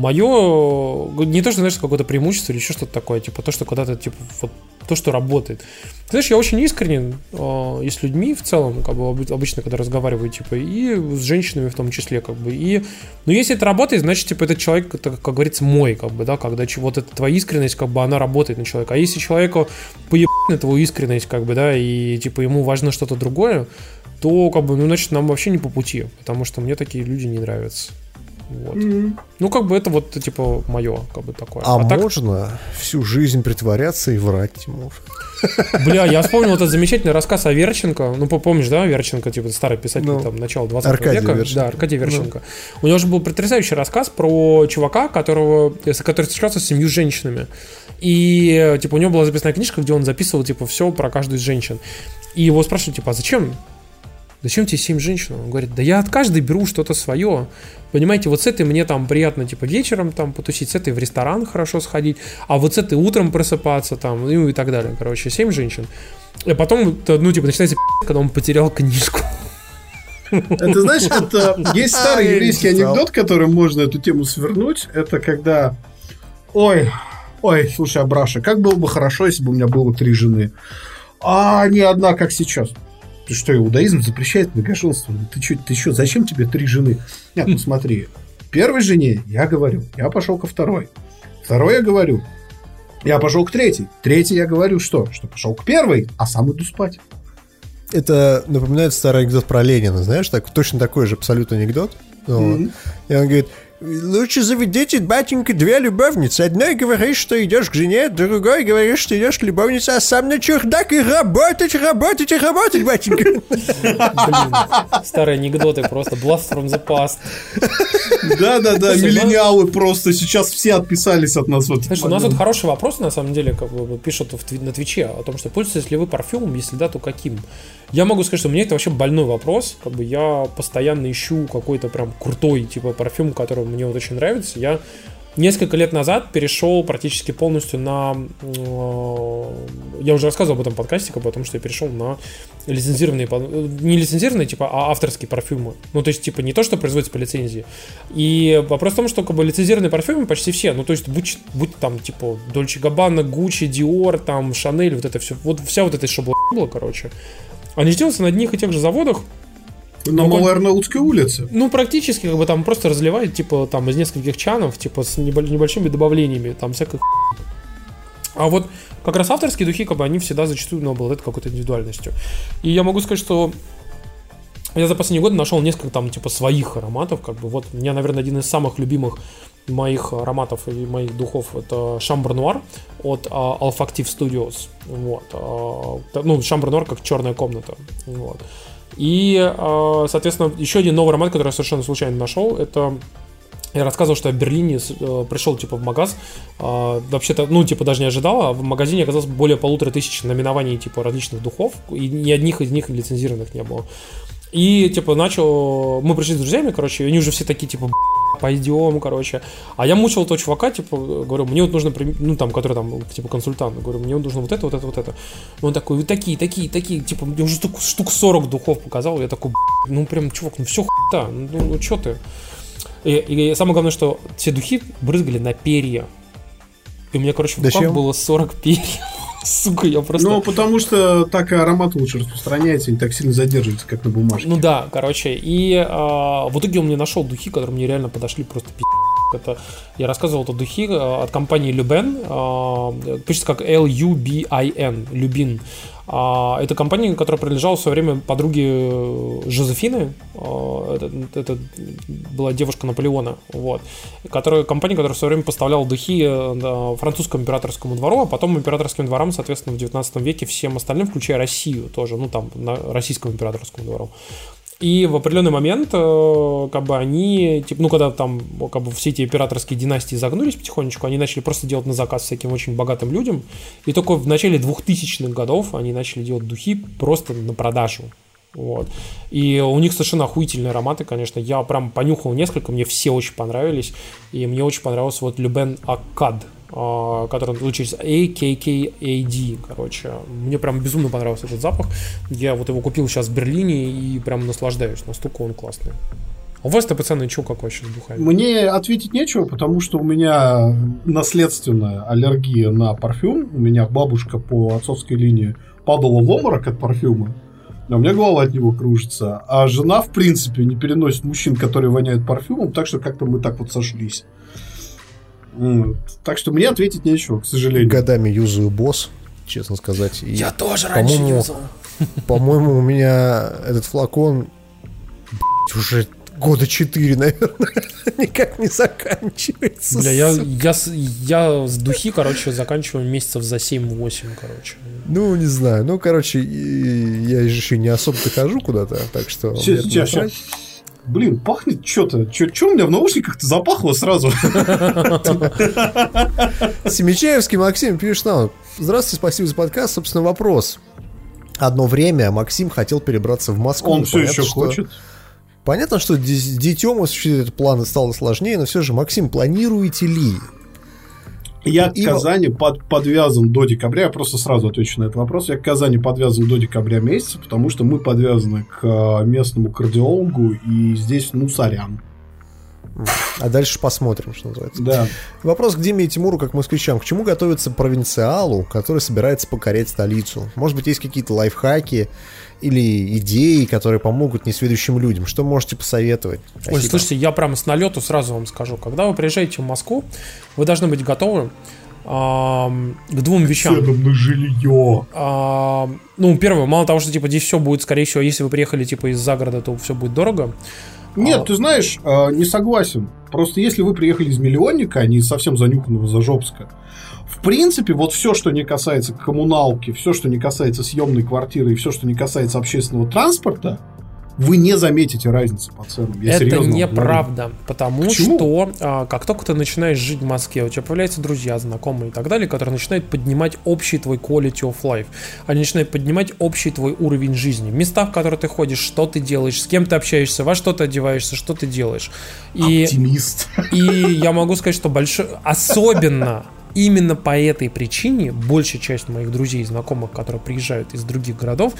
C: мое не то, что знаешь какое-то преимущество или еще что-то такое, типа то, что когда-то типа вот то, что работает. Ты знаешь, я очень искренен э, и с людьми в целом, как бы обычно, когда разговариваю, типа, и с женщинами в том числе, как бы. И, ну, если это работает, значит, типа, этот человек, это, как говорится, мой, как бы, да, когда вот эта твоя искренность, как бы, она работает на человека. А если человеку поебать на твою искренность, как бы, да, и, типа, ему важно что-то другое, то, как бы, ну, значит, нам вообще не по пути, потому что мне такие люди не нравятся. Вот. Ну, как бы это вот, типа, мое, как бы такое.
B: А,
C: так,
B: можно всю жизнь притворяться и врать, Тимур?
C: бля, я вспомнил этот замечательный рассказ о Верченко. Ну, помнишь, да, Верченко, типа, старый писатель,
B: Ну,
C: там, начала 20
B: Аркадий
C: века.
B: Верченко.
C: Да, Аркадий Верченко. У него же был потрясающий рассказ про чувака, которого, который встречался с семью женщинами. И, типа, у него была записная книжка, где он записывал, типа, все про каждую из женщин. И его спрашивают, типа, а зачем? Зачем тебе семь женщин? Он говорит, да я от каждой беру что-то свое. Понимаете, вот с этой мне там приятно, типа, вечером там потусить, с этой в ресторан хорошо сходить, а вот с этой утром просыпаться там, ну и так далее. Короче, семь женщин. И потом, ну, типа, начинается когда он потерял книжку.
D: Это, знаешь, это есть старый
B: Я не
D: еврейский анекдот, которым можно эту тему свернуть. Это когда... Ой, ой, слушай, Абраша, как было бы хорошо, если бы у меня было три жены. а не одна, как сейчас. Ты что, иудаизм запрещает многоженство? Ты что, ты что, зачем тебе три жены? Нет, ну смотри, первой жене я говорю, я пошел ко второй. Второй я говорю, я пошел к третьей. Третий я говорю что? Что пошел к первой, а сам иду спать.
B: Это напоминает старый анекдот про Ленина, знаешь, так, точно такой же абсолютно анекдот. Mm-hmm. И он говорит, Лучше заведите, батенька, две любовницы. Одной говоришь, что идешь к жене, другой говоришь, что идешь к любовнице, а сам на чердак и работать, работать и работать, батенька. Блин,
C: старые анекдоты просто blast from the past.
D: Да-да-да, ну, миллениалы просто сейчас все отписались от нас. Вот.
C: Слушай, у нас тут хороший вопрос, на самом деле, как бы пишут на Твиче о том, что пользуетесь ли вы парфюмом, если да, то каким? Я могу сказать, что мне это вообще больной вопрос. Как бы я постоянно ищу какой-то прям крутой типа парфюм, который мне вот очень нравится. Я несколько лет назад перешел практически полностью на... Э, я уже рассказывал об этом подкасте, потому что я перешел на лицензированные... Не лицензированные, типа, а авторские парфюмы. Ну, то есть, типа, не то, что производится по лицензии. И вопрос в том, что, как бы, лицензированные парфюмы почти все, ну, то есть, будь, будь там, типа, Дольче Габбана, Гуччи, Диор, там, Шанель, вот это все, вот вся вот эта шабла, короче, они делаются на одних и тех же заводах.
D: На Малой Арнаутской улице.
C: Ну, практически, как бы там просто разливают, типа, там, из нескольких чанов, типа, с небольшими добавлениями, там, всякой а вот как раз авторские духи, как бы, они всегда зачастую ну, обладают какой-то индивидуальностью. И я могу сказать, что я за последние годы нашел несколько там, типа, своих ароматов, как бы, вот, у меня, наверное, один из самых любимых моих ароматов и моих духов это Шамбр Нуар от uh, Olfactive Studios. Вот. Uh, ну, Шамбр Нуар как черная комната. Вот. И, uh, соответственно, еще один новый аромат, который я совершенно случайно нашел, это я рассказывал, что я в Берлине э, пришел, типа, в магаз, э, вообще-то, ну, типа, даже не ожидал, а в магазине оказалось более полутора тысяч номинований, типа, различных духов, и ни одних из них лицензированных не было. И, типа, начал... Мы пришли с друзьями, короче, и они уже все такие, типа, пойдем, короче. А я мучил этого чувака, типа, говорю, мне вот нужно, ну, там, который там, типа, консультант, говорю, мне вот нужно вот это, вот это, вот это. Он такой, вы такие, такие, такие, типа, мне уже штук, штук 40 духов показал, я такой, ну, прям, чувак, ну, все хуйта, ну, ну, что ты? И, и самое главное, что все духи брызгали на перья. И у меня, короче, в руках было 40 перьев. Сука, я просто...
D: Ну, потому что так и аромат лучше распространяется, не так сильно задерживается, как на бумажке.
C: Ну да, короче. И а, в итоге он мне нашел духи, которые мне реально подошли просто пи***. Это, я рассказывал, это духи а, от компании Любен, а, пишется как L-U-B-I-N, Любин. А, это компания, которая принадлежала в свое время подруге э, Жозефины. А, это, это была девушка Наполеона. Вот. Которая, компания, которая в свое время поставляла духи э, французскому императорскому двору, а потом императорским дворам, соответственно, в 19 веке всем остальным, включая Россию тоже, ну там, на российскому императорскому двору. И в определенный момент, э, как бы они, типа, ну, когда там, как бы все эти императорские династии загнулись потихонечку, они начали просто делать на заказ всяким очень богатым людям. И только в начале 2000-х годов они начали делать духи просто на продажу. Вот. И у них совершенно охуительные ароматы, конечно. Я прям понюхал несколько, мне все очень понравились. И мне очень понравился вот Любен Акад. А, который через AKKAD, короче. Мне прям безумно понравился этот запах. Я вот его купил сейчас в Берлине и прям наслаждаюсь, настолько он классный. А у вас-то, пацаны, что как вообще с?
D: Мне ответить нечего, потому что у меня наследственная аллергия на парфюм. У меня бабушка по отцовской линии падала в обморок от парфюма. А у меня голова от него кружится. А жена, в принципе, не переносит мужчин, которые воняют парфюмом, так что как-то мы так вот сошлись. Так что мне ответить нечего, к сожалению.
B: Годами юзаю босс, честно сказать.
C: И, Я тоже раньше юзал.
B: По-моему, у меня этот флакон уже года четыре, наверное, [LAUGHS] никак не заканчивается.
C: Бля, я, я, я с духи, короче, заканчиваю месяцев за 7-8, короче.
B: Ну, не знаю. Ну, короче, я же еще не особо-то хожу куда-то, так что...
D: Сейчас, сейчас. Блин, пахнет что-то. Что у меня в наушниках-то запахло сразу? [LAUGHS]
B: Семичаевский Максим пишет нам. Здравствуйте, спасибо за подкаст. Собственно, вопрос. Одно время Максим хотел перебраться в Москву.
D: Он все еще хочет.
B: Понятно, что детем осуществить этот план стало сложнее, но все же, Максим, планируете ли
D: я и... к Казани под, подвязан до декабря. Я просто сразу отвечу на этот вопрос. Я к Казани подвязан до декабря месяца, потому что мы подвязаны к а, местному кардиологу, и здесь, ну, сорян.
B: А дальше посмотрим, что называется.
D: Да.
B: Вопрос к Диме и Тимуру, как москвичам. К чему готовится провинциалу, который собирается покорять столицу? Может быть, есть какие-то лайфхаки или идеи, которые помогут несведущим людям? Что можете посоветовать?
C: Ой, Спасибо. слушайте, я прямо с налету сразу вам скажу. Когда вы приезжаете в Москву, вы должны быть готовы к двум вещам.
D: Ценам на жилье.
C: А, ну, первое, мало того, что типа здесь все будет, скорее всего, если вы приехали типа из загорода, то все будет дорого.
D: Нет, а... ты знаешь, а, не согласен. Просто если вы приехали из миллионника, а не совсем занюканного Зажопска, в принципе, вот все, что не касается коммуналки, все, что не касается съемной квартиры и все, что не касается общественного транспорта, вы не заметите разницы по ценам.
C: Я это неправда, говорю. потому Почему? что а, как только ты начинаешь жить в Москве, у тебя появляются друзья, знакомые и так далее, которые начинают поднимать общий твой quality of life. Они начинают поднимать общий твой уровень жизни. Места, в которые ты ходишь, что ты делаешь, с кем ты общаешься, во что ты одеваешься, что ты делаешь.
D: И, Оптимист.
C: И я могу сказать, что большой... Особенно именно по этой причине большая часть моих друзей и знакомых, которые приезжают из других городов,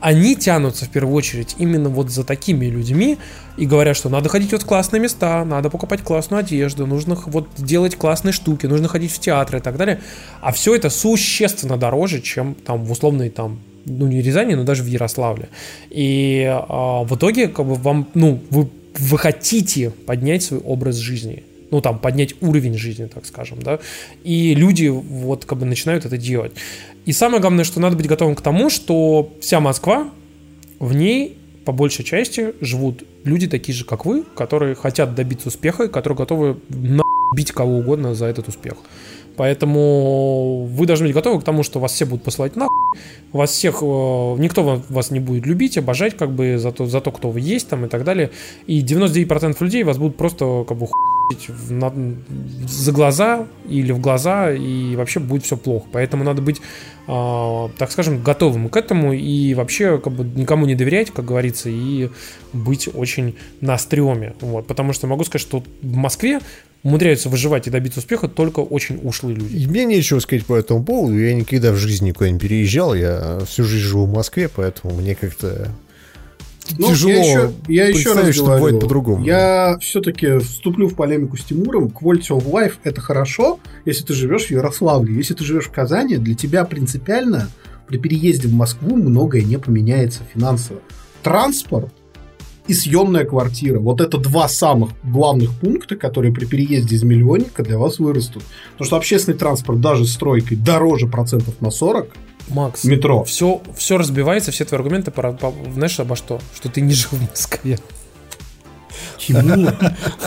C: они тянутся в первую очередь именно вот за такими людьми и говорят, что надо ходить вот в классные места, надо покупать классную одежду, нужно вот делать классные штуки, нужно ходить в театры и так далее. А все это существенно дороже, чем там в условной там ну не Рязани, но даже в Ярославле. И а, в итоге как бы вам, ну, вы, вы хотите поднять свой образ жизни ну, там, поднять уровень жизни, так скажем, да, и люди вот как бы начинают это делать. И самое главное, что надо быть готовым к тому, что вся Москва, в ней по большей части живут люди такие же, как вы, которые хотят добиться успеха и которые готовы бить кого угодно за этот успех. Поэтому вы должны быть готовы к тому, что вас все будут посылать на вас всех, э, никто вас не будет любить, обожать как бы за то, за то, кто вы есть там и так далее. И 99% людей вас будут просто как бы в, на, за глаза или в глаза, и вообще будет все плохо. Поэтому надо быть, э, так скажем, готовым к этому и вообще как бы никому не доверять, как говорится, и быть очень на стреме. Вот. Потому что могу сказать, что в Москве умудряются выживать и добиться успеха только очень ушлые люди.
B: И мне нечего сказать по этому поводу. Я никогда в жизни никуда не переезжал. Я всю жизнь живу в Москве, поэтому мне как-то ну, тяжело я еще,
D: я еще раз
B: что говорю, бывает по-другому.
D: Я все-таки вступлю в полемику с Тимуром. Quality of life – это хорошо, если ты живешь в Ярославле. Если ты живешь в Казани, для тебя принципиально при переезде в Москву многое не поменяется финансово. Транспорт и съемная квартира. Вот это два самых главных пункта, которые при переезде из миллионника для вас вырастут. Потому что общественный транспорт даже с Тройкой дороже процентов на 40 –
C: Макс,
D: метро.
C: Все, все разбивается, все твои аргументы, по, по, знаешь, обо что? Что ты не жил в Москве.
D: Тимур,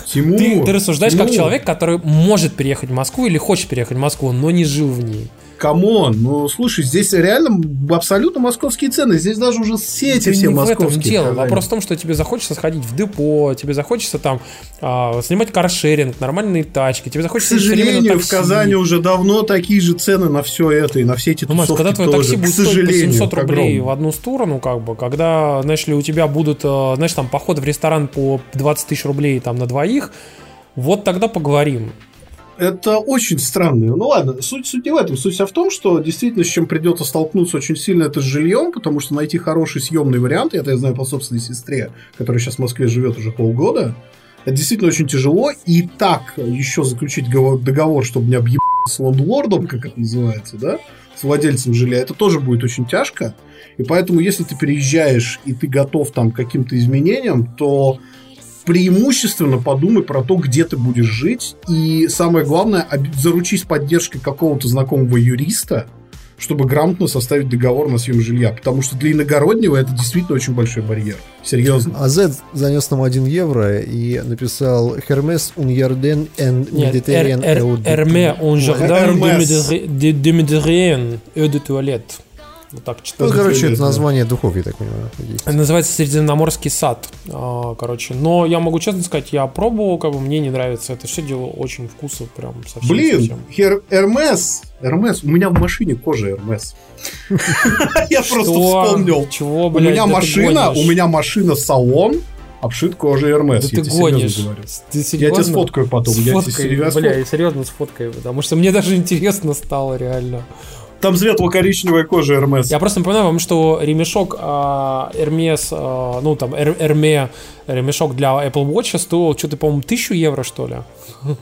C: Тимур, ты, ты рассуждаешь Тимур. как человек, который может переехать в Москву или хочет переехать в Москву, но не жил в ней
D: come on, ну слушай, здесь реально абсолютно московские цены. Здесь даже уже сети да все не московские. в этом дело.
C: Вопрос в том, что тебе захочется сходить в Депо, тебе захочется там а, снимать каршеринг, нормальные тачки, тебе захочется...
D: К сожалению, в Казани уже давно такие же цены на все это и на все эти ну,
C: тусовки когда твое такси будет стоить по 700 рублей в одну сторону, как бы, когда, знаешь ли, у тебя будут, э, знаешь, там, походы в ресторан по 20 тысяч рублей там на двоих, вот тогда поговорим
D: это очень странно. Ну ладно, суть, суть не в этом. Суть вся в том, что действительно с чем придется столкнуться очень сильно это с жильем, потому что найти хороший съемный вариант, это я знаю по собственной сестре, которая сейчас в Москве живет уже полгода, это действительно очень тяжело. И так еще заключить договор, чтобы не объебаться с лендлордом, как это называется, да, с владельцем жилья, это тоже будет очень тяжко. И поэтому, если ты переезжаешь и ты готов там к каким-то изменениям, то преимущественно подумай про то, где ты будешь жить. И самое главное, заручись поддержкой какого-то знакомого юриста, чтобы грамотно составить договор на съем жилья. Потому что для иногороднего это действительно очень большой барьер. Серьезно.
B: А Z занес нам 1 евро и написал Hermes un jardin and Mediterranean
C: Hermes un jardin de Méditerranée eau de toilette.
B: Вот так читаю. Ну, короче, это название духов, я так понимаю.
C: Есть. называется Средиземноморский сад. А, короче, но я могу честно сказать, я пробовал, как бы мне не нравится. Это все дело очень вкусно, прям совсем.
D: Блин, Хер Эрмес, Эрмес, у меня в машине кожа Эрмес. [LAUGHS] Я просто вспомнил. Чего, У меня машина, у меня машина салон, обшит кожей Эрмес.
C: Да ты гонишь.
D: Ты серьезно? Я тебе сфоткаю потом.
C: Сфоткай, я тебе серьезно. Бля, серьезно сфоткаю, потому что мне даже интересно стало реально.
D: Там светло-коричневая кожа Hermes.
C: Я просто напоминаю вам, что ремешок а, Hermes, а, ну там Hermes, ремешок для Apple Watch стоил что-то, по-моему, тысячу евро, что ли?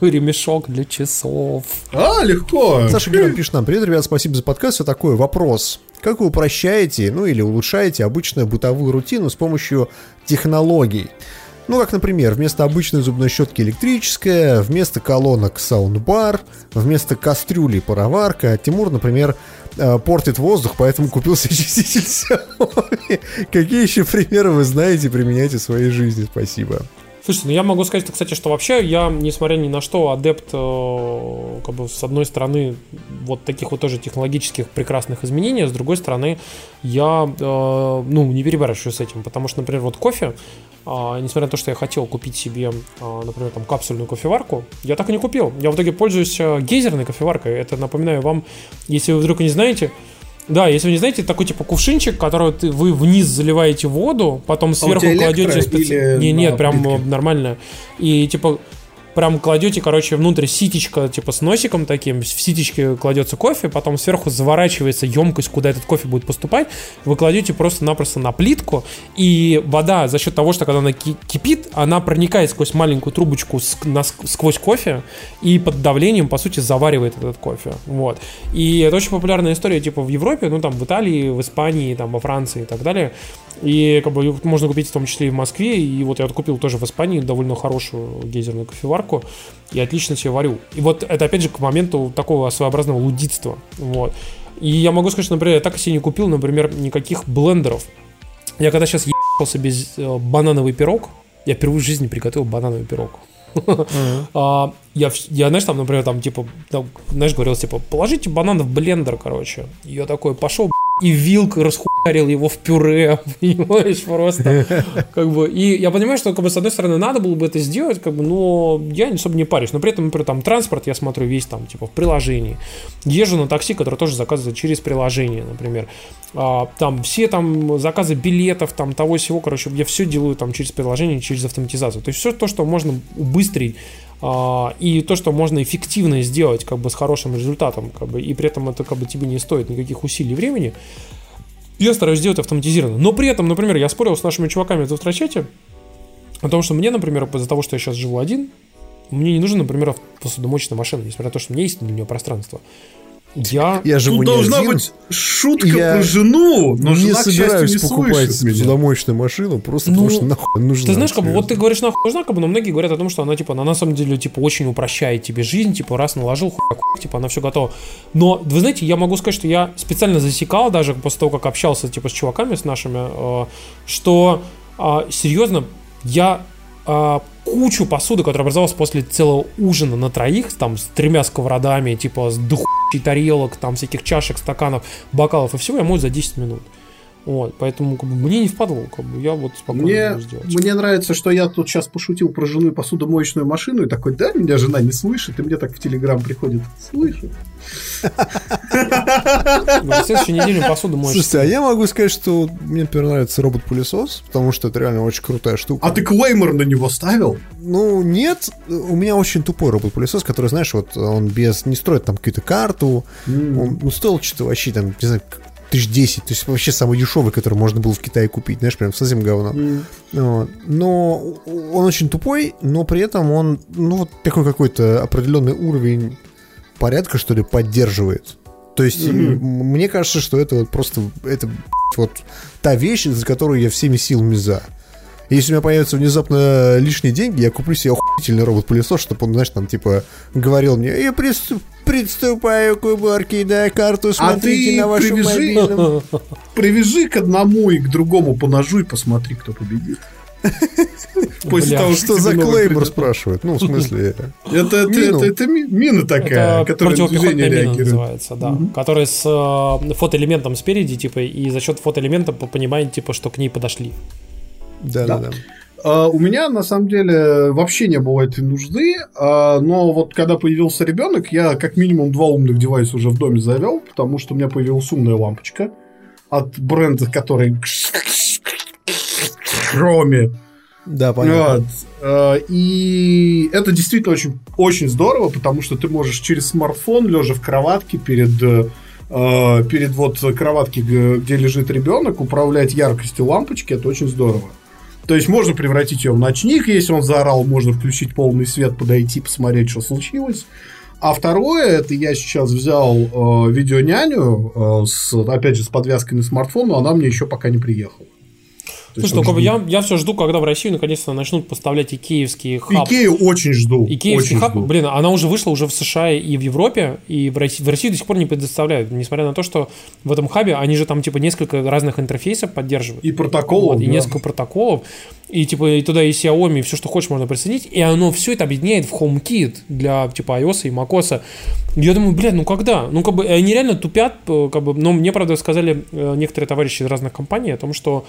C: [LAUGHS] Ремешок для часов.
D: А, легко.
B: Саша Герман пишет нам, привет, ребят, спасибо за подкаст. Все такое, вопрос. Как вы упрощаете, ну или улучшаете обычную бытовую рутину с помощью технологий? Ну, как, например, вместо обычной зубной щетки электрическая, вместо колонок саундбар, вместо кастрюли пароварка. Тимур, например, э, портит воздух, поэтому купил себе. [LAUGHS] Какие еще примеры вы знаете, применяйте в своей жизни? Спасибо.
C: Слушайте, ну я могу сказать, кстати, что вообще я, несмотря ни на что, адепт, э, как бы, с одной стороны, вот таких вот тоже технологических прекрасных изменений, а с другой стороны, я, э, ну, не перебарщиваю с этим, потому что, например, вот кофе, а, несмотря на то, что я хотел купить себе, а, например, там капсульную кофеварку, я так и не купил. Я в итоге пользуюсь а, гейзерной кофеваркой. Это, напоминаю вам, если вы вдруг не знаете, да, если вы не знаете, такой типа кувшинчик, который вы вниз заливаете воду, потом сверху а кладете специ... Не, нет, прям плитке? нормально. И типа прям кладете, короче, внутрь ситечко, типа с носиком таким, в ситечке кладется кофе, потом сверху заворачивается емкость, куда этот кофе будет поступать, вы кладете просто-напросто на плитку, и вода за счет того, что когда она кипит, она проникает сквозь маленькую трубочку сквозь кофе, и под давлением, по сути, заваривает этот кофе. Вот. И это очень популярная история, типа, в Европе, ну, там, в Италии, в Испании, там, во Франции и так далее. И как бы можно купить в том числе и в Москве. И вот я купил тоже в Испании довольно хорошую гейзерную кофеварку. И отлично себе варю. И вот это опять же к моменту такого своеобразного лудитства. Вот. И я могу сказать, что, например, я так и себе не купил, например, никаких блендеров. Я когда сейчас ебал себе э, банановый пирог, я впервые в жизни приготовил банановый пирог. Uh-huh. [LAUGHS] я, знаешь, там, например, там, типа, знаешь, говорил, типа, положите банан в блендер, короче. Я такой, пошел, и вилкой расхуярил его в пюре, [LAUGHS] понимаешь, просто. Как бы, и я понимаю, что, как бы, с одной стороны, надо было бы это сделать, как бы, но я особо не парюсь. Но при этом, например, там транспорт я смотрю весь там, типа, в приложении. Езжу на такси, которое тоже заказывается через приложение, например. А, там все там заказы билетов, там того всего, короче, я все делаю там через приложение, через автоматизацию. То есть все то, что можно убыстрить и то, что можно эффективно сделать как бы с хорошим результатом, как бы, и при этом это как бы тебе не стоит никаких усилий времени, я стараюсь сделать автоматизированно. Но при этом, например, я спорил с нашими чуваками в завтрачате о том, что мне, например, из-за того, что я сейчас живу один, мне не нужна, например, посудомоечная машина, несмотря на то, что у меня есть для нее пространство. Я,
B: я живу
D: Тут должна
B: один,
D: быть шутка я про жену, но
B: не
D: жена,
B: собираюсь
D: не
B: покупать посудомоечную машину, просто ну, потому что нахуй нужна.
C: Ты знаешь, как бы, вот ты говоришь, нахуй нужна, как бы, но многие говорят о том, что она, типа, она на самом деле, типа, очень упрощает тебе жизнь, типа, раз наложил, хуй, хуй, типа, она все готова. Но, вы знаете, я могу сказать, что я специально засекал, даже после того, как общался, типа, с чуваками, с нашими, э, что, э, серьезно, я э, кучу посуды, которая образовалась после целого ужина на троих, там, с тремя сковородами, типа, с духучей тарелок, там, всяких чашек, стаканов, бокалов и всего, я мою за 10 минут. Вот, поэтому как бы, мне не впадло, как бы я вот спокойно
D: мне,
C: могу сделать.
D: Мне нравится, что я тут сейчас пошутил про жену и посудомоечную машину, и такой, да, меня жена не слышит, и мне так в Телеграм приходит, слышит.
C: На следующей неделе посуду моешь.
B: Слушайте, а я могу сказать, что мне, например, нравится робот-пылесос, потому что это реально очень крутая штука.
D: А ты клеймор на него ставил?
B: Ну, нет. У меня очень тупой робот-пылесос, который, знаешь, вот он без... не строит там какую-то карту. Он ну, стоил что-то вообще там, не знаю, тысяч десять, то есть вообще самый дешевый, который можно было в Китае купить, знаешь, прям совсем говно. Mm. Вот. Но он очень тупой, но при этом он, ну, вот такой какой-то определенный уровень порядка, что ли, поддерживает. То есть mm-hmm. мне кажется, что это вот просто это вот та вещь, за которую я всеми силами за. Если у меня появятся внезапно лишние деньги, я куплю себе охуительный робот-пылесос, чтобы он, знаешь, там, типа, говорил мне, я приступ, приступаю к уборке, да, карту смотрите а ты на вашу привяжи, мобильном. [LAUGHS]
D: Привяжи к одному и к другому по ножу и посмотри, кто победит. [LAUGHS]
B: После Бля, того, что за клеймор спрашивают? Ну, в смысле... [LAUGHS]
D: Это, это, это, это мина такая, это которая на движение реагирует.
C: называется, да. Угу. Которая с э, фотоэлементом спереди, типа, и за счет фотоэлемента понимает, типа, что к ней подошли.
B: Да, да, да.
D: Uh, у меня на самом деле вообще не было этой нужды, uh, но вот когда появился ребенок, я как минимум два умных девайса уже в доме завел, потому что у меня появилась умная лампочка от бренда, который Chrome.
B: Да, понятно. Вот.
D: Uh, и это действительно очень, очень здорово, потому что ты можешь через смартфон, лежа в кроватке перед э, перед вот кроватки, где лежит ребенок, управлять яркостью лампочки, это очень здорово. То есть можно превратить ее в ночник, если он заорал, можно включить полный свет, подойти, посмотреть, что случилось. А второе, это я сейчас взял э, видеоняню, э, с, опять же, с подвязкой на смартфон, но она мне еще пока не приехала.
C: Слушай, ну, как бы я, я все жду, когда в Россию наконец-то начнут поставлять икеевские
D: хаб. Икею очень жду.
C: Икеевский
D: очень
C: хаб,
D: жду.
C: блин, она уже вышла уже в США и в Европе, и в России, в России до сих пор не предоставляют, несмотря на то, что в этом хабе они же там типа несколько разных интерфейсов поддерживают.
D: И протоколов.
C: Вот,
D: да.
C: И несколько протоколов. И типа и туда и Xiaomi, и все, что хочешь, можно присоединить. И оно все это объединяет в HomeKit для типа iOS и macOS. Я думаю, блядь, ну когда? Ну, как бы они реально тупят, э, как бы, но мне, правда, сказали э, некоторые товарищи из разных компаний о том, что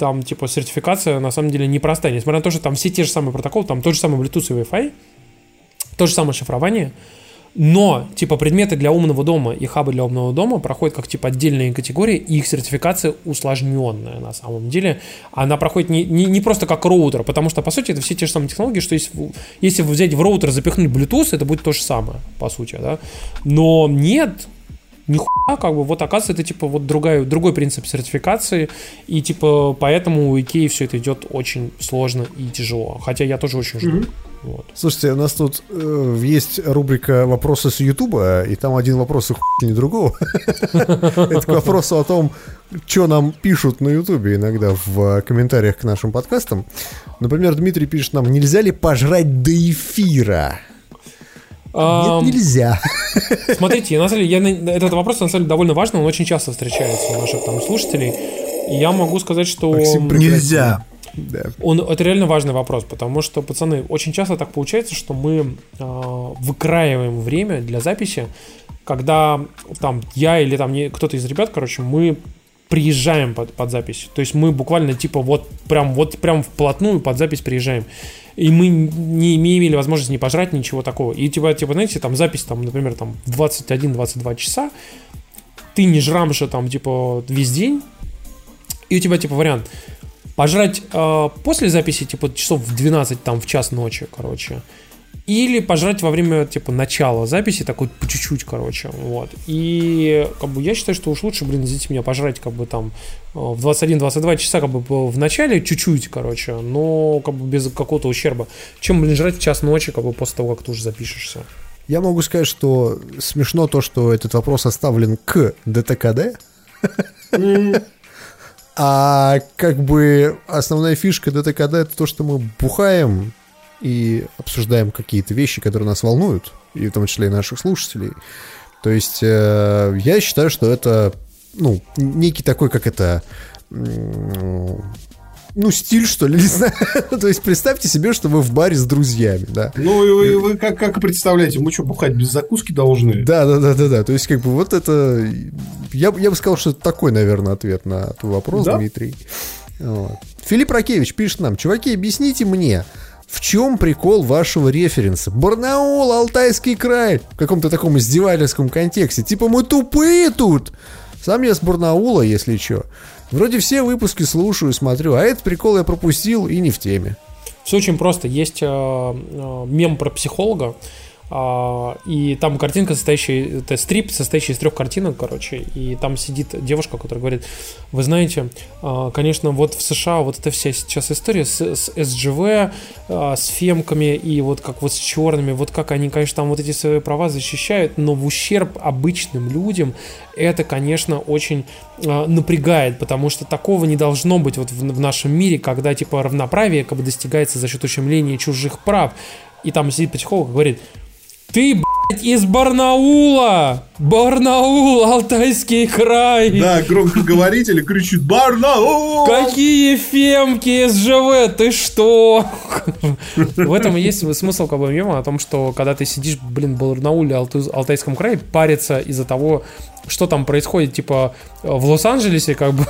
C: там, типа, сертификация на самом деле непростая. Несмотря на то, что там все те же самые протоколы, там тот же самый Bluetooth и Wi-Fi, то же самое шифрование, но, типа, предметы для умного дома и хабы для умного дома проходят как, типа, отдельные категории, и их сертификация усложненная на самом деле. Она проходит не, не, не просто как роутер, потому что, по сути, это все те же самые технологии, что если, если взять в роутер, запихнуть Bluetooth, это будет то же самое, по сути, да. Но нет, нихуя, как бы, вот оказывается, это типа вот другая, другой принцип сертификации, и типа поэтому у Икеи все это идет очень сложно и тяжело. Хотя я тоже очень жду.
B: Mm-hmm. Вот. Слушайте, у нас тут э, есть рубрика «Вопросы с Ютуба», и там один вопрос не другого. [LAUGHS] Это к вопросу о том, что нам пишут на Ютубе иногда в комментариях к нашим подкастам. Например, Дмитрий пишет нам, нельзя ли пожрать до эфира? Нет, нельзя. [LAUGHS]
C: Смотрите, на самом деле, я, этот вопрос на самом деле довольно важный, он очень часто встречается у наших там слушателей. И я могу сказать, что...
D: Нельзя.
C: Да. Он, это реально важный вопрос, потому что, пацаны, очень часто так получается, что мы э, выкраиваем время для записи, когда там я или там не, кто-то из ребят, короче, мы приезжаем под, под запись. То есть мы буквально типа вот прям вот прям вплотную под запись приезжаем. И мы не, не имели возможности не пожрать ничего такого. И типа, типа, знаете, там запись, там, например, там в 21-22 часа, ты не жрамша там, типа, весь день, и у тебя, типа, вариант пожрать э, после записи, типа, часов в 12, там, в час ночи, короче, или пожрать во время, типа, начала записи, такой по чуть-чуть, короче, вот. И, как бы, я считаю, что уж лучше, блин, извините меня, пожрать, как бы, там, в 21-22 часа, как бы, в начале чуть-чуть, короче, но, как бы, без какого-то ущерба, чем, блин, жрать в час ночи, как бы, после того, как ты уже запишешься.
B: Я могу сказать, что смешно то, что этот вопрос оставлен к ДТКД. А как бы основная фишка ДТКД это то, что мы бухаем и обсуждаем какие-то вещи, которые нас волнуют, и в том числе и наших слушателей. То есть э, я считаю, что это ну, некий такой, как это, ну, стиль, что ли, [LAUGHS] не знаю. То есть представьте себе, что вы в баре с друзьями, да.
D: Ну, и вы, вы как, как представляете, мы что, бухать без закуски должны?
B: Да, да, да, да, да. То есть, как бы, вот это. Я, я бы сказал, что это такой, наверное, ответ на твой вопрос, да? Дмитрий. Вот. Филипп Ракевич пишет нам: чуваки, объясните мне, в чем прикол вашего референса? Барнаул, Алтайский край. В каком-то таком издевательском контексте. Типа мы тупые тут. Сам я с Барнаула, если что. Вроде все выпуски слушаю, смотрю, а этот прикол я пропустил и не в теме.
C: Все очень просто. Есть э, э, мем про психолога, и там картинка, состоящая, это стрип, состоящий из трех картинок, короче, и там сидит девушка, которая говорит, вы знаете, э, конечно, вот в США вот эта вся сейчас история с, с СЖВ, э, с фемками и вот как вот с черными, вот как они, конечно, там вот эти свои права защищают, но в ущерб обычным людям это, конечно, очень напрягает, потому что такого не должно быть вот в, нашем мире, когда типа равноправие как бы достигается за счет ущемления чужих прав. И там сидит психолог говорит, ты, блядь, из Барнаула! Барнаул, Алтайский край!
D: Да, громкоговоритель кричит Барнаул!
C: Какие фемки СЖВ, ты что? В этом и есть смысл как бы мема о том, что когда ты сидишь, блин, в Барнауле, Алтайском крае, париться из-за того, что там происходит, типа, в Лос-Анджелесе, как бы,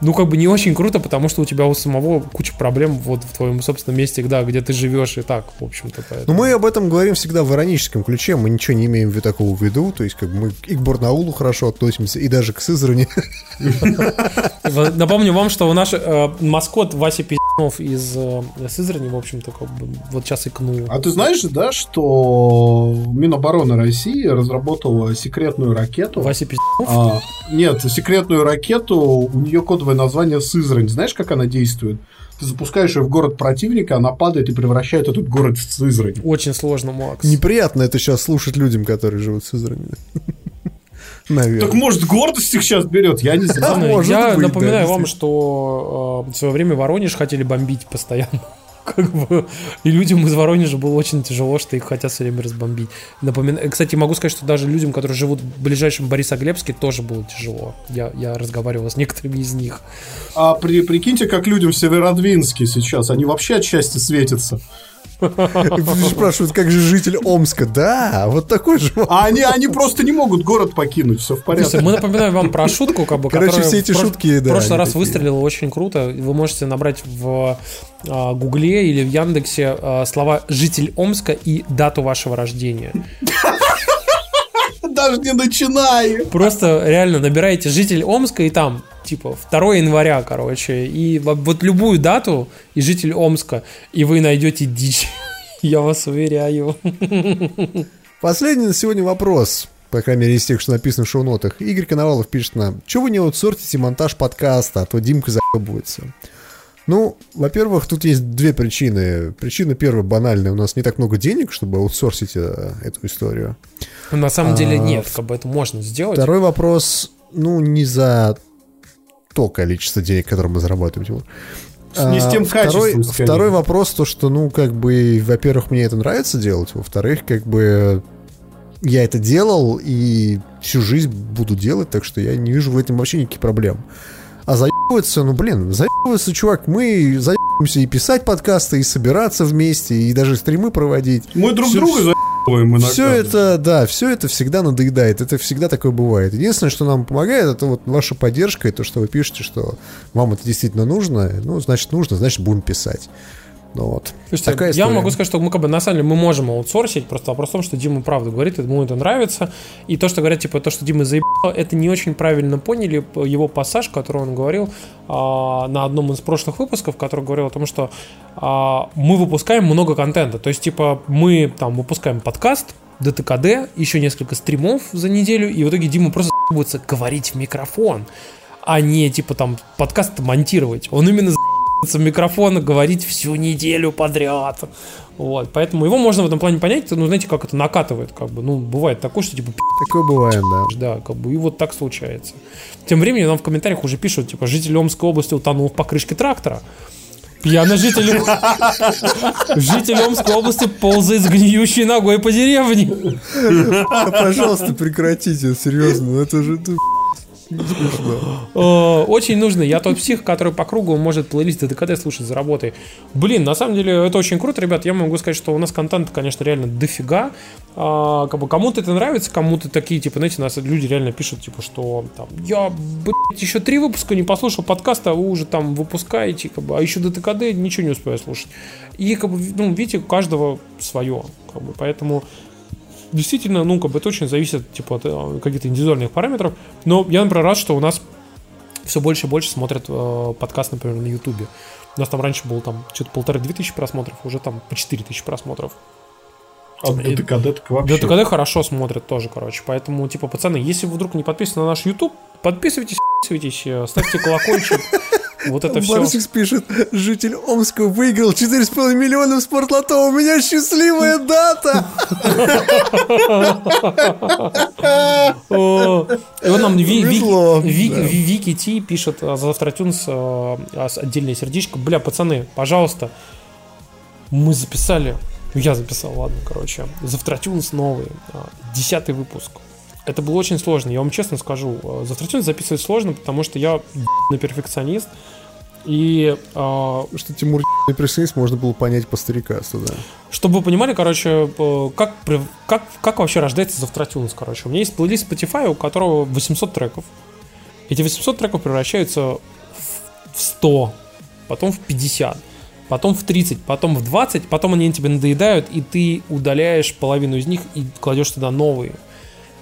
C: ну, как бы не очень круто, потому что у тебя у самого куча проблем вот в твоем собственном месте, да, где ты живешь и так, в общем-то.
B: Поэтому. Ну, мы об этом говорим всегда в ироническом ключе, мы ничего не имеем в виду такого в виду, то есть как бы мы и к Барнаулу хорошо относимся, и даже к Сызрани.
C: Напомню вам, что у наш э, маскот Вася Пиздец из э, Сызрани, в общем-то, как бы, вот сейчас икнул.
D: А ты знаешь, да, что Минобороны России разработала секретную ракету?
C: Вася Пиздецов? А,
D: нет, секретную ракету, у нее кодовое название Сызрань. Знаешь, как она действует? Ты запускаешь ее в город противника, она падает и превращает этот город в Сызрань.
C: Очень сложно, Макс.
B: Неприятно это сейчас слушать людям, которые живут в Сызрани. [LAUGHS]
D: Наверное. Так может гордость их сейчас берет, я не знаю.
C: Может я быть, напоминаю да, вам, что э, в свое время Воронеж хотели бомбить постоянно. Как бы, и людям из Воронежа было очень тяжело, что их хотят все время разбомбить. Напоминаю, кстати, могу сказать, что даже людям, которые живут в ближайшем Борисоглебске, тоже было тяжело. Я, я разговаривал с некоторыми из них.
D: А при, прикиньте, как людям в Северодвинске сейчас, они вообще от счастья светятся.
B: Спрашивают, как же житель Омска? Да, вот такой же.
D: А они, они просто не могут город покинуть, все в порядке.
C: мы напоминаем вам про шутку, как бы,
B: Короче, все эти шутки,
C: да. В прошлый раз выстрелила очень круто. Вы можете набрать в а, Гугле или в Яндексе а, слова «житель Омска» и дату вашего рождения.
D: Даже не начинай.
C: Просто реально набираете «житель Омска» и там типа 2 января, короче, и вот любую дату и житель Омска, и вы найдете дичь. [LAUGHS] Я вас уверяю.
B: Последний на сегодня вопрос. По крайней мере, из тех, что написано в шоу-нотах. Игорь Коновалов пишет нам, что вы не аутсортите монтаж подкаста, а то Димка заебывается. Ну, во-первых, тут есть две причины. Причина первая банальная. У нас не так много денег, чтобы аутсорсить э, эту историю.
C: На самом а, деле нет, как бы это можно сделать.
B: Второй вопрос, ну, не за то количество денег, которое мы зарабатываем.
D: Не с тем а,
B: второй, второй вопрос, то, что, ну, как бы, во-первых, мне это нравится делать, во-вторых, как бы, я это делал и всю жизнь буду делать, так что я не вижу в этом вообще никаких проблем. А заебываться, ну, блин, заебываться, чувак, мы заебываемся и писать подкасты, и собираться вместе, и даже стримы проводить.
D: Мы друг все, друга
B: иногда. Все это, да, все это всегда надоедает. Это всегда такое бывает. Единственное, что нам помогает, это вот ваша поддержка и то, что вы пишете, что вам это действительно нужно. Ну, значит, нужно, значит, будем писать. Ну вот.
C: Слушайте, Такая я могу сказать, что мы как бы на самом деле мы можем аутсорсить, просто вопрос в том, что Дима правду говорит, ему это нравится. И то, что говорят, типа, то, что Дима заебал, это не очень правильно поняли его пассаж, который он говорил а, на одном из прошлых выпусков, который говорил о том, что а, мы выпускаем много контента. То есть, типа, мы там выпускаем подкаст, ДТКД, еще несколько стримов за неделю, и в итоге Дима просто будет говорить в микрофон, а не, типа, там, подкаст монтировать. Он именно в микрофон говорить всю неделю подряд. Вот, поэтому его можно в этом плане понять, ну, знаете, как это накатывает, как бы, ну, бывает такое, что, типа,
B: Такое бывает, да.
C: Да, как бы, и вот так случается. Тем временем нам в комментариях уже пишут, типа, житель Омской области утонул в покрышке трактора. Пьяный житель... [LAUGHS] Житель Омской области ползает с гниющей ногой по деревне.
B: Пожалуйста, прекратите, серьезно, это же...
C: Очень нужно. Я тот псих, который по кругу может плейлист ДКД слушать за работой. Блин, на самом деле это очень круто, ребят. Я могу сказать, что у нас контент, конечно, реально дофига. А, как бы кому-то это нравится, кому-то такие, типа, знаете, нас люди реально пишут, типа, что там, я, блядь, еще три выпуска не послушал подкаста, а вы уже там выпускаете, как бы, а еще до ТКД ничего не успеваю слушать. И, как бы, ну, видите, у каждого свое, как бы, поэтому действительно, ну, как бы это очень зависит, типа, от э, каких-то индивидуальных параметров. Но я, например, рад, что у нас все больше и больше смотрят э, подкаст, например, на Ютубе. У нас там раньше было там что-то полторы-две тысячи просмотров, уже там по четыре тысячи просмотров.
D: А ДТКД так вообще.
C: ДТКД хорошо смотрят тоже, короче. Поэтому, типа, пацаны, если вы вдруг не подписаны на наш YouTube, подписывайтесь, [LAUGHS] подписывайтесь, э, ставьте колокольчик. Вот это все.
B: Барсикс пишет, житель Омска выиграл 4,5 миллиона в спортлото. У меня счастливая дата.
C: Нам Вики Ти пишет за Завтратюнс а, отдельное сердечко. Бля, пацаны, пожалуйста, мы записали я записал, ладно, короче. Завтратюнс новый, а, десятый выпуск. Это было очень сложно, я вам честно скажу. А, Завтратюнс записывать сложно, потому что я на перфекционист. И...
B: Э, что Тимур перфекционист можно было понять по старикасту, да.
C: Чтобы вы понимали, короче, как, как, как вообще рождается Завтратюнс, короче. У меня есть плейлист Spotify, у которого 800 треков. Эти 800 треков превращаются в 100, потом в 50 потом в 30, потом в 20, потом они тебе надоедают, и ты удаляешь половину из них и кладешь туда новые.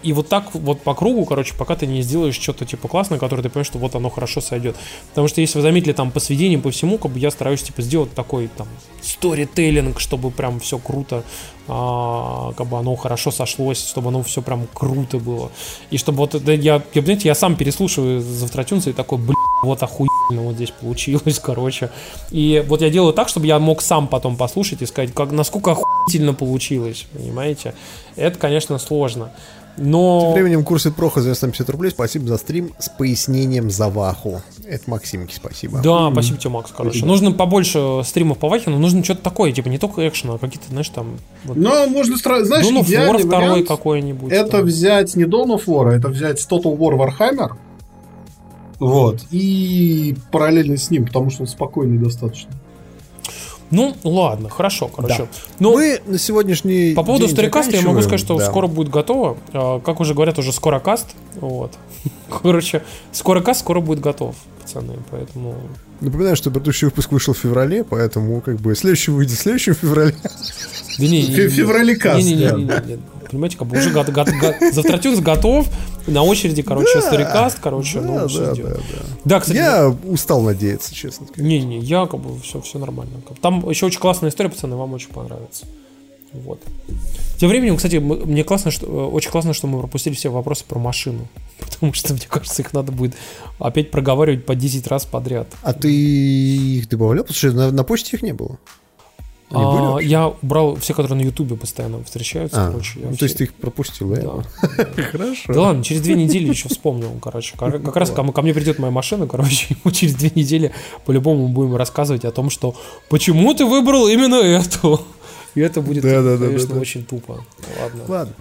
C: И вот так вот по кругу, короче, пока ты не сделаешь что-то типа классное, которое ты понимаешь, что вот оно хорошо сойдет. Потому что если вы заметили там по сведениям, по всему, как бы я стараюсь типа сделать такой там сторителлинг, чтобы прям все круто, а, как бы оно хорошо сошлось, чтобы оно все прям круто было. И чтобы вот это я, я, знаете, я сам переслушиваю завтратюнца и такой, блин, вот охуенно вот здесь получилось, [LAUGHS] короче. И вот я делаю так, чтобы я мог сам потом послушать и сказать, как, насколько охуительно получилось, понимаете? Это, конечно, сложно. Но...
B: Тем временем курс Проха за 150 рублей. Спасибо за стрим с пояснением за Ваху. Это Максимки, спасибо.
C: Да, mm-hmm. спасибо тебе, Макс, короче. Спасибо. Нужно побольше стримов по Вахе, но нужно что-то такое, типа не только экшен, а какие-то, знаешь, там...
D: Вот... Но можно, знаешь,
C: Dawn of War второй какой-нибудь.
D: Это там. взять не Dawn of War, это взять Total War Warhammer, вот, и параллельно с ним, потому что он спокойный достаточно.
C: Ну, ладно, хорошо, короче. Да.
B: Ну, Мы на сегодняшний
C: По поводу старикаста я могу сказать, что да. скоро будет готово. А, как уже говорят, уже скоро каст. Вот. [LAUGHS] Короче, скоро каст, скоро будет готов, пацаны, поэтому...
B: Напоминаю, что предыдущий выпуск вышел в феврале, поэтому как бы следующий выйдет в следующем феврале.
D: Да не, не, не, феврале каст. Не, не, не, не,
C: не, понимаете, как бы уже го- го- го- Завтратюнс готов, на очереди, короче, да, старикаст, короче,
B: да,
C: ну,
B: да, да. Да, да. кстати, я устал надеяться, честно.
C: Не-не, я как бы все, все нормально. Там еще очень классная история, пацаны, вам очень понравится. Вот. Тем временем, кстати, мне классно, что очень классно, что мы пропустили все вопросы про машину. [LAUGHS] Потому что, мне кажется, их надо будет опять проговаривать по 10 раз подряд.
B: А ты их добавлял? Потому что на, на почте их не было.
C: А, я убрал все, которые на Ютубе постоянно встречаются. А, короче,
B: ну, все... То есть ты их пропустил, да?
C: да. [LAUGHS] Хорошо. Да ладно, через две недели еще вспомнил, короче. Как, как раз ко, ко мне придет моя машина, короче, [LAUGHS] мы через две недели по-любому будем рассказывать о том, что почему ты выбрал именно эту. И это будет, да, да, конечно, да, очень тупо. Ладно.
B: Ладно.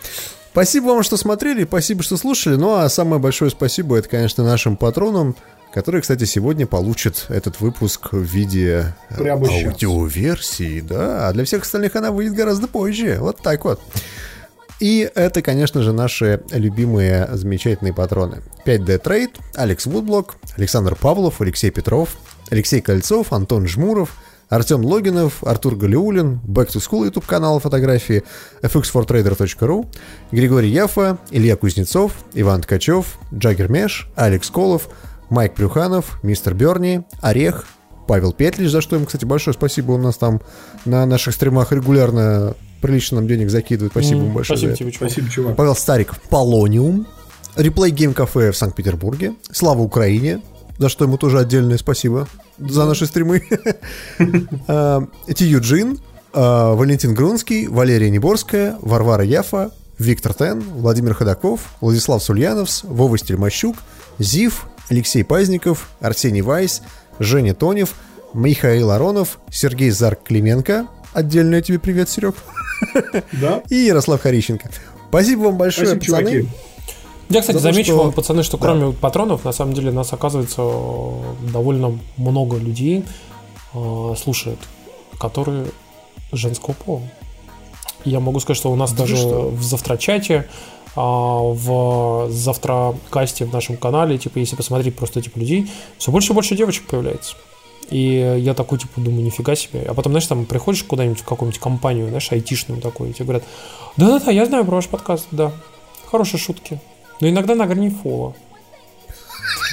B: Спасибо вам, что смотрели, спасибо, что слушали. Ну а самое большое спасибо это, конечно, нашим патронам который, кстати, сегодня получит этот выпуск в виде э, Прямо аудиоверсии, да, а для всех остальных она выйдет гораздо позже. Вот так вот. И это, конечно же, наши любимые замечательные патроны. 5D Trade, Алекс Вудблок, Александр Павлов, Алексей Петров, Алексей Кольцов, Антон Жмуров, Артем Логинов, Артур Галиулин, Back to School YouTube канал фотографии, fx4trader.ru, Григорий Яфа, Илья Кузнецов, Иван Ткачев, Джаггер Меш, Алекс Колов, Майк Плюханов, Мистер Берни, Орех, Павел Петлич, за что им, кстати, большое спасибо. У нас там на наших стримах регулярно прилично нам денег закидывает. Спасибо mm, большое.
C: Спасибо тебе, чувак.
D: Спасибо, чувак.
B: Павел Стариков, Полониум, Реплей Гейм Кафе в Санкт-Петербурге, Слава Украине, за что ему тоже отдельное спасибо за наши стримы. [LAUGHS] А, Ти Юджин, а, Валентин Грунский, Валерия Неборская, Варвара Яфа, Виктор Тен, Владимир Ходаков, Владислав Сульяновс, Вова Стельмощук, Зив, Алексей Пазников, Арсений Вайс, Женя Тонев, Михаил Аронов, Сергей Зарк-Клименко. Отдельно тебе привет, Серег.
D: Да. [LAUGHS]
B: И Ярослав Харищенко. Спасибо вам большое, Спасибо, пацаны. Чуваки.
C: Я, кстати, За замечу что... вам, пацаны, что да. кроме патронов, на самом деле нас оказывается довольно много людей э, слушает, которые женского пола. Я могу сказать, что у нас да даже что? в завтрачате а, в завтра касте в нашем канале, типа, если посмотреть просто типа людей, все больше и больше девочек появляется. И я такой, типа, думаю, нифига себе. А потом, знаешь, там приходишь куда-нибудь в какую-нибудь компанию, знаешь, айтишную такую, и тебе говорят, да-да-да, я знаю про ваш подкаст, да. Хорошие шутки. Но иногда на грани фола.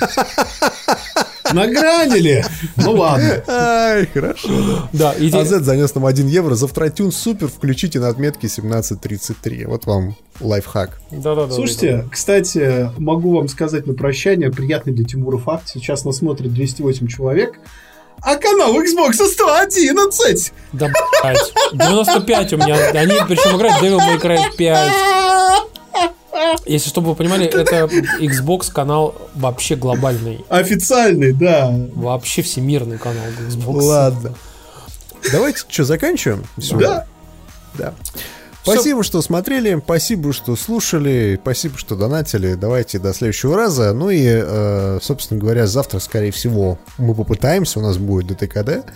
C: [LAUGHS]
D: Награнили! Ну ладно.
B: Ай, хорошо, да.
C: Да,
B: иди... А Z занес нам 1 евро. Завтратюн супер, включите на отметке 17.33. Вот вам лайфхак.
C: Да-да-да.
D: Слушайте, да, да. кстати, могу вам сказать на прощание, приятный для Тимура факт. Сейчас нас смотрит 208 человек. А канал Xbox 111!
C: Да, блядь. 95 у меня. Они причем играют Devil May Cry 5. [LAUGHS] Если чтобы вы понимали, [LAUGHS] это Xbox канал вообще глобальный.
D: Официальный, да.
C: Вообще всемирный канал Xbox.
B: Ладно. Давайте что, заканчиваем?
D: Да.
B: Да. Спасибо, что смотрели, спасибо, что слушали, спасибо, что донатили. Давайте до следующего раза. Ну и, э, собственно говоря, завтра, скорее всего, мы попытаемся, у нас будет ДТКД.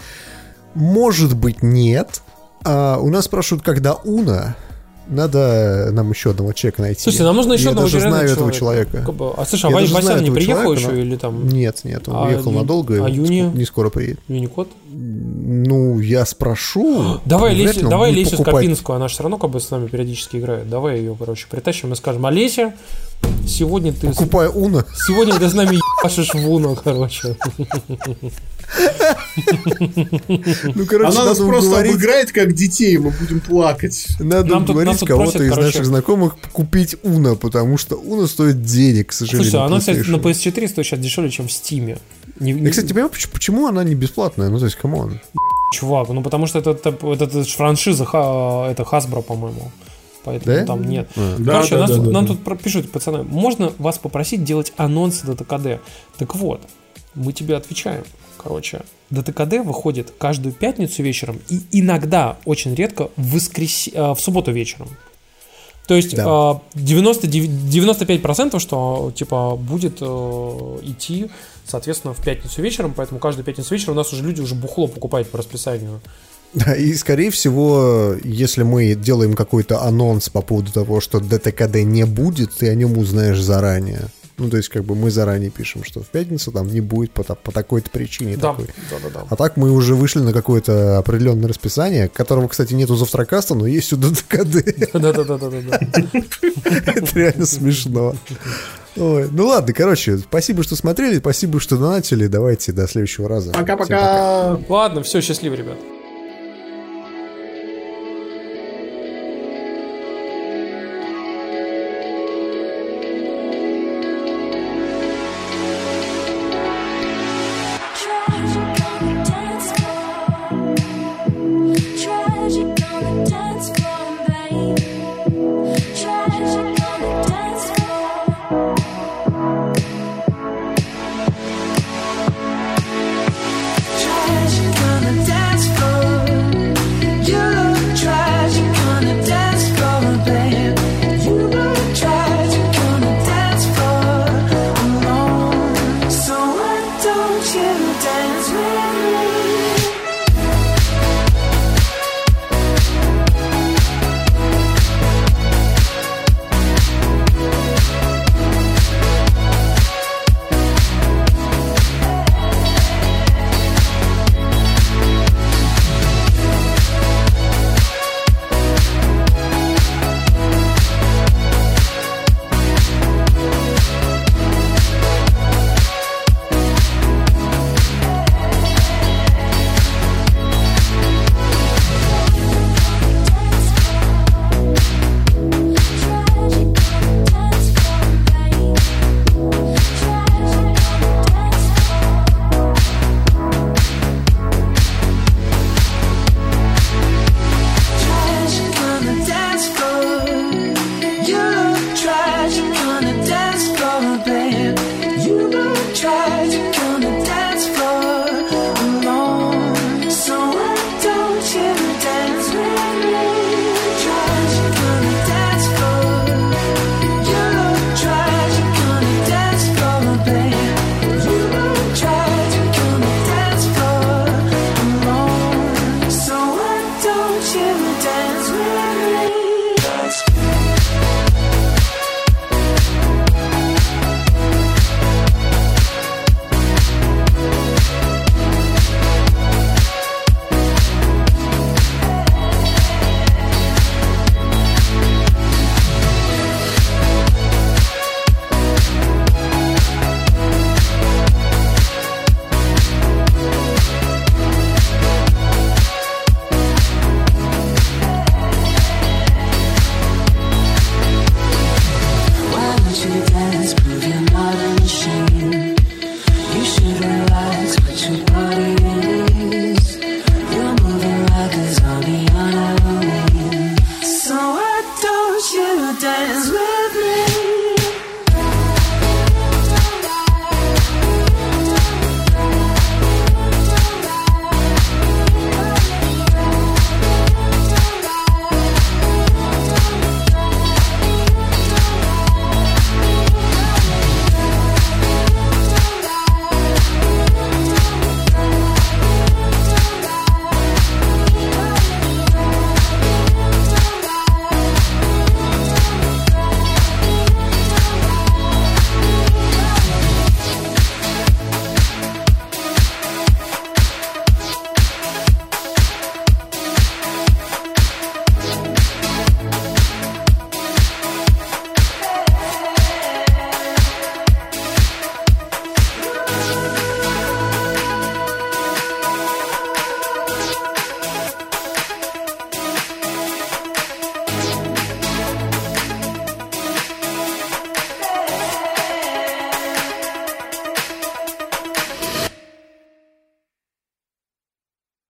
B: Может быть, нет. А, у нас спрашивают, когда Уна. Надо нам еще одного человека найти.
C: Слушайте, нам нужно еще
B: Я
C: одного
B: даже знаю этого
C: человека.
B: человека.
C: Как бы- А слушай, а
B: Я
C: Вася не
B: этого
C: приехал
B: человека,
C: еще
B: но-
C: или там
B: Нет, нет, он
C: А
B: уехал
C: Ю-
B: надолго,
C: а Юни?
B: не скоро приедет.
C: Юникод?
B: Ну, я спрошу.
C: Давай Лесю, давай Лесю. Скопинскую, она же все равно как бы с нами периодически играет. Давай ее, короче, притащим и скажем, Олеся, сегодня ты,
B: Покупая Уна.
C: сегодня ты с нами ебашишь в Уно, короче. [LAUGHS]
B: Ну, короче,
D: Она нас просто
B: уговорить,
D: обыграет как детей, мы будем плакать.
B: надо
C: Нам
B: уговорить кого-то
C: просят,
B: из
C: короче-
B: наших знакомых купить UNO, потому что UNO стоит денег, к сожалению.
C: Слушай, она, кстати, на
B: PlayStation.
C: PS4 стоит сейчас дешевле, чем в Стиме. Не,
B: Я, кстати, не понимаю, поч- почему она не бесплатная? Ну, то есть, come on.
C: Чувак, ну потому что это, это, это, это франшиза, ха- это Hasbro, по-моему. Поэтому
B: Да?
C: там нет.
B: А.
D: Да,
C: Короче,
D: да,
C: нас-
D: да, да,
C: нам
D: да.
C: тут пишут, пацаны, можно вас попросить делать анонсы ДТКД? Так вот, мы тебе отвечаем. Короче, ДТКД выходит каждую пятницу вечером и иногда, очень редко, в, воскрес... э, в субботу вечером. То есть
B: Да.
C: э, 99 95% что типа будет э, идти, соответственно, в пятницу вечером, поэтому каждую пятницу вечером у нас уже люди уже бухло покупают по расписанию.
B: Да, и, скорее всего, если мы делаем какой-то анонс по поводу того, что ДТКД не будет, ты о нем узнаешь заранее. Ну, то есть, как бы мы заранее пишем, что в пятницу там не будет по, по такой-то причине.
C: Да,
B: такой.
C: да, да, да.
B: А так мы уже вышли на какое-то определенное расписание, которого, кстати, нету завтракаста, но есть у ДТКД.
C: Да, да, да, да, да, да.
B: Это реально смешно. Ой, ну ладно, короче, спасибо, что смотрели, спасибо, что донатили. Давайте до следующего раза. Всем пока.
D: Пока-пока.
C: Ладно, все, счастливо, ребят.